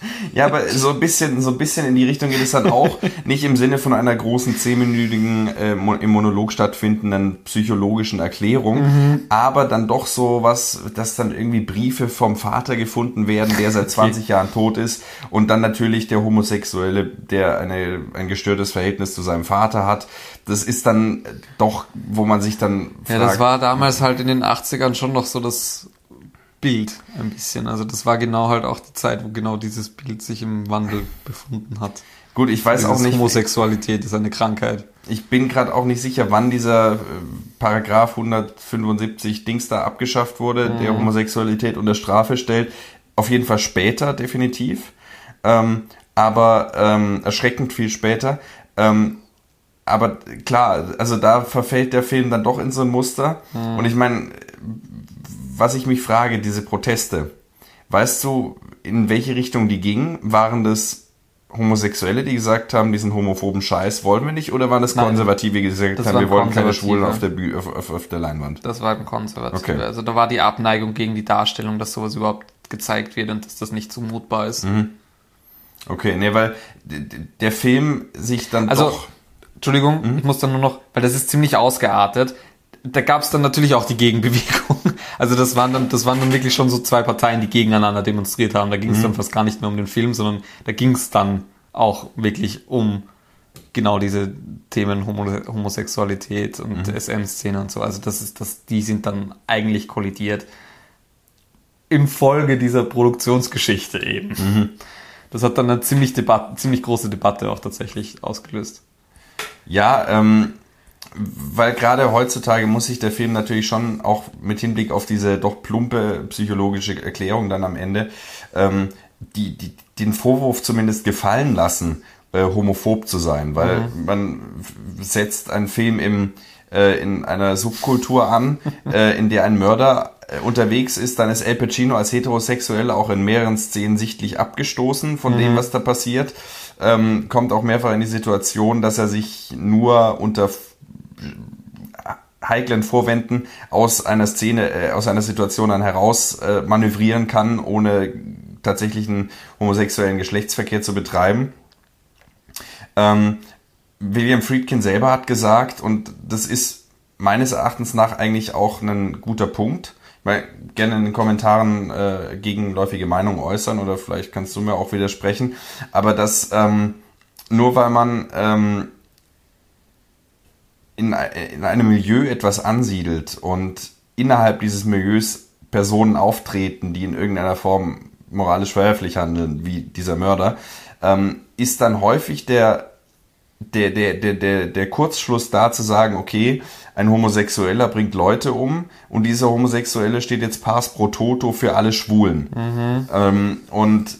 Ja, aber so ein bisschen, so ein bisschen in die Richtung geht es dann auch. Nicht im Sinne von einer großen zehnminütigen äh, im Monolog stattfindenden psychologischen Erklärung, mhm. aber dann doch so was, dass dann irgendwie Briefe vom Vater gefunden werden, der seit 20 Jahren tot ist und dann natürlich der Homosexuelle, der eine, ein gestörtes Verhältnis zu seinem Vater hat. Das ist dann doch, wo man sich dann fragt. Ja, das war damals halt in den 80ern schon noch so das Bild ein bisschen. Also das war genau halt auch die Zeit, wo genau dieses Bild sich im Wandel befunden hat. Gut, ich weiß Dieses auch nicht. Homosexualität ist eine Krankheit. Ich bin gerade auch nicht sicher, wann dieser äh, Paragraph 175 Dings da abgeschafft wurde, mhm. der Homosexualität unter Strafe stellt. Auf jeden Fall später, definitiv. Ähm, aber ähm, erschreckend viel später. Ähm, aber klar, also da verfällt der Film dann doch in so ein Muster. Mhm. Und ich meine, was ich mich frage, diese Proteste, weißt du, in welche Richtung die gingen? Waren das Homosexuelle, die gesagt haben, diesen homophoben Scheiß wollen wir nicht, oder waren das Konservative, die gesagt haben, wir wollen keine Schwulen auf der, auf, auf, auf der Leinwand? Das war ein Konservative. Okay. Also da war die Abneigung gegen die Darstellung, dass sowas überhaupt gezeigt wird und dass das nicht zumutbar ist. Mhm. Okay, nee, weil der Film sich dann also, doch... Entschuldigung, mhm. ich muss dann nur noch, weil das ist ziemlich ausgeartet. Da gab es dann natürlich auch die Gegenbewegung. Also das waren dann, das waren dann wirklich schon so zwei Parteien, die gegeneinander demonstriert haben. Da ging es mhm. dann fast gar nicht mehr um den Film, sondern da ging es dann auch wirklich um genau diese Themen Homo Homosexualität und mhm. SM-Szene und so. Also das ist, das, die sind dann eigentlich kollidiert infolge dieser Produktionsgeschichte eben. Mhm. Das hat dann eine ziemlich, Debatte, ziemlich große Debatte auch tatsächlich ausgelöst. Ja, ähm, weil gerade heutzutage muss sich der Film natürlich schon auch mit Hinblick auf diese doch plumpe psychologische Erklärung dann am Ende ähm, die, die, den Vorwurf zumindest gefallen lassen, äh, homophob zu sein, weil mhm. man setzt einen Film im, äh, in einer Subkultur an, äh, in der ein Mörder äh, unterwegs ist, dann ist El Pacino als Heterosexuell auch in mehreren Szenen sichtlich abgestoßen von mhm. dem, was da passiert. Ähm, kommt auch mehrfach in die Situation, dass er sich nur unter heiklen Vorwänden aus einer Szene, äh, aus einer Situation dann heraus äh, manövrieren kann, ohne tatsächlichen homosexuellen Geschlechtsverkehr zu betreiben. Ähm, William Friedkin selber hat gesagt, und das ist meines Erachtens nach eigentlich auch ein guter Punkt, weil gerne in den Kommentaren äh, gegenläufige Meinungen äußern oder vielleicht kannst du mir auch widersprechen, aber dass ähm, nur weil man ähm, in, in einem Milieu etwas ansiedelt und innerhalb dieses Milieus Personen auftreten, die in irgendeiner Form moralisch verwerflich handeln, wie dieser Mörder, ähm, ist dann häufig der, der, der, der, der, der Kurzschluss da zu sagen, okay, ein Homosexueller bringt Leute um und dieser Homosexuelle steht jetzt pars pro toto für alle Schwulen. Mhm. Ähm, und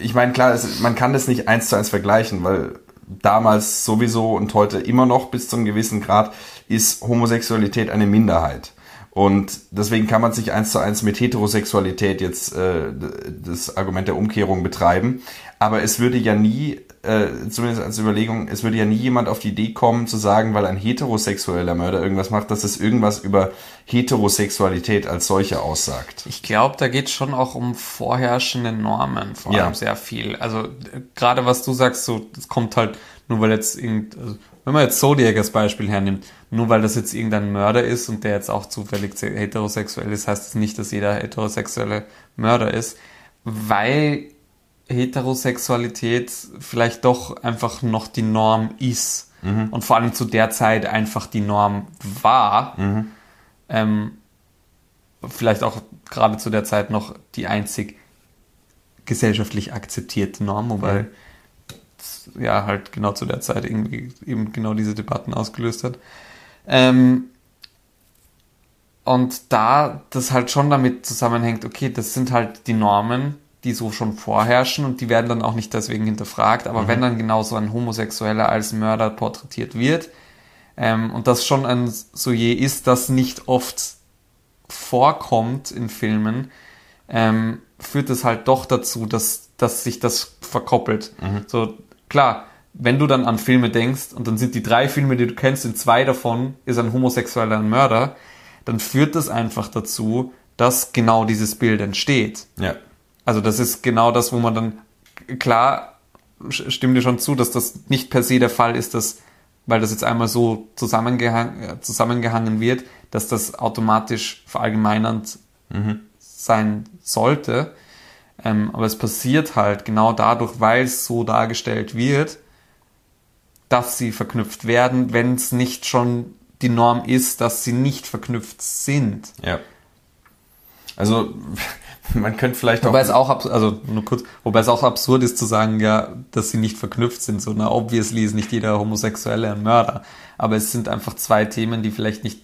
ich meine, klar, es, man kann das nicht eins zu eins vergleichen, weil damals sowieso und heute immer noch bis zu einem gewissen Grad ist Homosexualität eine Minderheit. Und deswegen kann man sich eins zu eins mit Heterosexualität jetzt äh, das Argument der Umkehrung betreiben. Aber es würde ja nie, äh, zumindest als Überlegung, es würde ja nie jemand auf die Idee kommen zu sagen, weil ein heterosexueller Mörder irgendwas macht, dass es irgendwas über Heterosexualität als solche aussagt. Ich glaube, da geht es schon auch um vorherrschende Normen, vor allem ja. sehr viel. Also gerade was du sagst, so, es kommt halt nur weil jetzt irgend, also, wenn man jetzt Zodiac als Beispiel hernimmt, nur weil das jetzt irgendein Mörder ist und der jetzt auch zufällig heterosexuell ist, heißt das nicht, dass jeder heterosexuelle Mörder ist, weil Heterosexualität vielleicht doch einfach noch die Norm ist mhm. und vor allem zu der Zeit einfach die Norm war. Mhm. Ähm, vielleicht auch gerade zu der Zeit noch die einzig gesellschaftlich akzeptierte Norm, wobei mhm ja halt genau zu der Zeit irgendwie eben genau diese Debatten ausgelöst hat. Ähm, und da das halt schon damit zusammenhängt, okay, das sind halt die Normen, die so schon vorherrschen und die werden dann auch nicht deswegen hinterfragt. Aber mhm. wenn dann genau so ein Homosexueller als Mörder porträtiert wird ähm, und das schon ein Sujet ist, das nicht oft vorkommt in Filmen, ähm, führt es halt doch dazu, dass, dass sich das verkoppelt. Mhm. So, klar, wenn du dann an Filme denkst und dann sind die drei Filme, die du kennst, in zwei davon ist ein homosexueller Mörder, dann führt das einfach dazu, dass genau dieses Bild entsteht. Ja. Also das ist genau das, wo man dann klar stimmt dir schon zu, dass das nicht per se der Fall ist, dass weil das jetzt einmal so zusammengehangen, zusammengehangen wird, dass das automatisch verallgemeinernd mhm. sein sollte. Ähm, aber es passiert halt genau dadurch, weil es so dargestellt wird, dass sie verknüpft werden, wenn es nicht schon die Norm ist, dass sie nicht verknüpft sind. Ja. Also man könnte vielleicht wobei auch. Es auch also nur kurz, wobei es auch absurd ist zu sagen, ja, dass sie nicht verknüpft sind. So, na, obviously ist nicht jeder Homosexuelle ein Mörder. Aber es sind einfach zwei Themen, die vielleicht nicht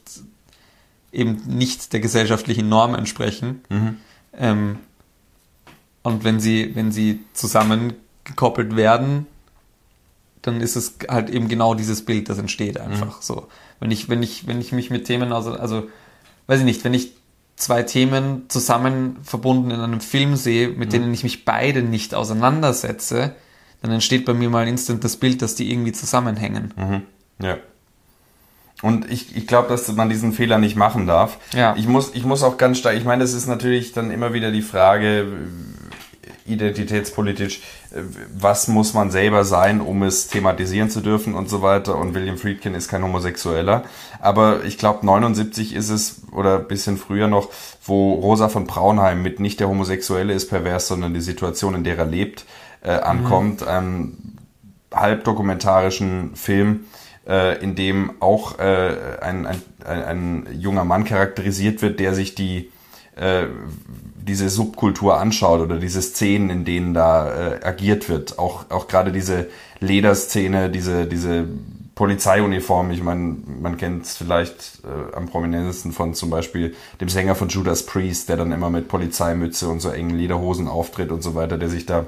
eben nicht der gesellschaftlichen Norm entsprechen. Mhm. Ähm, Und wenn sie, wenn sie zusammengekoppelt werden, dann ist es halt eben genau dieses Bild, das entsteht einfach mhm. so. Wenn ich, wenn ich, wenn ich mich mit Themen, also, also, weiß ich nicht, wenn ich zwei Themen zusammen verbunden in einem Film sehe, mit mhm. denen ich mich beide nicht auseinandersetze, dann entsteht bei mir mal instant das Bild, dass die irgendwie zusammenhängen. Mhm. Ja. Und ich, ich glaube, dass man diesen Fehler nicht machen darf. Ja. Ich muss, ich muss auch ganz stark, ich meine, es ist natürlich dann immer wieder die Frage, identitätspolitisch, was muss man selber sein, um es thematisieren zu dürfen und so weiter. Und William Friedkin ist kein Homosexueller. Aber ich glaube, 79 ist es, oder bisschen früher noch, wo Rosa von Braunheim mit nicht der Homosexuelle ist pervers, sondern die Situation, in der er lebt, äh, ankommt. Mhm. Einem halbdokumentarischen Film, äh, in dem auch äh, ein, ein, ein, ein junger Mann charakterisiert wird, der sich die äh, diese Subkultur anschaut oder diese Szenen, in denen da äh, agiert wird, auch, auch gerade diese Lederszene, diese, diese Polizeiuniform, ich meine, man kennt es vielleicht äh, am prominentesten von zum Beispiel dem Sänger von Judas Priest, der dann immer mit Polizeimütze und so engen Lederhosen auftritt und so weiter, der sich da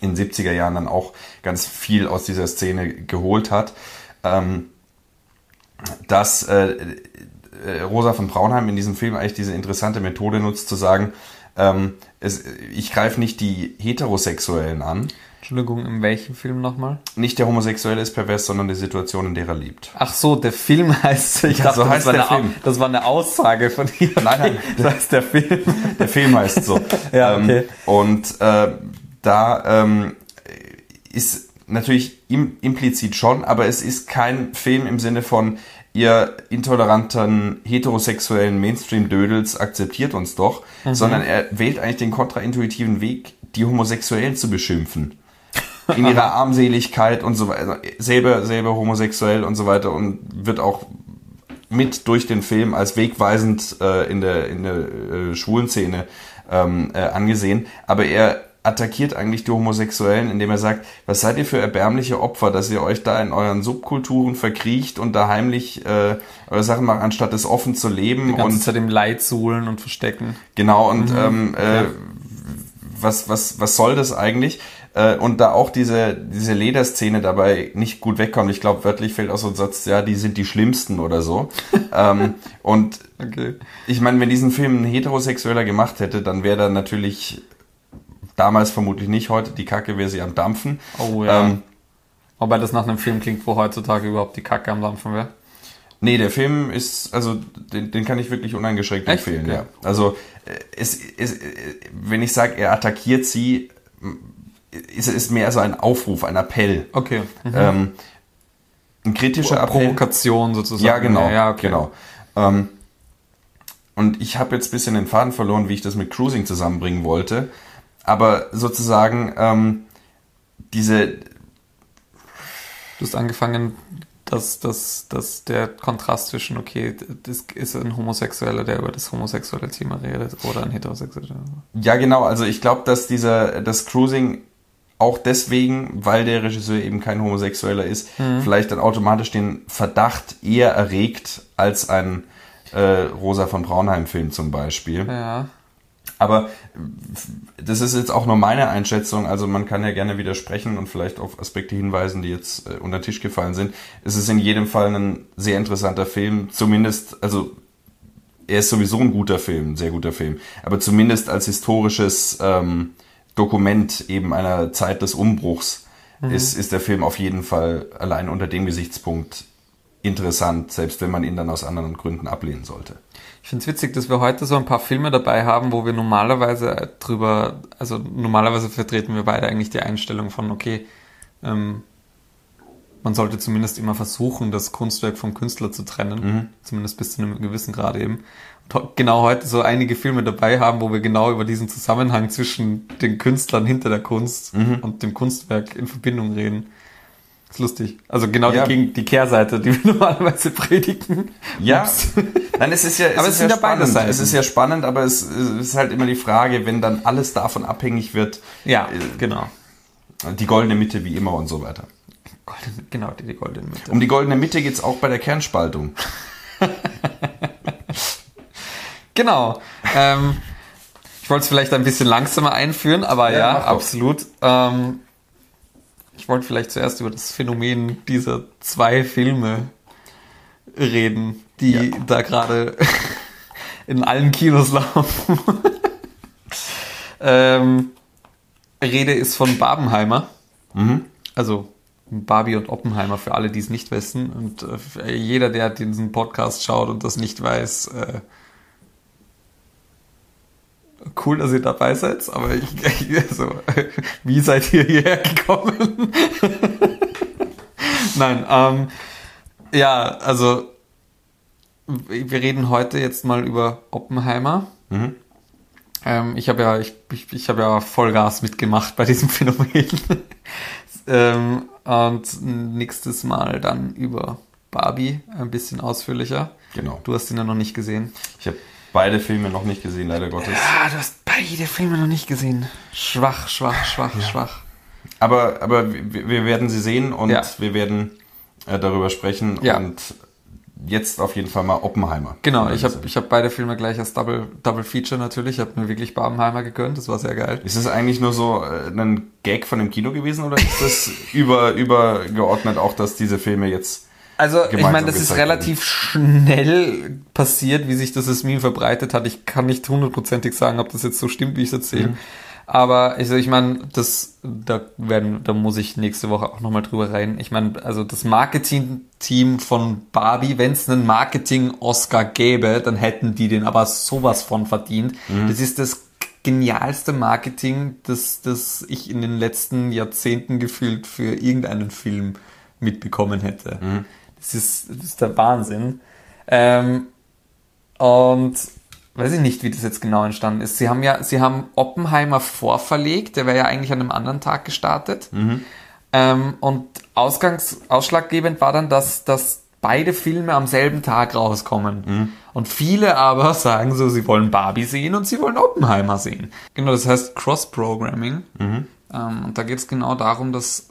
in 70er Jahren dann auch ganz viel aus dieser Szene geholt hat. Ähm, dass äh, Rosa von Braunheim in diesem Film eigentlich diese interessante Methode nutzt, zu sagen, ähm, es, ich greife nicht die Heterosexuellen an. Entschuldigung, in welchem Film nochmal? Nicht der Homosexuelle ist pervers, sondern die Situation, in der er lebt. Ach so, der Film heißt, ich ja, dachte, so heißt das, war der Film. das war eine Aussage von ihr. Nein, nein, das heißt der Film. Der Film heißt so. ja, ähm, okay. und äh, da ähm, ist natürlich im, implizit schon, aber es ist kein Film im Sinne von, ihr intoleranten heterosexuellen Mainstream-Dödels akzeptiert uns doch, mhm. sondern er wählt eigentlich den kontraintuitiven Weg, die Homosexuellen zu beschimpfen. In ihrer Armseligkeit und so weiter. Selber, selber homosexuell und so weiter und wird auch mit durch den Film als wegweisend äh, in der, in der äh, schwulen Szene ähm, äh, angesehen. Aber er attackiert eigentlich die Homosexuellen, indem er sagt, was seid ihr für erbärmliche Opfer, dass ihr euch da in euren Subkulturen verkriecht und da heimlich äh, eure Sachen macht, anstatt es offen zu leben. Die ganze und Zeit im Leid suhlen und verstecken. Genau, und mhm. ähm, äh, ja. was, was, was soll das eigentlich? Äh, und da auch diese, diese Lederszene dabei nicht gut wegkommt. Ich glaube, wörtlich fällt auch so ein Satz, ja, die sind die Schlimmsten oder so. ähm, und okay. ich meine, wenn diesen Film ein Heterosexueller gemacht hätte, dann wäre da natürlich Damals vermutlich nicht, heute die Kacke wäre sie am Dampfen. Oh ja. Ähm, Wobei das nach einem Film klingt, wo heutzutage überhaupt die Kacke am Dampfen wäre. Nee, der Film ist, also den, den kann ich wirklich uneingeschränkt Echt? empfehlen. Okay. Ja. Also äh, es, es, wenn ich sage, er attackiert sie, ist es mehr so ein Aufruf, ein Appell. Okay. Mhm. Ähm, ein kritischer Appell. Provokation sozusagen. Ja, genau. Ja, okay. genau. Ähm, und ich habe jetzt ein bisschen den Faden verloren, wie ich das mit Cruising zusammenbringen wollte aber sozusagen ähm, diese. Du hast angefangen, dass, dass, dass der Kontrast zwischen, okay, das ist ein Homosexueller, der über das homosexuelle Thema redet, oder ein Heterosexueller. Ja, genau. Also ich glaube, dass dieser, das Cruising auch deswegen, weil der Regisseur eben kein Homosexueller ist, mhm. vielleicht dann automatisch den Verdacht eher erregt als ein äh, Rosa von Braunheim-Film zum Beispiel. Ja. Aber das ist jetzt auch nur meine Einschätzung, also man kann ja gerne widersprechen und vielleicht auf Aspekte hinweisen, die jetzt äh, unter den Tisch gefallen sind. Es ist in jedem Fall ein sehr interessanter Film, zumindest, also er ist sowieso ein guter Film, ein sehr guter Film, aber zumindest als historisches ähm, Dokument eben einer Zeit des Umbruchs mhm. ist, ist der Film auf jeden Fall allein unter dem Gesichtspunkt interessant, selbst wenn man ihn dann aus anderen Gründen ablehnen sollte. Ich finde es witzig, dass wir heute so ein paar Filme dabei haben, wo wir normalerweise drüber, also normalerweise vertreten wir beide eigentlich die Einstellung von, okay, ähm, man sollte zumindest immer versuchen, das Kunstwerk vom Künstler zu trennen, mhm. zumindest bis zu einem gewissen Grad eben. Und genau heute so einige Filme dabei haben, wo wir genau über diesen Zusammenhang zwischen den Künstlern hinter der Kunst mhm. und dem Kunstwerk in Verbindung reden. Ist lustig. Also genau ja. die, die Kehrseite, die wir normalerweise predigen. Ja. Nein, es ist ja, es aber ist es sind ja spannend. Seiten. Es ist ja spannend, aber es, ist halt immer die Frage, wenn dann alles davon abhängig wird. Ja, äh, genau. Die goldene Mitte wie immer und so weiter. Golden, genau, die, die goldene Mitte. Um die goldene Mitte geht es auch bei der Kernspaltung. genau. ähm, Ich wollte es vielleicht ein bisschen langsamer einführen, aber ja, Ja, absolut. Ähm, ich wollte vielleicht zuerst über das Phänomen dieser zwei Filme reden, die Ja. da gerade in allen Kinos laufen. ähm, Rede ist von Barbenheimer. Mhm. Also Barbie und Oppenheimer für alle, die es nicht wissen. Und äh, jeder, der diesen Podcast schaut und das nicht weiß, äh, cool, dass ihr dabei seid. Aber ich, also, wie seid ihr hierher gekommen? Nein, ähm, ja, also wir reden heute jetzt mal über Oppenheimer. Mhm. Ähm, ich habe ja, ich, ich, ich habe ja Vollgas mitgemacht bei diesem Phänomen. ähm, und nächstes Mal dann über Barbie ein bisschen ausführlicher. Genau. Du hast ihn ja noch nicht gesehen. Ich habe beide Filme noch nicht gesehen, leider Gottes. Ah, du hast beide Filme noch nicht gesehen. Schwach, schwach, schwach, schwach. Aber, aber wir, wir werden sie sehen und Ja. wir werden äh, darüber sprechen. Ja. Und jetzt auf jeden Fall mal Oppenheimer. Genau, ich habe ich hab beide Filme gleich als Double, Double Feature natürlich. Ich habe mir wirklich Barbenheimer gegönnt, das war sehr geil. Ist das eigentlich nur so äh, ein Gag von dem Kino gewesen oder ist das über, übergeordnet auch, dass diese Filme jetzt Also, ich meine, das ist relativ schnell passiert, wie sich das als Meme verbreitet hat. Ich kann nicht hundertprozentig sagen, ob das jetzt so stimmt, wie ich es erzähle. Aber also ich meine, das da werden, da muss ich nächste Woche auch nochmal drüber rein. Ich meine, also das Marketing-Team von Barbie, wenn es einen Marketing-Oscar gäbe, dann hätten die den aber sowas von verdient. Das ist das genialste Marketing, das, das ich in den letzten Jahrzehnten gefühlt für irgendeinen Film mitbekommen hätte. Das, ist, das ist der Wahnsinn. Ähm, und weiß ich nicht, wie das jetzt genau entstanden ist. Sie haben ja, sie haben Oppenheimer vorverlegt, der wäre ja eigentlich an einem anderen Tag gestartet. Ähm, und Ausgangs, ausschlaggebend war dann, dass, dass beide Filme am selben Tag rauskommen. Und viele aber sagen so, sie wollen Barbie sehen und sie wollen Oppenheimer sehen. Genau, das heißt Cross-Programming. Ähm, und da geht es genau darum, dass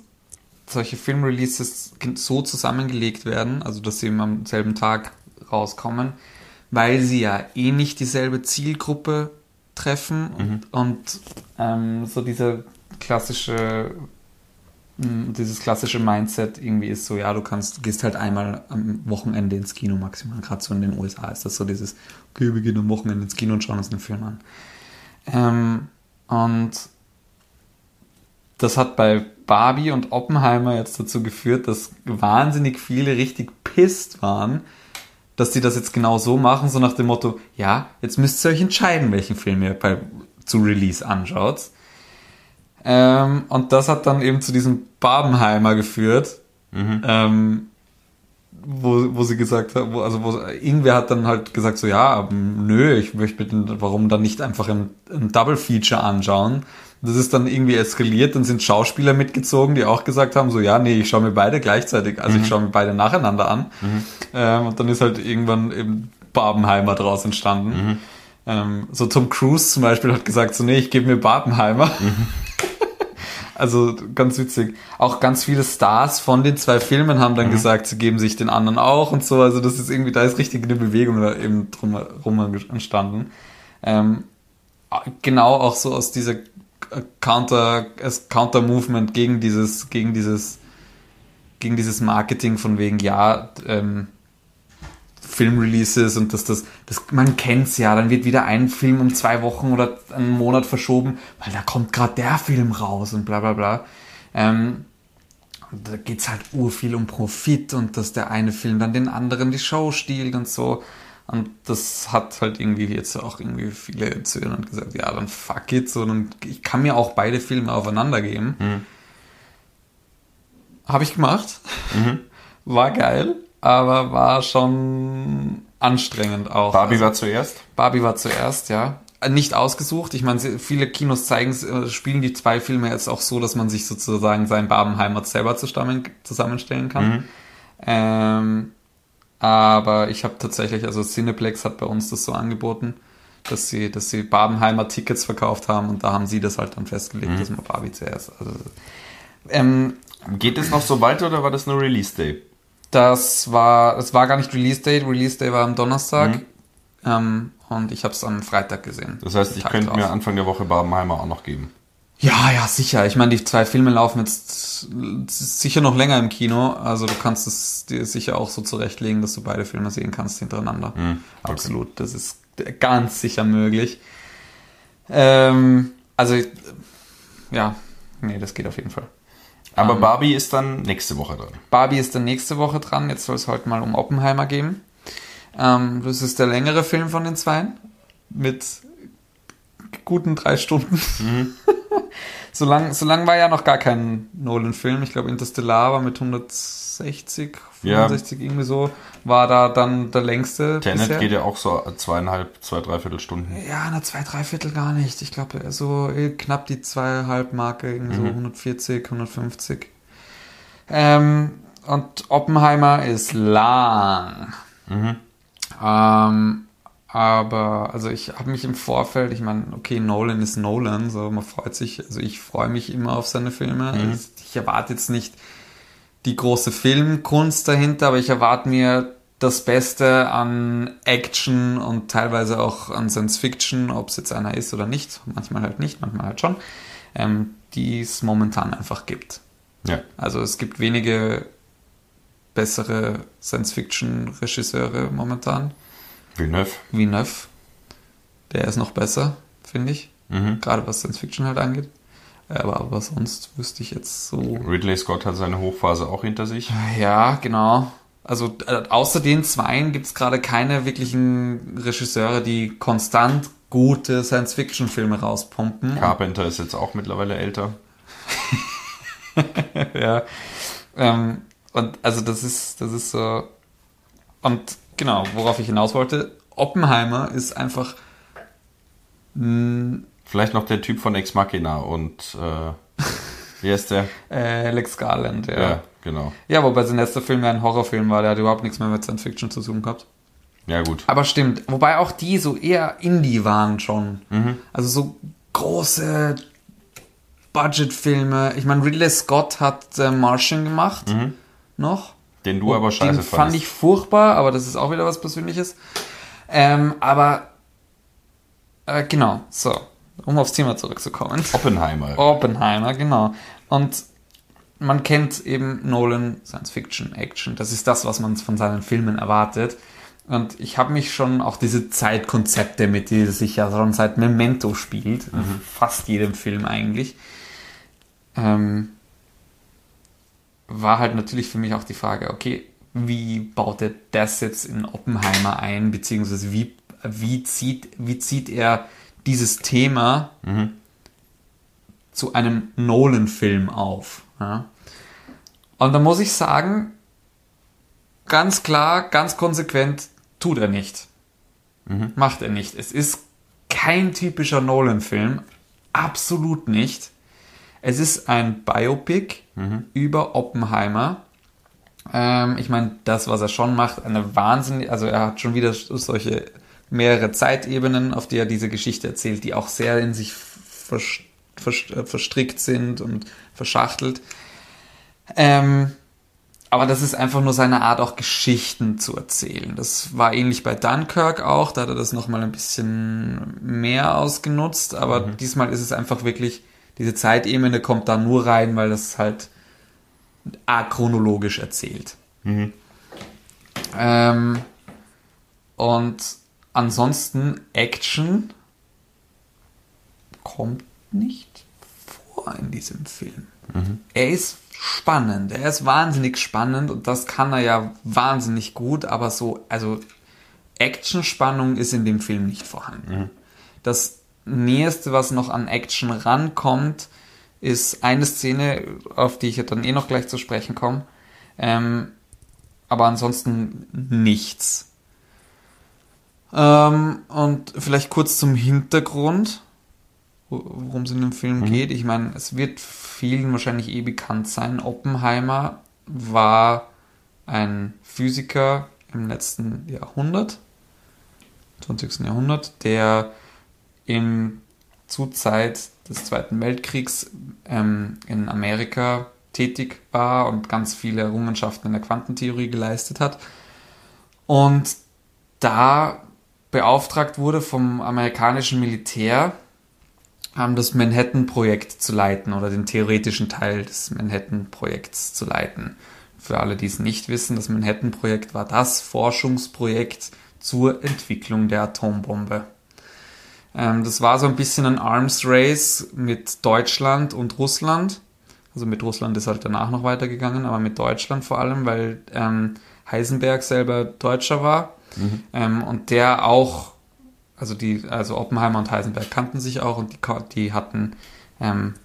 solche Filmreleases so zusammengelegt werden, also dass sie eben am selben Tag rauskommen, weil sie ja eh nicht dieselbe Zielgruppe treffen und, und ähm, so diese klassische mh, dieses klassische Mindset irgendwie ist so, ja, du kannst, du gehst halt einmal am Wochenende ins Kino maximal. Gerade so in den USA ist das so dieses, okay, wir gehen am Wochenende ins Kino und schauen uns einen Film an. Ähm, und das hat bei Barbie und Oppenheimer jetzt dazu geführt, dass wahnsinnig viele richtig pisst waren, dass die das jetzt genau so machen, so nach dem Motto, ja, jetzt müsst ihr euch entscheiden, welchen Film ihr bei, zu Release anschaut. Ähm, und das hat dann eben zu diesem Barbenheimer geführt, ähm, wo, wo sie gesagt hat, wo, also wo, irgendwer hat dann halt gesagt so, ja, nö, ich möchte mit, dem- warum dann nicht einfach ein, ein Double Feature anschauen? Das ist dann irgendwie eskaliert, dann sind Schauspieler mitgezogen, die auch gesagt haben, so, ja, nee, ich schaue mir beide gleichzeitig, also ich schaue mir beide nacheinander an. Ähm, und dann ist halt irgendwann eben Barbenheimer draus entstanden. Ähm, so Tom Cruise zum Beispiel hat gesagt, so, nee, ich gebe mir Barbenheimer. Also ganz witzig. Auch ganz viele Stars von den zwei Filmen haben dann gesagt, sie geben sich den anderen auch und so. Also das ist irgendwie, da ist richtig eine Bewegung da eben drumherum entstanden. Ähm, genau auch so aus dieser Counter, als Counter-Movement gegen dieses, gegen dieses, gegen dieses Marketing von wegen, ja, ähm, Filmreleases und dass das, das man kennt's ja, dann wird wieder ein Film um zwei Wochen oder einen Monat verschoben, weil da kommt gerade der Film raus und bla bla bla. Ähm, da geht's halt urviel um Profit und dass der eine Film dann den anderen die Show stiehlt und so. Und das hat halt irgendwie jetzt auch irgendwie viele erzählt und gesagt, ja, dann fuck it, so, dann, ich kann mir auch beide Filme aufeinander geben. Habe ich gemacht. War geil, aber war schon anstrengend auch. Barbie Also- war zuerst. Barbie war zuerst, ja. Nicht ausgesucht. Ich meine, viele Kinos zeigen, äh, spielen die zwei Filme jetzt auch so, dass man sich sozusagen seinen Barbenheimer selber zusammen, zusammenstellen kann. Ähm, aber ich habe tatsächlich, also Cineplex hat bei uns das so angeboten, dass sie, dass sie Barbenheimer Tickets verkauft haben und da haben sie das halt dann festgelegt, dass man Barbie zuerst. Also, ähm, Geht es noch so weiter oder war das nur Release Day? das war, es war gar nicht Release Date. Release Day war am Donnerstag. Ähm, und ich habe es am Freitag gesehen. Das heißt, ich könnte mir Anfang der Woche Barbenheimer auch noch geben. Ja, ja, sicher. Ich meine, die zwei Filme laufen jetzt sicher noch länger im Kino. Also du kannst es dir sicher auch so zurechtlegen, dass du beide Filme sehen kannst hintereinander. Hm, okay. Absolut. Das ist ganz sicher möglich. Ähm, also, ja, nee, das geht auf jeden Fall. Aber Ähm. Barbie ist dann nächste Woche dran. Barbie ist dann nächste Woche dran. Jetzt soll es heute mal um Oppenheimer gehen. Ähm, das ist der längere Film von den zweien. Mit guten drei Stunden. so, lang, so lang war ja noch gar kein Nolan-Film. Ich glaube, Interstellar war mit 160, Ja. 65 irgendwie so. War da dann der längste. Tenet bisher. geht ja auch so zweieinhalb, zwei, dreiviertel Stunden. Ja, na, zwei, drei Viertel gar nicht. Ich glaube, so eh, knapp die zweieinhalb Marke, irgendwie so 140, 150. Ähm, und Oppenheimer ist lang. Ähm, aber, also ich habe mich im Vorfeld, ich meine, okay, Nolan ist Nolan, so man freut sich, also ich freue mich immer auf seine Filme. Also Ich erwarte jetzt nicht die große Filmkunst dahinter, aber ich erwarte mir das Beste an Action und teilweise auch an Science Fiction, ob es jetzt einer ist oder nicht, manchmal halt nicht, manchmal halt schon, ähm, die es momentan einfach gibt. Ja. Also es gibt wenige bessere Science-Fiction-Regisseure momentan. Villeneuve. Villeneuve, der ist noch besser, finde ich. Mhm. Gerade was Science-Fiction halt angeht. Aber, aber sonst wüsste ich jetzt so. Ridley Scott hat seine Hochphase auch hinter sich. Ja, genau. Also äh, außer den zweien gibt es gerade keine wirklichen Regisseure, die konstant gute Science-Fiction-Filme rauspumpen. Carpenter ist jetzt auch mittlerweile älter. ja. Ähm, und also das ist, das ist so. Und genau, worauf ich hinaus wollte, Oppenheimer ist einfach. mh, Vielleicht noch der Typ von Ex Machina und äh, wie heißt der? Äh, Alex Garland, ja. Ja, ja. genau. wobei sein letzter Film ja ein Horrorfilm war, der hat überhaupt nichts mehr mit Science Fiction zu tun gehabt. Ja, gut. Aber stimmt, wobei auch die so eher Indie waren schon. Also so große Budgetfilme. Ich meine, Ridley Scott hat äh, Martian gemacht. Noch. Den du aber scheiße Den fand fandest. ich furchtbar, aber das ist auch wieder was Persönliches. Ähm, aber äh, genau, so, um aufs Thema zurückzukommen. Oppenheimer. Oppenheimer, genau. Und man kennt eben Nolan Science Fiction, Action. Das ist das, was man von seinen Filmen erwartet. Und ich habe mich schon auch diese Zeitkonzepte, mit die sich ja schon seit Memento spielt, in fast jedem Film eigentlich, ähm, war halt natürlich für mich auch die Frage, okay, wie baut er das jetzt in Oppenheimer ein, beziehungsweise wie, wie, zieht, wie zieht er dieses Thema zu einem Nolan-Film auf. Ja? Und da muss ich sagen, ganz klar, ganz konsequent, tut er nicht. Macht er nicht. Es ist kein typischer Nolan-Film. Absolut nicht. Es ist ein Biopic über Oppenheimer. Ähm, ich meine, das, was er schon macht, eine Wahnsinn, also er hat schon wieder solche mehrere Zeitebenen, auf die er diese Geschichte erzählt, die auch sehr in sich vers vers äh, verstrickt sind und verschachtelt. Ähm, aber das ist einfach nur seine Art, auch Geschichten zu erzählen. Das war ähnlich bei Dunkirk auch, da hat er das nochmal ein bisschen mehr ausgenutzt, aber diesmal ist es einfach wirklich, diese Zeitebene kommt da nur rein, weil das halt achronologisch erzählt. Ähm, und ansonsten Action kommt nicht vor in diesem Film. Er ist spannend, er ist wahnsinnig spannend und das kann er ja wahnsinnig gut, aber so, also Action-Spannung ist in dem Film nicht vorhanden. Das nächste, was noch an Action rankommt, ist eine Szene, auf die ich ja dann eh noch gleich zu sprechen komme. Ähm, aber ansonsten nichts. Ähm, und vielleicht kurz zum Hintergrund, wo- worum es in dem Film geht. Ich meine, es wird vielen wahrscheinlich eh bekannt sein. Oppenheimer war ein Physiker im letzten Jahrhundert, 20. Jahrhundert, der in zur Zeit des Zweiten Weltkriegs ähm, in Amerika tätig war und ganz viele Errungenschaften in der Quantentheorie geleistet hat. Und da beauftragt wurde vom amerikanischen Militär, das Manhattan-Projekt zu leiten oder den theoretischen Teil des Manhattan-Projekts zu leiten. Für alle, die es nicht wissen, das Manhattan-Projekt war das Forschungsprojekt zur Entwicklung der Atombombe. Ähm, das war so ein bisschen ein Arms Race mit Deutschland und Russland. Also mit Russland ist halt danach noch weitergegangen, aber mit Deutschland vor allem, weil ähm, Heisenberg selber Deutscher war mhm. ähm, und der auch, also die, also Oppenheimer und Heisenberg kannten sich auch und die, die hatten ähm,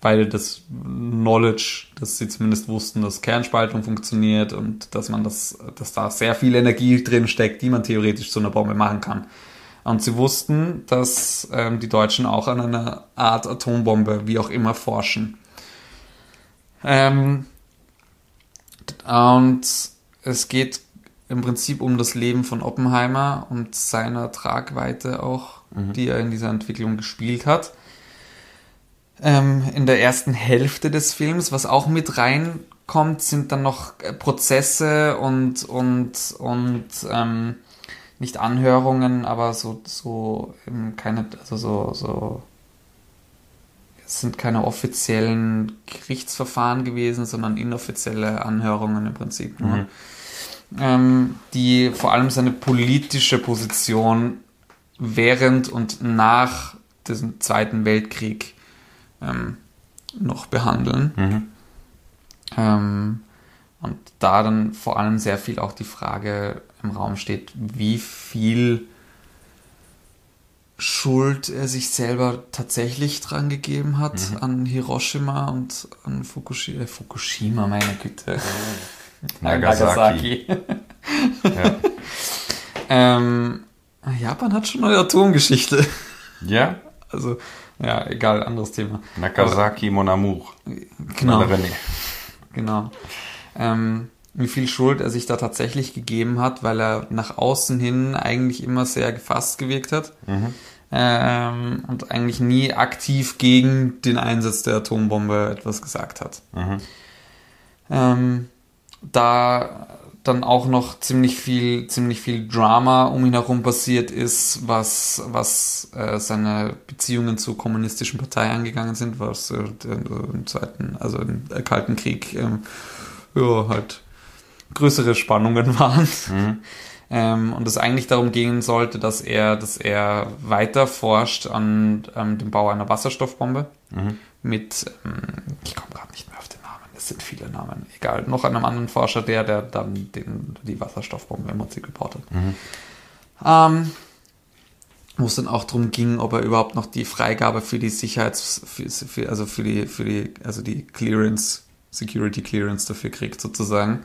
beide das Knowledge, dass sie zumindest wussten, dass Kernspaltung funktioniert und dass man das, dass da sehr viel Energie drin steckt, die man theoretisch zu einer Bombe machen kann. Und sie wussten, dass ähm, die Deutschen auch an einer Art Atombombe, wie auch immer, forschen. Ähm, und es geht im Prinzip um das Leben von Oppenheimer und seiner Tragweite auch, mhm. die er in dieser Entwicklung gespielt hat. Ähm, in der ersten Hälfte des Films, was auch mit reinkommt, sind dann noch Prozesse und, und, und ähm, nicht Anhörungen, aber so, so keine, also so, so, es sind keine offiziellen Gerichtsverfahren gewesen, sondern inoffizielle Anhörungen im Prinzip nur. Mhm. Ähm, die vor allem seine politische Position während und nach dem Zweiten Weltkrieg ähm, noch behandeln. Mhm. Ähm, und da dann vor allem sehr viel auch die Frage im Raum steht, wie viel Schuld er sich selber tatsächlich dran gegeben hat mhm. an Hiroshima und an Fukushima. Äh, Fukushima, meine Güte. Nagasaki. Nagasaki. ja. ähm, Japan hat schon eine Atomgeschichte. Ja? Also, ja, egal, anderes Thema. Nagasaki Aber, Mon Amour. Genau. Genau. Ähm, wie viel Schuld er sich da tatsächlich gegeben hat, weil er nach außen hin eigentlich immer sehr gefasst gewirkt hat mhm. ähm, und eigentlich nie aktiv gegen den Einsatz der Atombombe etwas gesagt hat. Mhm. Ähm, da dann auch noch ziemlich viel, ziemlich viel Drama um ihn herum passiert ist, was, was äh, seine Beziehungen zur kommunistischen Partei angegangen sind, was äh, im zweiten, also im Kalten Krieg ähm, ja, halt größere Spannungen waren. Mhm. Ähm, und es eigentlich darum gehen sollte, dass er, dass er weiter forscht an ähm, dem Bau einer Wasserstoffbombe mhm. mit, ähm, ich komme gerade nicht mehr auf den Namen, es sind viele Namen, egal, noch einem anderen Forscher, der, der dann den, die Wasserstoffbombe im Prinzip gebaut hat. Mhm. Ähm, wo es dann auch darum ging, ob er überhaupt noch die Freigabe für die Sicherheits, für, für, also für die, für die, also die Clearance, Security Clearance dafür kriegt sozusagen.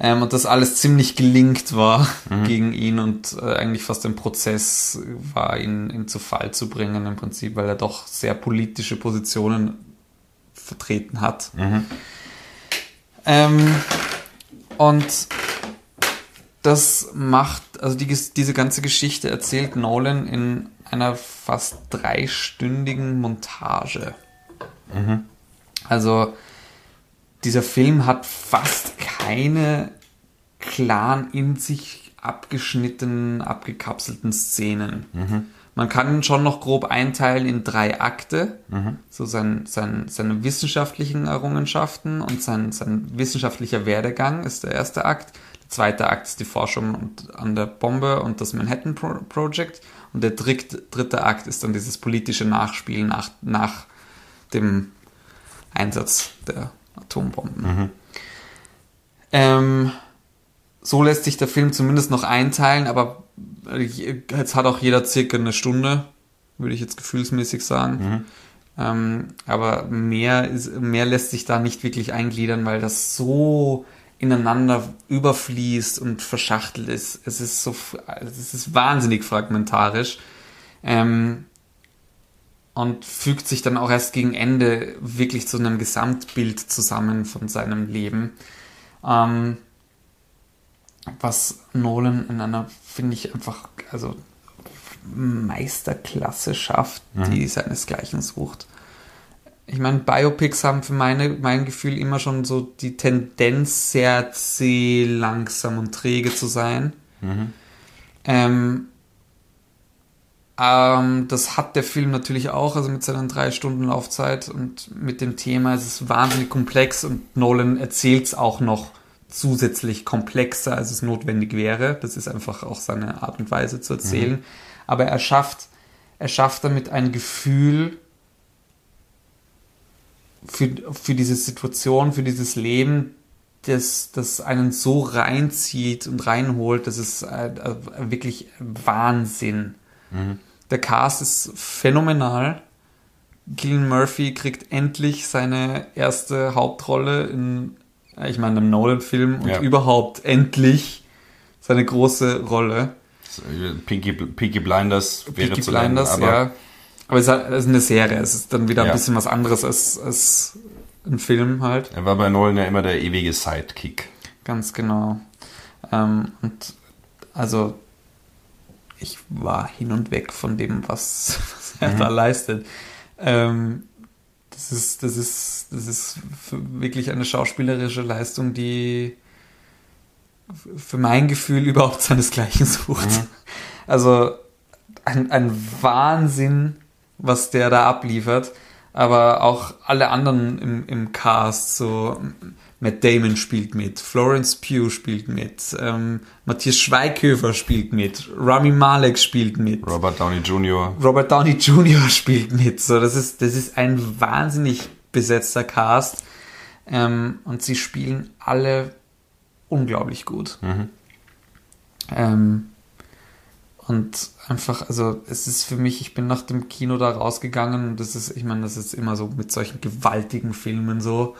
Ähm, und das alles ziemlich gelingt war mhm. gegen ihn und äh, eigentlich fast ein Prozess war, ihn, ihn zu Fall zu bringen im Prinzip, weil er doch sehr politische Positionen vertreten hat. Mhm. Ähm, und das macht, also die, diese ganze Geschichte erzählt Nolan in einer fast dreistündigen Montage. Mhm. Also dieser Film hat fast keine klaren in sich abgeschnittenen, abgekapselten Szenen. Mhm. Man kann ihn schon noch grob einteilen in drei Akte, mhm. so sein, sein, seine wissenschaftlichen Errungenschaften und sein, sein wissenschaftlicher Werdegang ist der erste Akt. Der zweite Akt ist die Forschung an der Bombe und das Manhattan Pro Project. Und der dritte, dritte Akt ist dann dieses politische Nachspiel nach, nach dem Einsatz der Atombomben. Mhm. Ähm, so lässt sich der Film zumindest noch einteilen, aber jetzt hat auch jeder circa eine Stunde, würde ich jetzt gefühlsmäßig sagen. Mhm. Ähm, aber mehr, ist, mehr lässt sich da nicht wirklich eingliedern, weil das so ineinander überfließt und verschachtelt ist. Es ist so, es ist wahnsinnig fragmentarisch. Ähm, und fügt sich dann auch erst gegen Ende wirklich zu einem Gesamtbild zusammen von seinem Leben. Ähm, was Nolan in einer, finde ich, einfach, also Meisterklasse schafft, mhm. die seinesgleichen sucht. Ich meine, Biopics haben für meine, mein Gefühl immer schon so die Tendenz, sehr zäh, langsam und träge zu sein. Mhm. Ähm, ähm, das hat der Film natürlich auch, also mit seinen drei Stunden Laufzeit und mit dem Thema. Es ist wahnsinnig komplex und Nolan erzählt es auch noch zusätzlich komplexer, als es notwendig wäre. Das ist einfach auch seine Art und Weise zu erzählen. Mhm. Aber er schafft, er schafft damit ein Gefühl für, für diese Situation, für dieses Leben, das, das einen so reinzieht und reinholt, das ist äh, wirklich Wahnsinn. Mhm. Der Cast ist phänomenal. Gillian Murphy kriegt endlich seine erste Hauptrolle in, ich meine, einem Nolan-Film und ja. überhaupt endlich seine große Rolle. Pinky, Pinky Blinders wäre Pinky zu Blinders, nennen, aber ja. Aber es ist eine Serie. Es ist dann wieder ja. ein bisschen was anderes als, als ein Film halt. Er war bei Nolan ja immer der ewige Sidekick. Ganz genau. Ähm, und also ich war hin und weg von dem, was, was er mhm. da leistet. Ähm, das ist, das ist, das ist wirklich eine schauspielerische Leistung, die für mein Gefühl überhaupt seinesgleichen sucht. Mhm. Also ein, ein Wahnsinn, was der da abliefert. Aber auch alle anderen im, im Cast, so Matt Damon spielt mit, Florence Pugh spielt mit, ähm, Matthias Schweighöfer spielt mit, Rami Malek spielt mit, Robert Downey Jr. Robert Downey Jr. spielt mit. So, das ist, das ist ein wahnsinnig besetzter Cast. Ähm, und sie spielen alle unglaublich gut. Mhm. Ähm, und einfach, also es ist für mich, ich bin nach dem Kino da rausgegangen und das ist, ich meine, das ist immer so mit solchen gewaltigen Filmen so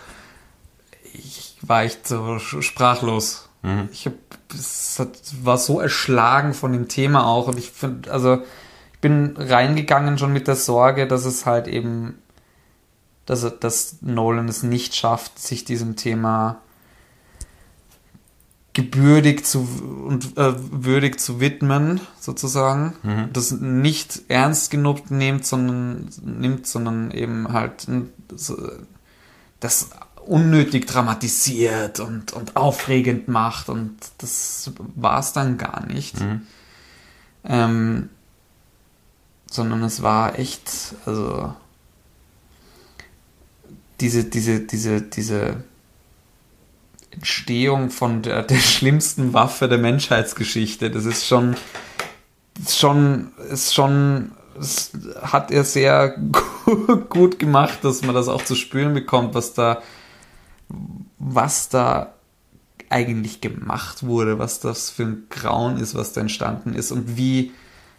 ich war echt so sprachlos. Mhm. Ich hab, es hat, war so erschlagen von dem Thema auch und ich finde, also ich bin reingegangen schon mit der Sorge, dass es halt eben, dass, dass Nolan es nicht schafft, sich diesem Thema gebürdig zu und äh, würdig zu widmen, sozusagen. Mhm. Das nicht ernst genug nimmt, sondern nimmt, sondern eben halt das unnötig dramatisiert und, und aufregend macht und das war es dann gar nicht. Mhm. Ähm, sondern es war echt, also diese, diese, diese, diese Entstehung von der, der schlimmsten Waffe der Menschheitsgeschichte, das ist schon, schon, ist schon, es hat er sehr gut gemacht, dass man das auch zu spüren bekommt, was da was da eigentlich gemacht wurde, was das für ein Grauen ist, was da entstanden ist und wie,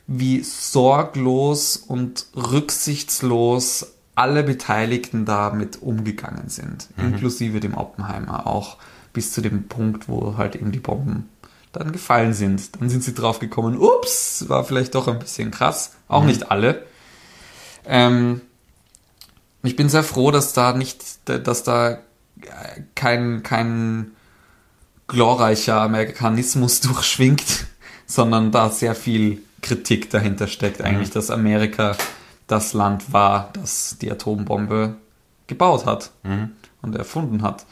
wie sorglos und rücksichtslos alle Beteiligten damit umgegangen sind, mhm. inklusive dem Oppenheimer auch bis zu dem Punkt, wo halt eben die Bomben dann gefallen sind. Dann sind sie drauf gekommen, ups, war vielleicht doch ein bisschen krass. Auch mhm. nicht alle. Ähm, ich bin sehr froh, dass da nicht, dass da kein, kein glorreicher Amerikanismus durchschwingt, sondern da sehr viel Kritik dahinter steckt, eigentlich, mhm. dass Amerika das Land war, das die Atombombe gebaut hat mhm. und erfunden hat.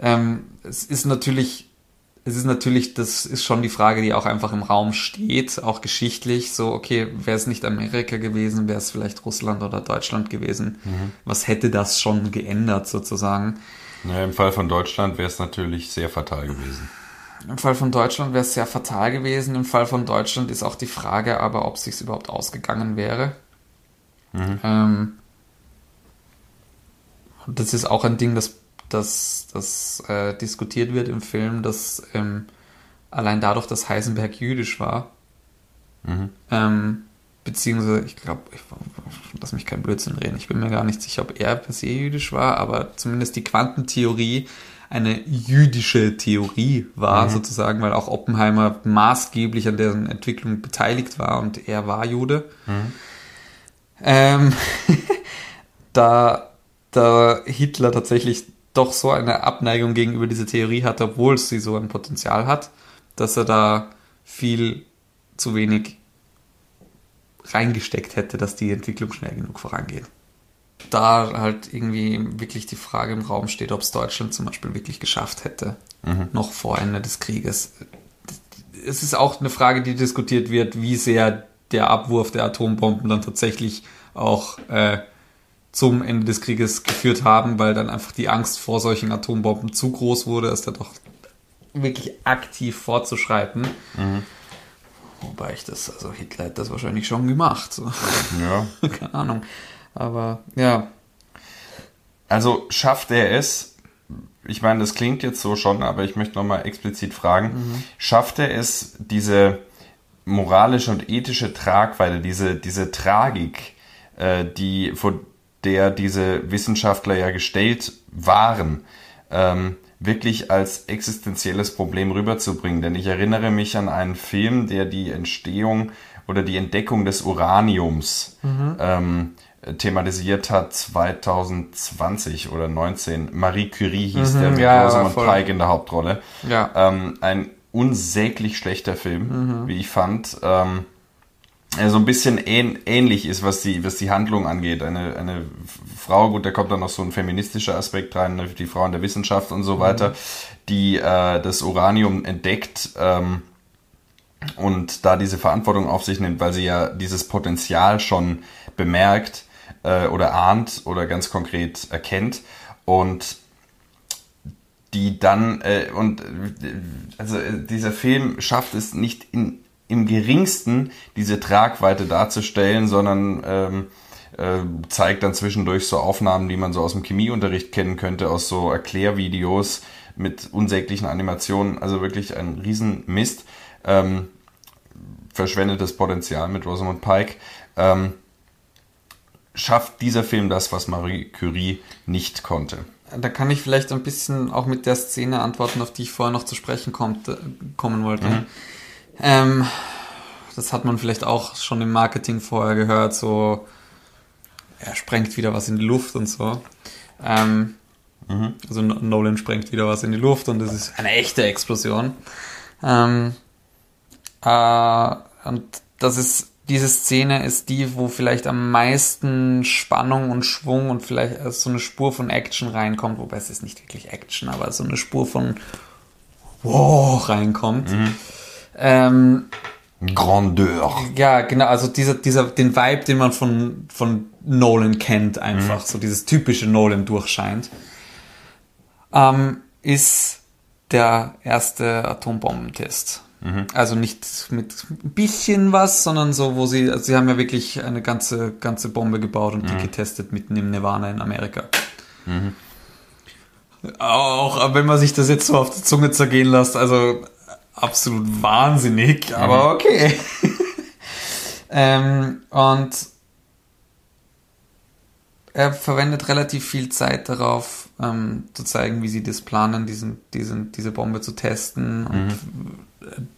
Ähm, es ist natürlich, es ist natürlich, das ist schon die Frage, die auch einfach im Raum steht, auch geschichtlich. So, okay, wäre es nicht Amerika gewesen, wäre es vielleicht Russland oder Deutschland gewesen. Mhm. Was hätte das schon geändert sozusagen? Ja, Im Fall von Deutschland wäre es natürlich sehr fatal gewesen. Im Fall von Deutschland wäre es sehr fatal gewesen. Im Fall von Deutschland ist auch die Frage aber, ob es sich überhaupt ausgegangen wäre. Mhm. Ähm, das ist auch ein Ding, das, das, das äh, diskutiert wird im Film, dass ähm, allein dadurch, dass Heisenberg jüdisch war, mhm. ähm, beziehungsweise, ich glaube, ich lass mich kein Blödsinn reden, ich bin mir gar nicht sicher, ob er per se jüdisch war, aber zumindest die Quantentheorie eine jüdische Theorie war, mhm. sozusagen, weil auch Oppenheimer maßgeblich an deren Entwicklung beteiligt war und er war Jude. Mhm. Ähm, da, da Hitler tatsächlich doch so eine Abneigung gegenüber dieser Theorie hat, obwohl sie so ein Potenzial hat, dass er da viel zu wenig reingesteckt hätte, dass die Entwicklung schnell genug vorangeht. Da halt irgendwie wirklich die Frage im Raum steht, ob es Deutschland zum Beispiel wirklich geschafft hätte, mhm. noch vor Ende des Krieges. es ist auch eine Frage, die diskutiert wird, wie sehr der Abwurf der Atombomben dann tatsächlich auch äh, zum Ende des Krieges geführt haben, weil dann einfach die Angst vor solchen Atombomben zu groß wurde, es da doch wirklich aktiv fortzuschreiten. Mhm. Wobei ich das, also Hitler hat das wahrscheinlich schon gemacht. So. Ja. Keine Ahnung. Aber ja. Also schafft er es, ich meine, das klingt jetzt so schon, aber ich möchte nochmal explizit fragen, mhm. schafft er es, diese moralische und ethische Tragweite, diese, diese Tragik, äh, die, vor der diese Wissenschaftler ja gestellt waren, ähm, wirklich als existenzielles Problem rüberzubringen. Denn ich erinnere mich an einen Film, der die Entstehung oder die Entdeckung des Uraniums mhm. ähm, thematisiert hat 2020 oder 19. Marie Curie hieß mhm, der mit ja, Rosamund Pike in der Hauptrolle. Ja. Ähm, ein unsäglich schlechter Film, mhm. wie ich fand. Ähm, so ein bisschen ähn, ähnlich ist, was die, was die Handlung angeht. Eine, eine Frau, gut, da kommt dann noch so ein feministischer Aspekt rein, ne, die Frau in der Wissenschaft und so mhm. weiter, die äh, das Uranium entdeckt ähm, und da diese Verantwortung auf sich nimmt, weil sie ja dieses Potenzial schon bemerkt äh, oder ahnt oder ganz konkret erkennt und die dann äh, und äh, also äh, dieser Film schafft es nicht in im geringsten diese Tragweite darzustellen, sondern ähm, äh, zeigt dann zwischendurch so Aufnahmen, die man so aus dem Chemieunterricht kennen könnte, aus so Erklärvideos mit unsäglichen Animationen. Also wirklich ein Riesenmist. Ähm, verschwendetes Potenzial mit Rosamund Pike. Ähm, schafft dieser Film das, was Marie Curie nicht konnte? Da kann ich vielleicht ein bisschen auch mit der Szene antworten, auf die ich vorher noch zu sprechen kommt, äh, kommen wollte. Mhm. Ähm, das hat man vielleicht auch schon im Marketing vorher gehört, so er sprengt wieder was in die Luft und so. Ähm, mhm. Also Nolan sprengt wieder was in die Luft und es ist eine echte Explosion. Ähm, äh, und das ist diese Szene ist die, wo vielleicht am meisten Spannung und Schwung und vielleicht so eine Spur von Action reinkommt, wobei es ist nicht wirklich Action, aber so eine Spur von Wow reinkommt. Mhm. Ähm, Grandeur. Ja, genau, also dieser, dieser, den Vibe, den man von, von Nolan kennt, einfach, mhm. so dieses typische Nolan durchscheint, ähm, ist der erste Atombombentest. Mhm. Also nicht mit ein bisschen was, sondern so, wo sie, also sie haben ja wirklich eine ganze, ganze Bombe gebaut und mhm. die getestet mitten im Nirvana in Amerika. Mhm. Auch wenn man sich das jetzt so auf die Zunge zergehen lässt, also absolut wahnsinnig, aber okay. ähm, und er verwendet relativ viel Zeit darauf, ähm, zu zeigen, wie sie das planen, diesen, diesen, diese Bombe zu testen und mhm.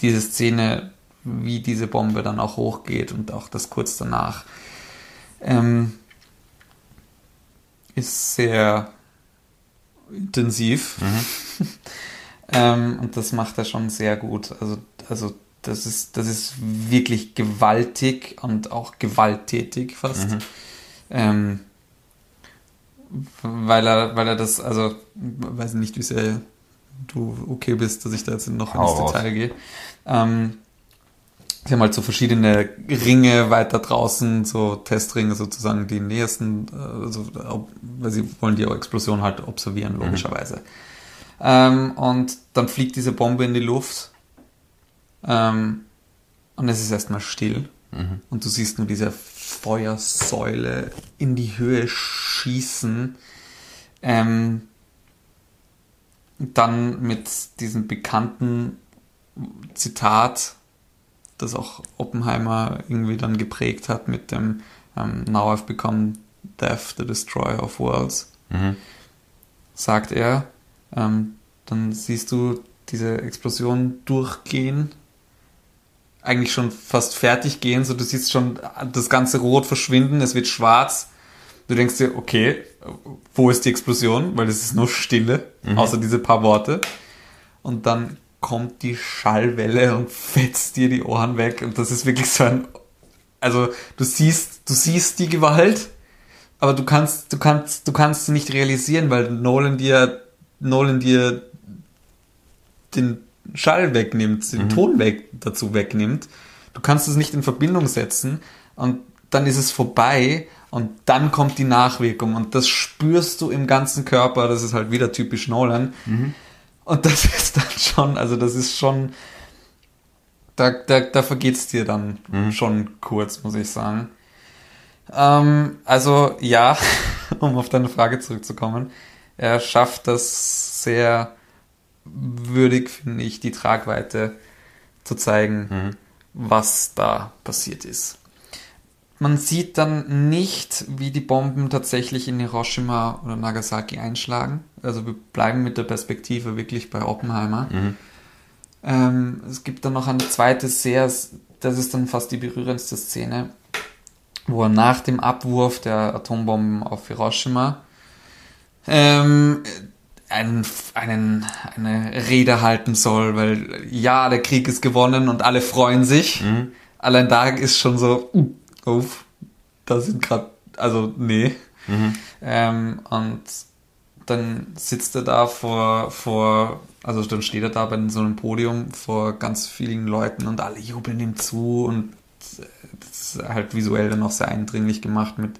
diese Szene, wie diese Bombe dann auch hochgeht und auch das kurz danach, ähm, ist sehr intensiv. Mhm. Ähm, und das macht er schon sehr gut. Also, also das ist, das ist wirklich gewaltig und auch gewalttätig fast. Mhm. Ähm, weil er, weil er das, also, weiß nicht, wie sehr du okay bist, dass ich da jetzt noch ins Detail gehe. Ähm, sie haben halt so verschiedene Ringe weiter draußen, so Testringe sozusagen, die nähersten, äh, also, weil sie wollen die Explosion halt observieren, mhm. logischerweise. Mhm. Ähm, und dann fliegt diese Bombe in die Luft. Ähm, und es ist erstmal still. Mhm. Und du siehst nur diese Feuersäule in die Höhe schießen. Ähm, dann mit diesem bekannten Zitat, das auch Oppenheimer irgendwie dann geprägt hat mit dem um, ähm, Now I've become Death, the Destroyer of Worlds, mhm. sagt er, ähm, dann siehst du diese Explosion durchgehen, eigentlich schon fast fertig gehen, so du siehst schon das ganze Rot verschwinden, es wird schwarz. Du denkst dir, okay, wo ist die Explosion? Weil es ist nur Stille, mhm. außer diese paar Worte. Und dann kommt die Schallwelle und fetzt dir die Ohren weg. Und das ist wirklich so ein, also du siehst, du siehst die Gewalt, aber du kannst, du kannst, du kannst sie nicht realisieren, weil Nolan dir Nolan dir den, Schall wegnimmt, den Ton weg, dazu wegnimmt. Du kannst es nicht in Verbindung setzen und dann ist es vorbei und dann kommt die Nachwirkung und das spürst du im ganzen Körper. Das ist halt wieder typisch Nolan. Und das ist dann schon, also das ist schon, da, da, da vergeht es dir dann schon kurz, muss ich sagen. Ähm, also ja, um auf deine Frage zurückzukommen, er schafft das sehr würdig, finde ich, die Tragweite zu zeigen, was da passiert ist. Man sieht dann nicht, wie die Bomben tatsächlich in Hiroshima oder Nagasaki einschlagen. Also wir bleiben mit der Perspektive wirklich bei Oppenheimer. Ähm, es gibt dann noch eine zweite sehr, das ist dann fast die berührendste Szene, wo er nach dem Abwurf der Atombomben auf Hiroshima ähm, einen, einen, eine Rede halten soll, weil ja, der Krieg ist gewonnen und alle freuen sich. Allein da ist schon so, uh, uff, da sind gerade, also nee. Ähm, und dann sitzt er da vor, vor, also dann steht er da bei so einem Podium vor ganz vielen Leuten und alle jubeln ihm zu und das ist halt visuell dann auch sehr eindringlich gemacht mit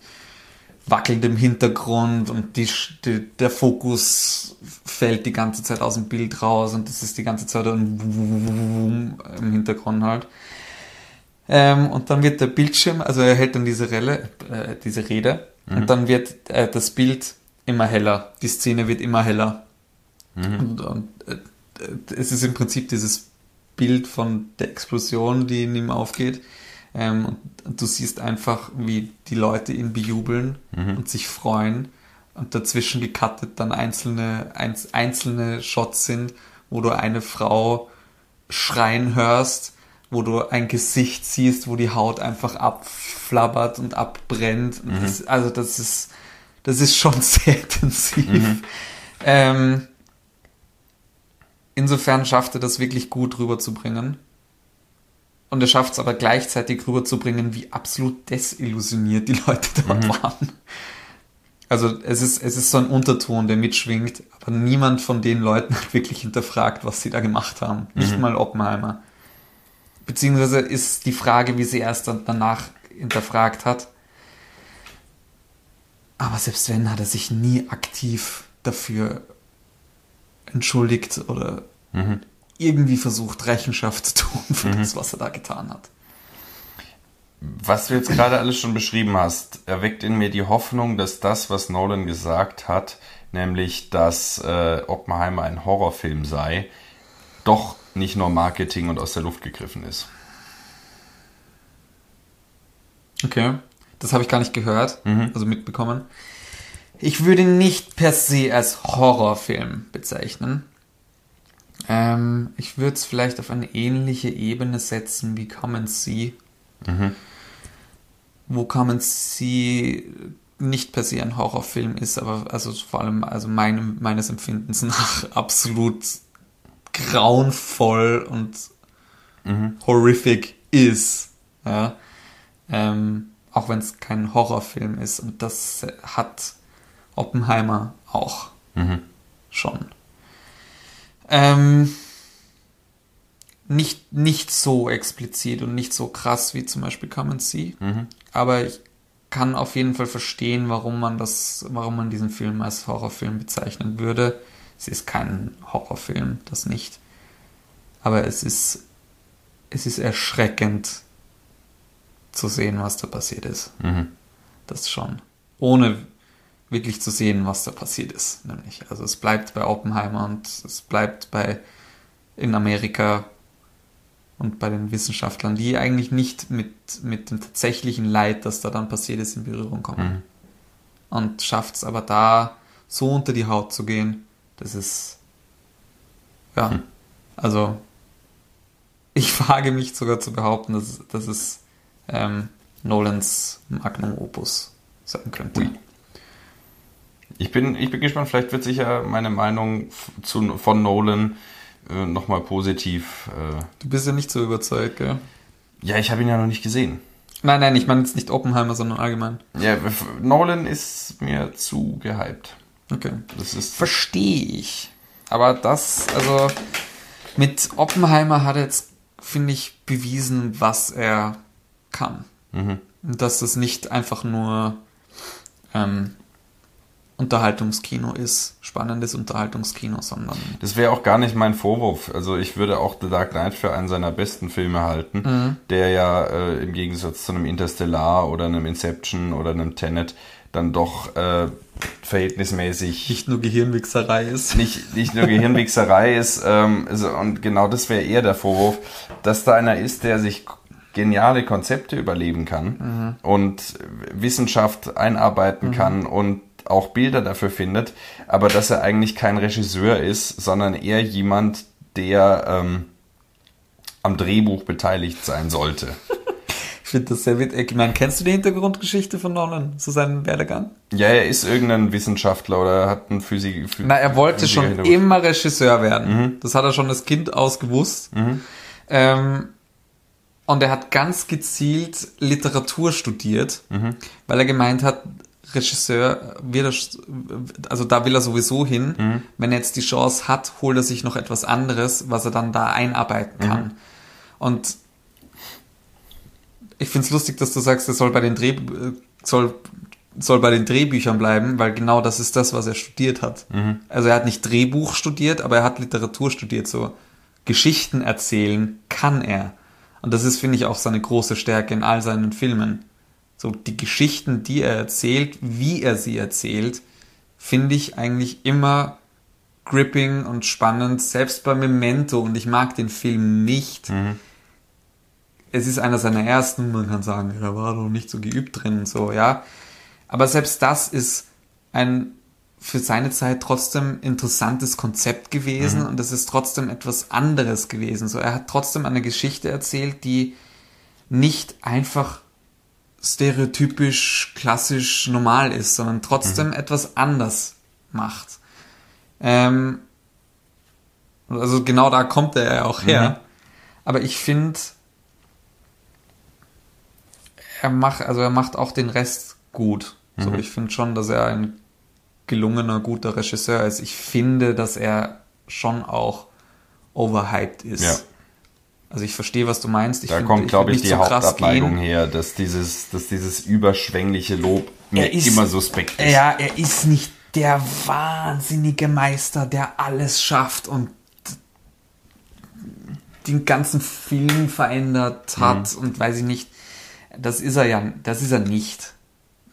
wackelndem Hintergrund und die, die, der Fokus fällt die ganze Zeit aus dem Bild raus und das ist die ganze Zeit ein im Hintergrund halt. Ähm, und dann wird der Bildschirm, also er hält dann diese, Relle, äh, diese Rede und dann wird äh, das Bild immer heller. Die Szene wird immer heller. Und, und äh, es ist im Prinzip dieses Bild von der Explosion, die in ihm aufgeht. Ähm, und, du siehst einfach, wie die Leute ihn bejubeln und sich freuen. Und dazwischen gecuttet dann einzelne, einz, einzelne Shots sind, wo du eine Frau schreien hörst, wo du ein Gesicht siehst, wo die Haut einfach abflabbert und abbrennt. Und das, also das ist, das ist schon sehr intensiv. Ähm, insofern schafft er das wirklich gut rüberzubringen. Und er schafft es aber gleichzeitig rüberzubringen, wie absolut desillusioniert die Leute dort waren. Also es ist, es ist so ein Unterton, der mitschwingt, aber niemand von den Leuten hat wirklich hinterfragt, was sie da gemacht haben. Nicht mal Oppenheimer. Beziehungsweise ist die Frage, wie sie erst danach hinterfragt hat. Aber selbst wenn, hat er sich nie aktiv dafür entschuldigt oder irgendwie versucht, Rechenschaft zu tun für das, was er da getan hat. Was du jetzt gerade alles schon beschrieben hast, erweckt in mir die Hoffnung, dass das, was Nolan gesagt hat, nämlich, dass äh, Oppenheimer ein Horrorfilm sei, doch nicht nur Marketing und aus der Luft gegriffen ist. Okay. Das habe ich gar nicht gehört, also mitbekommen. Ich würde ihn nicht per se als Horrorfilm bezeichnen. Ähm, ich würde es vielleicht auf eine ähnliche Ebene setzen wie Come and See. Wo Come and See nicht per se ein Horrorfilm ist, aber also vor allem also meinem, meines Empfindens nach absolut grauenvoll und horrific ist. Ja. Ähm, auch wenn es kein Horrorfilm ist. Und das hat Oppenheimer auch schon. Ähm, nicht, nicht so explizit und nicht so krass wie zum Beispiel Come and See. Aber ich kann auf jeden Fall verstehen, warum man das, warum man diesen Film als Horrorfilm bezeichnen würde. Es ist kein Horrorfilm, das nicht. Aber es ist, es ist erschreckend zu sehen, was da passiert ist. Das schon. Ohne wirklich zu sehen, was da passiert ist, nämlich. Also es bleibt bei Oppenheimer und es bleibt bei in Amerika und bei den Wissenschaftlern, die eigentlich nicht mit, mit dem tatsächlichen Leid, das da dann passiert ist, in Berührung kommen. Und schafft es aber da so unter die Haut zu gehen, das ist ja, also ich wage mich sogar zu behaupten, dass, dass es ähm, Nolans Magnum Opus sein könnte. Ui. Ich bin, ich bin gespannt, vielleicht wird sich ja meine Meinung zu, von Nolan äh, nochmal positiv. Äh, Du bist ja nicht so überzeugt, gell? ja, ich habe ihn ja noch nicht gesehen. Nein, nein, ich meine jetzt nicht Oppenheimer, sondern allgemein. Ja, Nolan ist mir zu gehypt. Okay. Das ist. Verstehe ich. Aber das, also Mit Oppenheimer hat er jetzt, finde ich, bewiesen, was er kann. Mhm. Und dass das nicht einfach nur ähm, Unterhaltungskino ist, spannendes Unterhaltungskino, sondern. Das wäre auch gar nicht mein Vorwurf. Also ich würde auch The Dark Knight für einen seiner besten Filme halten, Mhm. der ja äh, im Gegensatz zu einem Interstellar oder einem Inception oder einem Tenet dann doch äh, verhältnismäßig nicht nur Gehirnwichserei ist. nicht, nicht nur Gehirnwichserei ist. Ähm, also, und genau das wäre eher der Vorwurf, dass da einer ist, der sich geniale Konzepte überleben kann und Wissenschaft einarbeiten kann und auch Bilder dafür findet, aber dass er eigentlich kein Regisseur ist, sondern eher jemand, der ähm, am Drehbuch beteiligt sein sollte. Ich finde das sehr witzig. Ich meine, kennst du die Hintergrundgeschichte von Nolan, zu seinem Werdegang? Ja, er ist irgendein Wissenschaftler oder hat einen Physik. Phy- Na, er wollte schon immer Regisseur werden. Das hat er schon als Kind aus gewusst. Ähm, und er hat ganz gezielt Literatur studiert, weil er gemeint hat, Regisseur wird er, also da will er sowieso hin. Wenn er jetzt die Chance hat, holt er sich noch etwas anderes, was er dann da einarbeiten kann. Und ich finde es lustig, dass du sagst, er soll bei den Dreh, soll, soll bei den Drehbüchern bleiben, weil genau das ist das, was er studiert hat. Also er hat nicht Drehbuch studiert, aber er hat Literatur studiert. So Geschichten erzählen kann er. Und das ist, finde ich, auch seine große Stärke in all seinen Filmen. So die Geschichten, die er erzählt, wie er sie erzählt, finde ich eigentlich immer gripping und spannend, selbst bei Memento. Und ich mag den Film nicht. Es ist einer seiner ersten, man kann sagen, er war noch nicht so geübt drin und so, ja. Aber selbst das ist ein für seine Zeit trotzdem interessantes Konzept gewesen und es ist trotzdem etwas anderes gewesen. So, er hat trotzdem eine Geschichte erzählt, die nicht einfach stereotypisch, klassisch, normal ist, sondern trotzdem etwas anders macht. Ähm, also genau da kommt er ja auch her. Aber ich finde, er macht, also er macht auch den Rest gut. So, ich finde schon, dass er ein gelungener, guter Regisseur ist. Ich finde, dass er schon auch overhyped ist. Ja. Also ich verstehe, was du meinst. Ich Da find- kommt, ich glaube ich, nicht die so Hauptabneigung her, dass dieses, dass dieses überschwängliche Lob mir ist- immer suspekt ist. Ja, er ist nicht der wahnsinnige Meister, der alles schafft und den ganzen Film verändert hat und weiß ich nicht. Das ist er ja, das ist er nicht.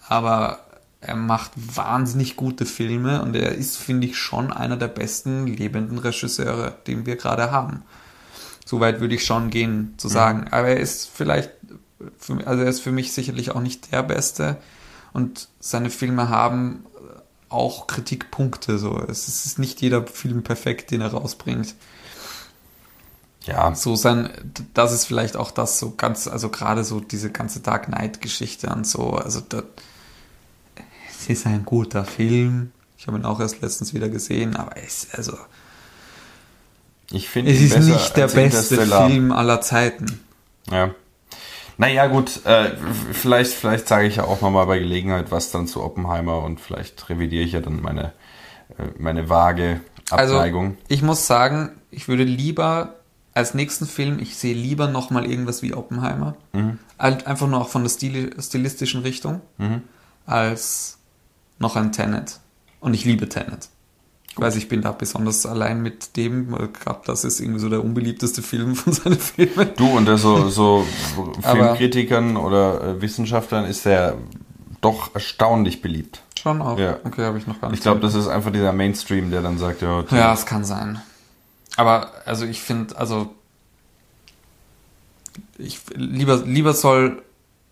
Aber er macht wahnsinnig gute Filme und er ist, finde ich, schon einer der besten lebenden Regisseure, den wir gerade haben. Soweit würde ich schon gehen zu sagen. Aber er ist vielleicht, für, also er ist für mich sicherlich auch nicht der Beste. Und seine Filme haben auch Kritikpunkte. So, es ist nicht jeder Film perfekt, den er rausbringt. Ja, So sein, das ist vielleicht auch das so ganz, also gerade so diese ganze Dark Knight Geschichte und so. Also da, es ist ein guter Film. Ich habe ihn auch erst letztens wieder gesehen, aber es, also ich finde es ist nicht der beste. Film aller Zeiten. Ja. Naja, gut, äh, vielleicht, vielleicht sage ich ja auch nochmal bei Gelegenheit was dann zu Oppenheimer und vielleicht revidiere ich ja dann meine, äh, meine vage Also Abneigung. ich muss sagen, ich würde lieber als nächsten Film, ich sehe lieber nochmal irgendwas wie Oppenheimer. Halt Einfach nur auch von der Stil stilistischen Richtung, als noch ein Tenet. Und ich liebe Tenet. Ich weiß, ich bin da besonders allein mit dem, weil gerade das ist irgendwie so der unbeliebteste Film von seinen Filmen. Du, unter so, so Filmkritikern oder äh, Wissenschaftlern ist er doch erstaunlich beliebt. Schon auch. Ja. Okay, habe ich noch gar nicht. Ich glaube, das ist einfach dieser Mainstream, der dann sagt, ja, Ja, es kann sein. Aber also ich finde, also ich lieber lieber soll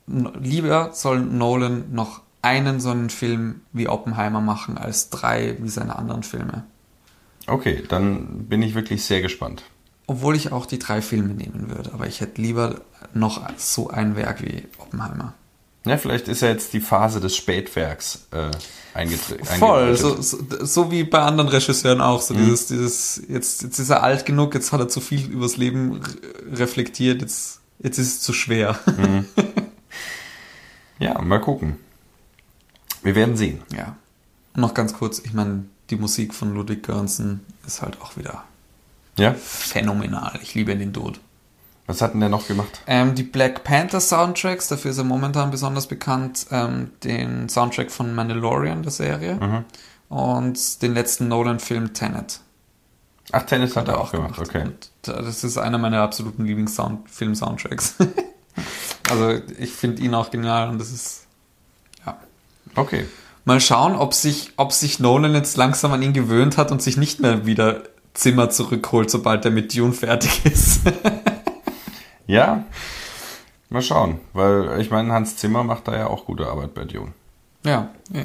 lieber soll Nolan noch einen so einen Film wie Oppenheimer machen als drei wie seine anderen Filme. okay, dann bin ich wirklich sehr gespannt. Obwohl ich auch die drei Filme nehmen würde, aber ich hätte lieber noch so ein Werk wie Oppenheimer. Ja, vielleicht ist ja jetzt die Phase des Spätwerks äh, eingetre- Voll, so, so, so wie bei anderen Regisseuren auch. So dieses, dieses, jetzt, jetzt ist er alt genug, jetzt hat er zu viel übers Leben re- reflektiert, jetzt, jetzt ist es zu schwer. Ja, mal gucken. Wir werden sehen. Ja. Und noch ganz kurz, ich meine, die Musik von Ludwig Göransson ist halt auch wieder Ja? phänomenal. Ich liebe den Tod. Was hat denn der noch gemacht? Ähm, die Black Panther Soundtracks, dafür ist er momentan besonders bekannt, ähm, den Soundtrack von Mandalorian, der Serie, und den letzten Nolan-Film Tenet. Ach, Tennis hat er auch gemacht, okay. Und das ist einer meiner absoluten Lieblings-Film-Soundtracks. also ich finde ihn auch genial und das ist. Okay. Mal schauen, ob sich, ob sich Nolan jetzt langsam an ihn gewöhnt hat und sich nicht mehr wieder Zimmer zurückholt, sobald er mit Dune fertig ist. Ja, mal schauen. Weil ich meine, Hans Zimmer macht da ja auch gute Arbeit bei Dune. ja, ja.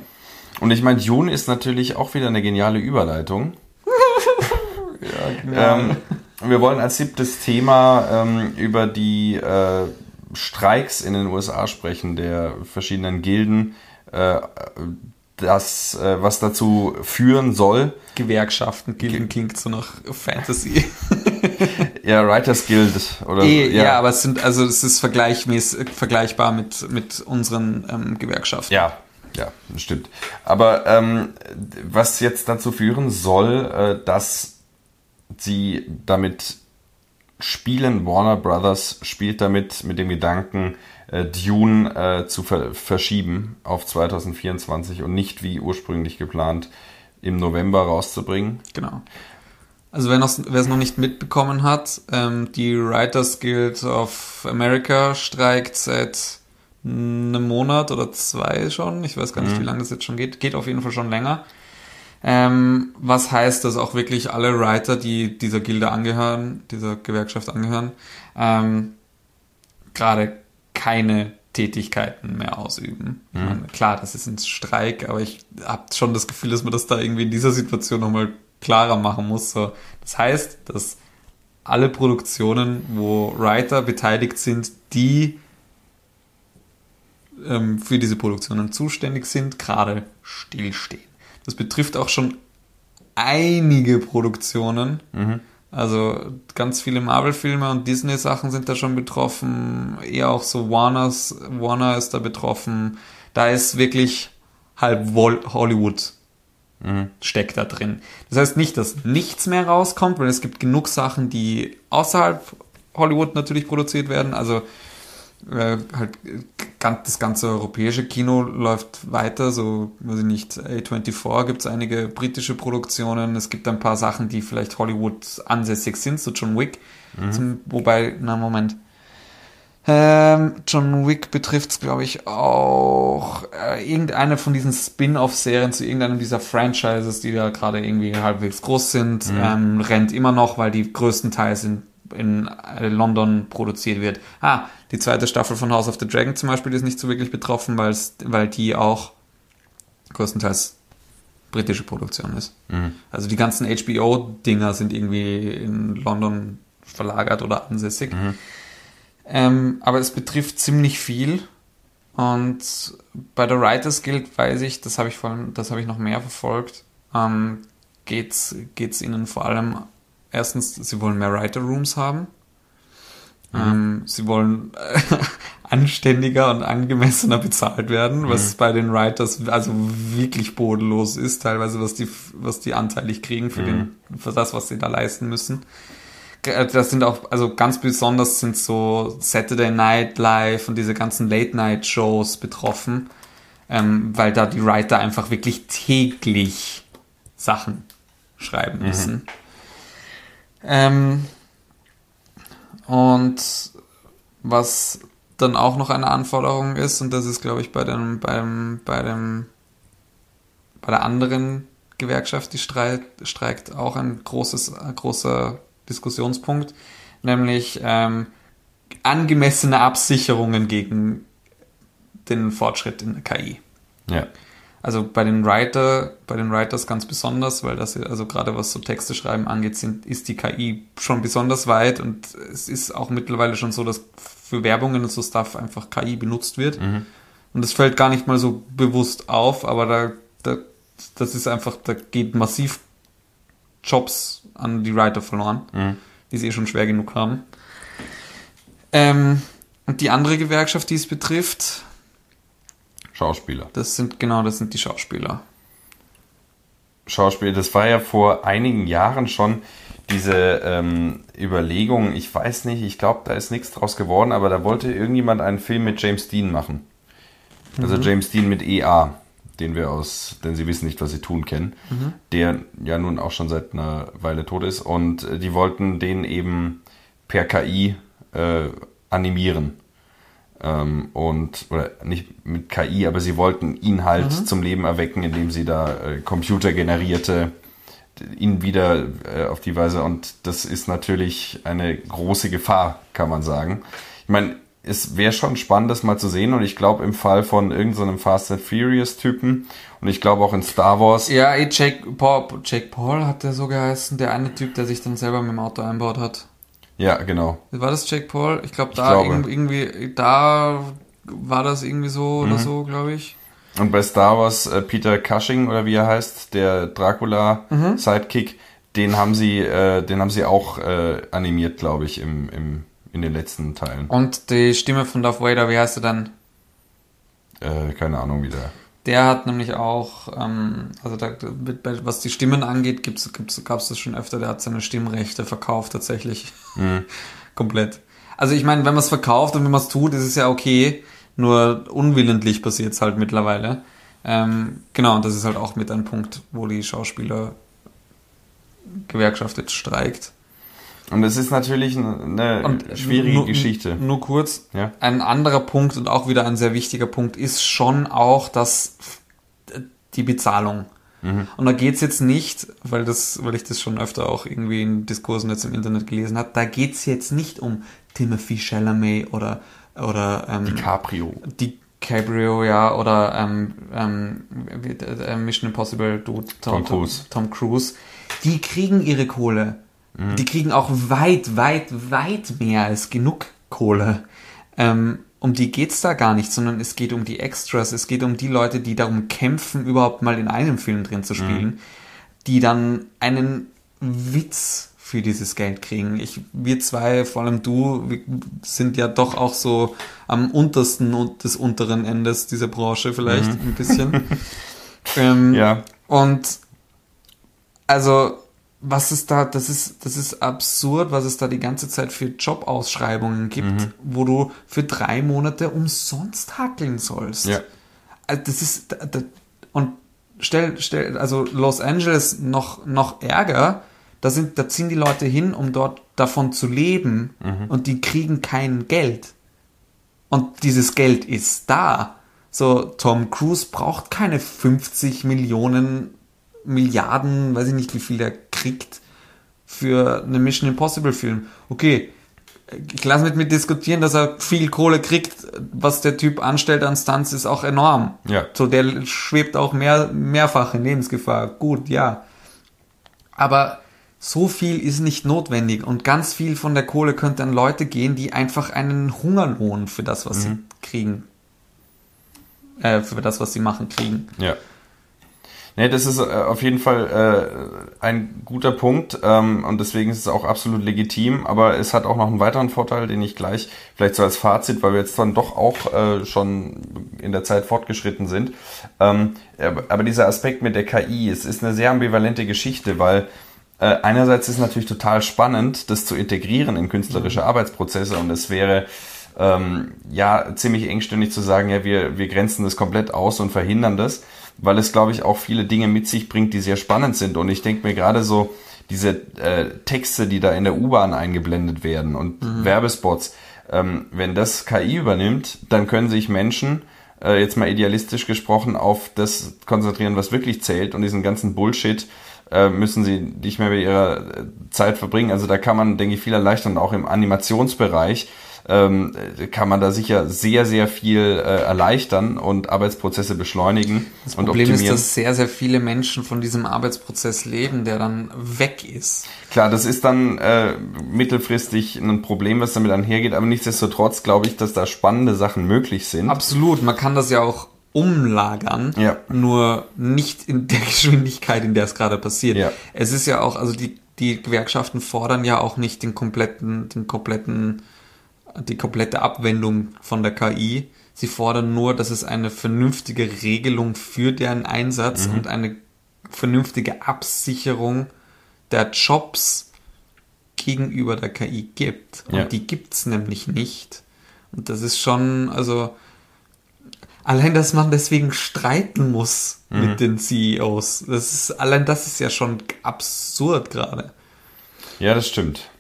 Und ich meine, Dune ist natürlich auch wieder eine geniale Überleitung. ja. Ähm, wir wollen als siebtes Thema ähm, über die äh, Streiks in den USA sprechen, der verschiedenen Gilden, das, äh, was dazu führen soll. Gewerkschaften, Gilden klingt so nach Fantasy. Ja, Writers Guild oder Eh, ja. aber es sind, also es ist vergleichmäßig, vergleichbar mit, mit unseren ähm, Gewerkschaften. Ja, ja, stimmt. Aber ähm, was jetzt dazu führen soll, äh, dass sie damit spielen, Warner Brothers spielt damit mit dem Gedanken, äh, Dune äh, zu ver verschieben auf 2024 und nicht wie ursprünglich geplant im November rauszubringen. Genau. Also wer es noch nicht mitbekommen hat, ähm, die Writers Guild of America streikt seit einem Monat oder zwei schon. Ich weiß gar nicht, wie lange das jetzt schon geht. Geht auf jeden Fall schon länger. Ähm, was heißt, dass auch wirklich alle Writer, die dieser Gilde angehören, dieser Gewerkschaft angehören, ähm, gerade keine Tätigkeiten mehr ausüben. Ich meine, klar, das ist ein Streik, aber ich habe schon das Gefühl, dass man das da irgendwie in dieser Situation nochmal klarer machen muss. So, das heißt, dass alle Produktionen, wo Writer beteiligt sind, die ähm, für diese Produktionen zuständig sind, gerade stillstehen. Das betrifft auch schon einige Produktionen. Also ganz viele Marvel-Filme und Disney-Sachen sind da schon betroffen. Eher auch so Warners, Warner ist da betroffen. Da ist wirklich halb Hollywood steckt da drin. Das heißt nicht, dass nichts mehr rauskommt, weil es gibt genug Sachen, die außerhalb Hollywood natürlich produziert werden. Also äh, halt ganz, das ganze europäische Kino läuft weiter, so weiß ich nicht, A24 gibt es einige britische Produktionen, es gibt ein paar Sachen, die vielleicht Hollywood ansässig sind, so John Wick, zum, wobei, na Moment, ähm, John Wick betrifft es, glaube ich, auch äh, irgendeine von diesen Spin-off-Serien zu irgendeinem dieser Franchises, die da gerade irgendwie halbwegs groß sind, ähm, rennt immer noch, weil die größtenteils in, in London produziert wird. Ah, die zweite Staffel von House of the Dragon zum Beispiel ist nicht so wirklich betroffen, weil die auch größtenteils britische Produktion ist. Also die ganzen HBO-Dinger sind irgendwie in London verlagert oder ansässig. Ähm, aber es betrifft ziemlich viel. Und bei der Writers Guild weiß ich, das habe ich vor allem, das habe ich noch mehr verfolgt, ähm, geht's, geht's ihnen vor allem erstens, sie wollen mehr Writer Rooms haben. Ähm, sie wollen äh, anständiger und angemessener bezahlt werden, was bei den Writers also wirklich bodenlos ist, teilweise was die, was die anteilig kriegen für, den, für das, was sie da leisten müssen. Äh, Das sind auch, also ganz besonders sind so Saturday Night Live und diese ganzen Late Night Shows betroffen, ähm, weil da die Writer einfach wirklich täglich Sachen schreiben müssen. Ähm, und was dann auch noch eine Anforderung ist, und das ist, glaube ich, bei dem, beim, bei dem, bei der anderen Gewerkschaft, die streikt, streikt auch ein großes, ein großer Diskussionspunkt, nämlich ähm, angemessene Absicherungen gegen den Fortschritt in der KI. Ja. Also bei den Writer, bei den Writers ganz besonders, weil das also gerade was so Texte schreiben angeht, sind, ist die KI schon besonders weit und es ist auch mittlerweile schon so, dass für Werbungen und so Stuff einfach KI benutzt wird. Und das fällt gar nicht mal so bewusst auf, aber da, da das ist einfach, da geht massiv Jobs an die Writer verloren, die sie eh schon schwer genug haben. Ähm, und die andere Gewerkschaft, die es betrifft, Schauspieler. das sind genau, das sind die Schauspieler. Schauspiel, das war ja vor einigen Jahren schon diese ähm, Überlegung, ich weiß nicht, ich glaube, da ist nichts draus geworden, aber da wollte irgendjemand einen Film mit James Dean machen. Also mhm. James Dean mit EA, den wir aus, denn sie wissen nicht, was sie tun, kennen, mhm. der ja nun auch schon seit einer Weile tot ist und äh, die wollten den eben per KI äh, animieren. Ähm, und, oder nicht mit KI, aber sie wollten ihn halt mhm. zum Leben erwecken, indem sie da äh, computergenerierte ihn wieder äh, auf die Weise und das ist natürlich eine große Gefahr, kann man sagen. Ich meine, es wäre schon spannend, das mal zu sehen und ich glaube im Fall von irgendeinem so Fast and Furious Typen und ich glaube auch in Star Wars. Ja, Jake Paul, Jake Paul hat der so geheißen, der eine Typ, der sich dann selber mit dem Auto einbaut hat. Ja, genau. War das Jake Paul? Ich glaube, da ich irgendwie, da war das irgendwie so mhm. oder so, glaube ich. Und bei Star Wars äh, Peter Cushing oder wie er heißt, der Dracula mhm. Sidekick, den haben sie, äh, den haben sie auch äh, animiert, glaube ich, im, im, in den letzten Teilen. Und die Stimme von Darth Vader, wie heißt er dann? Äh, keine Ahnung wie der. Der hat nämlich auch, ähm, also da, was die Stimmen angeht, gibt's, gibt's, gab es das schon öfter, der hat seine Stimmrechte verkauft tatsächlich. Mhm. Komplett. Also ich meine, wenn man es verkauft und wenn man es tut, ist es ja okay, nur unwillentlich passiert es halt mittlerweile. Ähm, genau, und das ist halt auch mit ein Punkt, wo die Schauspieler Gewerkschaft jetzt streikt. Und es ist natürlich eine und schwierige nur, Geschichte. Nur kurz, ja? ein anderer Punkt und auch wieder ein sehr wichtiger Punkt ist schon auch dass die Bezahlung. Mhm. Und da geht es jetzt nicht, weil, das, weil ich das schon öfter auch irgendwie in Diskursen jetzt im Internet gelesen habe, da geht es jetzt nicht um Timothy Chalamet oder, oder ähm, DiCaprio. DiCaprio, ja, oder ähm, ähm, äh, Mission Impossible, du, Tom, Tom Cruise. Tom Cruise. Die kriegen ihre Kohle Mhm. Die kriegen auch weit, weit, weit mehr als genug Kohle. Ähm, um die geht's da gar nicht, sondern es geht um die Extras, es geht um die Leute, die darum kämpfen, überhaupt mal in einem Film drin zu spielen, mhm. die dann einen Witz für dieses Geld kriegen. Ich, wir zwei, vor allem du, sind ja doch auch so am untersten und des unteren Endes dieser Branche vielleicht mhm. ein bisschen. ähm, ja. Und also was es da, das ist, das ist absurd, was es da die ganze Zeit für Jobausschreibungen gibt, mhm. wo du für drei Monate umsonst hackeln sollst. Ja. Also das ist, und stell, stell, also Los Angeles noch, noch ärger, da sind, da ziehen die Leute hin, um dort davon zu leben mhm. und die kriegen kein Geld. Und dieses Geld ist da. So, Tom Cruise braucht keine 50 Millionen Milliarden, weiß ich nicht, wie viel der kriegt für einen Mission Impossible Film. Okay, ich lasse mit mir diskutieren, dass er viel Kohle kriegt. Was der Typ anstellt an Stunts ist auch enorm. Ja. So, der schwebt auch mehr, mehrfach in Lebensgefahr. Gut, ja. Aber so viel ist nicht notwendig und ganz viel von der Kohle könnte an Leute gehen, die einfach einen Hungerlohn für das, was mhm. sie kriegen, äh, für das, was sie machen, kriegen. Ja. Nee, das ist äh, auf jeden Fall äh, ein guter Punkt ähm, und deswegen ist es auch absolut legitim, aber es hat auch noch einen weiteren Vorteil, den ich gleich vielleicht so als Fazit, weil wir jetzt dann doch auch äh, schon in der Zeit fortgeschritten sind. Ähm, aber dieser Aspekt mit der KI, es ist eine sehr ambivalente Geschichte, weil äh, einerseits ist es natürlich total spannend, das zu integrieren in künstlerische mhm. Arbeitsprozesse und es wäre ähm, ja ziemlich engständig zu sagen, ja, wir, wir grenzen das komplett aus und verhindern das weil es, glaube ich, auch viele Dinge mit sich bringt, die sehr spannend sind. Und ich denke mir gerade so, diese äh, Texte, die da in der U-Bahn eingeblendet werden und mhm. Werbespots, ähm, wenn das KI übernimmt, dann können sich Menschen, äh, jetzt mal idealistisch gesprochen, auf das konzentrieren, was wirklich zählt und diesen ganzen Bullshit äh, müssen sie nicht mehr bei ihrer äh, Zeit verbringen. Also da kann man, denke ich, viel erleichtern, auch im Animationsbereich ähm, kann man da sicher sehr, sehr viel äh, erleichtern und Arbeitsprozesse beschleunigen das und Problem ist, dass sehr, sehr viele Menschen von diesem Arbeitsprozess leben, der dann weg ist. Klar, das ist dann äh, mittelfristig ein Problem, was damit einhergeht, aber nichtsdestotrotz glaube ich, dass da spannende Sachen möglich sind. Absolut, man kann das ja auch umlagern, ja. nur nicht in der Geschwindigkeit, in der es gerade passiert. Ja. Es ist ja auch, also die, die Gewerkschaften fordern ja auch nicht den kompletten, den kompletten die komplette Abwendung von der KI. Sie fordern nur, dass es eine vernünftige Regelung für deren Einsatz mhm. und eine vernünftige Absicherung der Jobs gegenüber der KI gibt. Und Ja. die gibt's nämlich nicht. Und das ist schon, also allein, dass man deswegen streiten muss mit den CEOs. Das ist, allein das ist ja schon absurd gerade. Ja, das stimmt.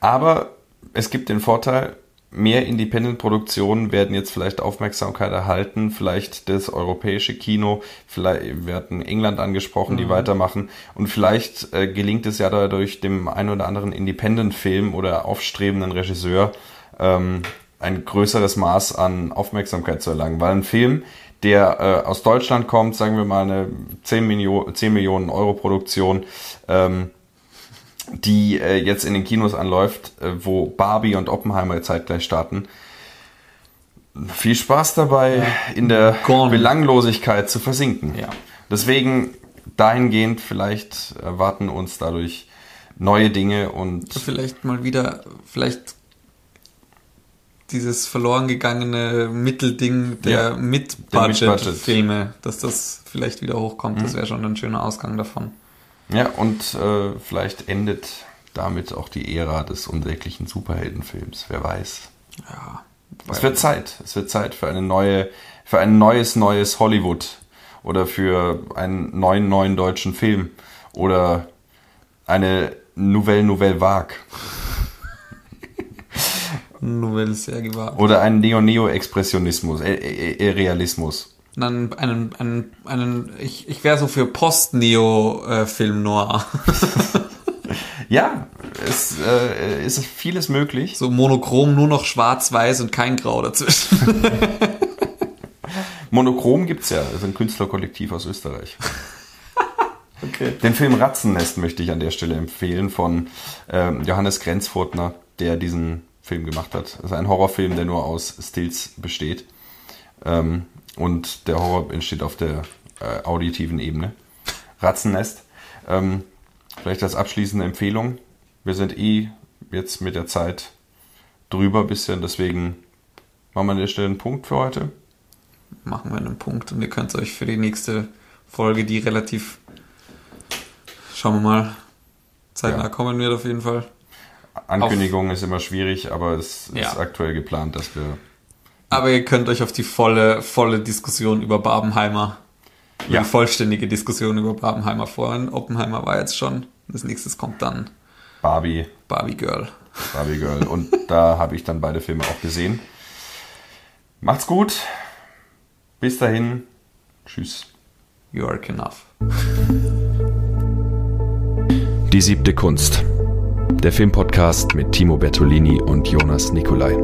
Aber es gibt den Vorteil, mehr Independent-Produktionen werden jetzt vielleicht Aufmerksamkeit erhalten, vielleicht das europäische Kino, vielleicht, wir hatten England angesprochen, die weitermachen. Und vielleicht äh, gelingt es ja dadurch dem einen oder anderen Independent-Film oder aufstrebenden Regisseur ähm, ein größeres Maß an Aufmerksamkeit zu erlangen, weil ein Film, der äh, aus Deutschland kommt, sagen wir mal eine 10, Milio 10 Millionen Euro Produktion, ähm, die äh, jetzt in den Kinos anläuft, äh, wo Barbie und Oppenheimer zeitgleich starten. Viel Spaß dabei, in der Gone. Belanglosigkeit zu versinken. Ja. Deswegen dahingehend vielleicht erwarten uns dadurch neue Dinge und Vielleicht mal wieder, vielleicht dieses verloren gegangene Mittelding der Ja, Mid-Budget-Filme, dass das vielleicht wieder hochkommt. Das wäre schon ein schöner Ausgang davon. Ja und äh, vielleicht endet damit auch die Ära des unsäglichen Superheldenfilms. Wer weiß. Ja. Es wird Zeit. Es wird Zeit für eine neue, für ein neues, neues Hollywood oder für einen neuen, neuen deutschen Film oder eine Nouvelle Nouvelle Vague Nouvelle sehr gewagt. oder ein Neo-Neo-Expressionismus, äh, äh, Realismus. Dann einen, einen, einen, ich, ich wäre so für Post-Neo-Film Noir. Ja, es äh, ist vieles möglich. So monochrom, nur noch schwarz-weiß und kein Grau dazwischen. Monochrom gibt's ja, das ist ein Künstlerkollektiv aus Österreich. Okay. Den Film Ratzennest möchte ich an der Stelle empfehlen von ähm, Johannes Grenzfurtner, der diesen Film gemacht hat. Das ist ein Horrorfilm, der nur aus Stills besteht. Ähm, und der Horror entsteht auf der äh, auditiven Ebene. Ratzennest. Ähm, vielleicht als abschließende Empfehlung. Wir sind eh jetzt mit der Zeit drüber ein bisschen, deswegen machen wir an der Stelle einen Punkt für heute. Machen wir einen Punkt und ihr könnt euch für die nächste Folge, die relativ, schauen wir mal, zeitnah Ja. kommen wird auf jeden Fall. Ankündigung ist immer schwierig, aber es Ja. ist aktuell geplant, dass wir Aber ihr könnt euch auf die volle, volle Diskussion über Barbenheimer, über Ja. die vollständige Diskussion über Barbenheimer freuen. Oppenheimer war jetzt schon. Als nächstes kommt dann Barbie, Barbie Girl. Barbie Girl. Und da habe ich dann beide Filme auch gesehen. Macht's gut. Bis dahin. Tschüss. You are enough. Die siebte Kunst. Der Filmpodcast mit Timo Bertolini und Jonas Nicolai.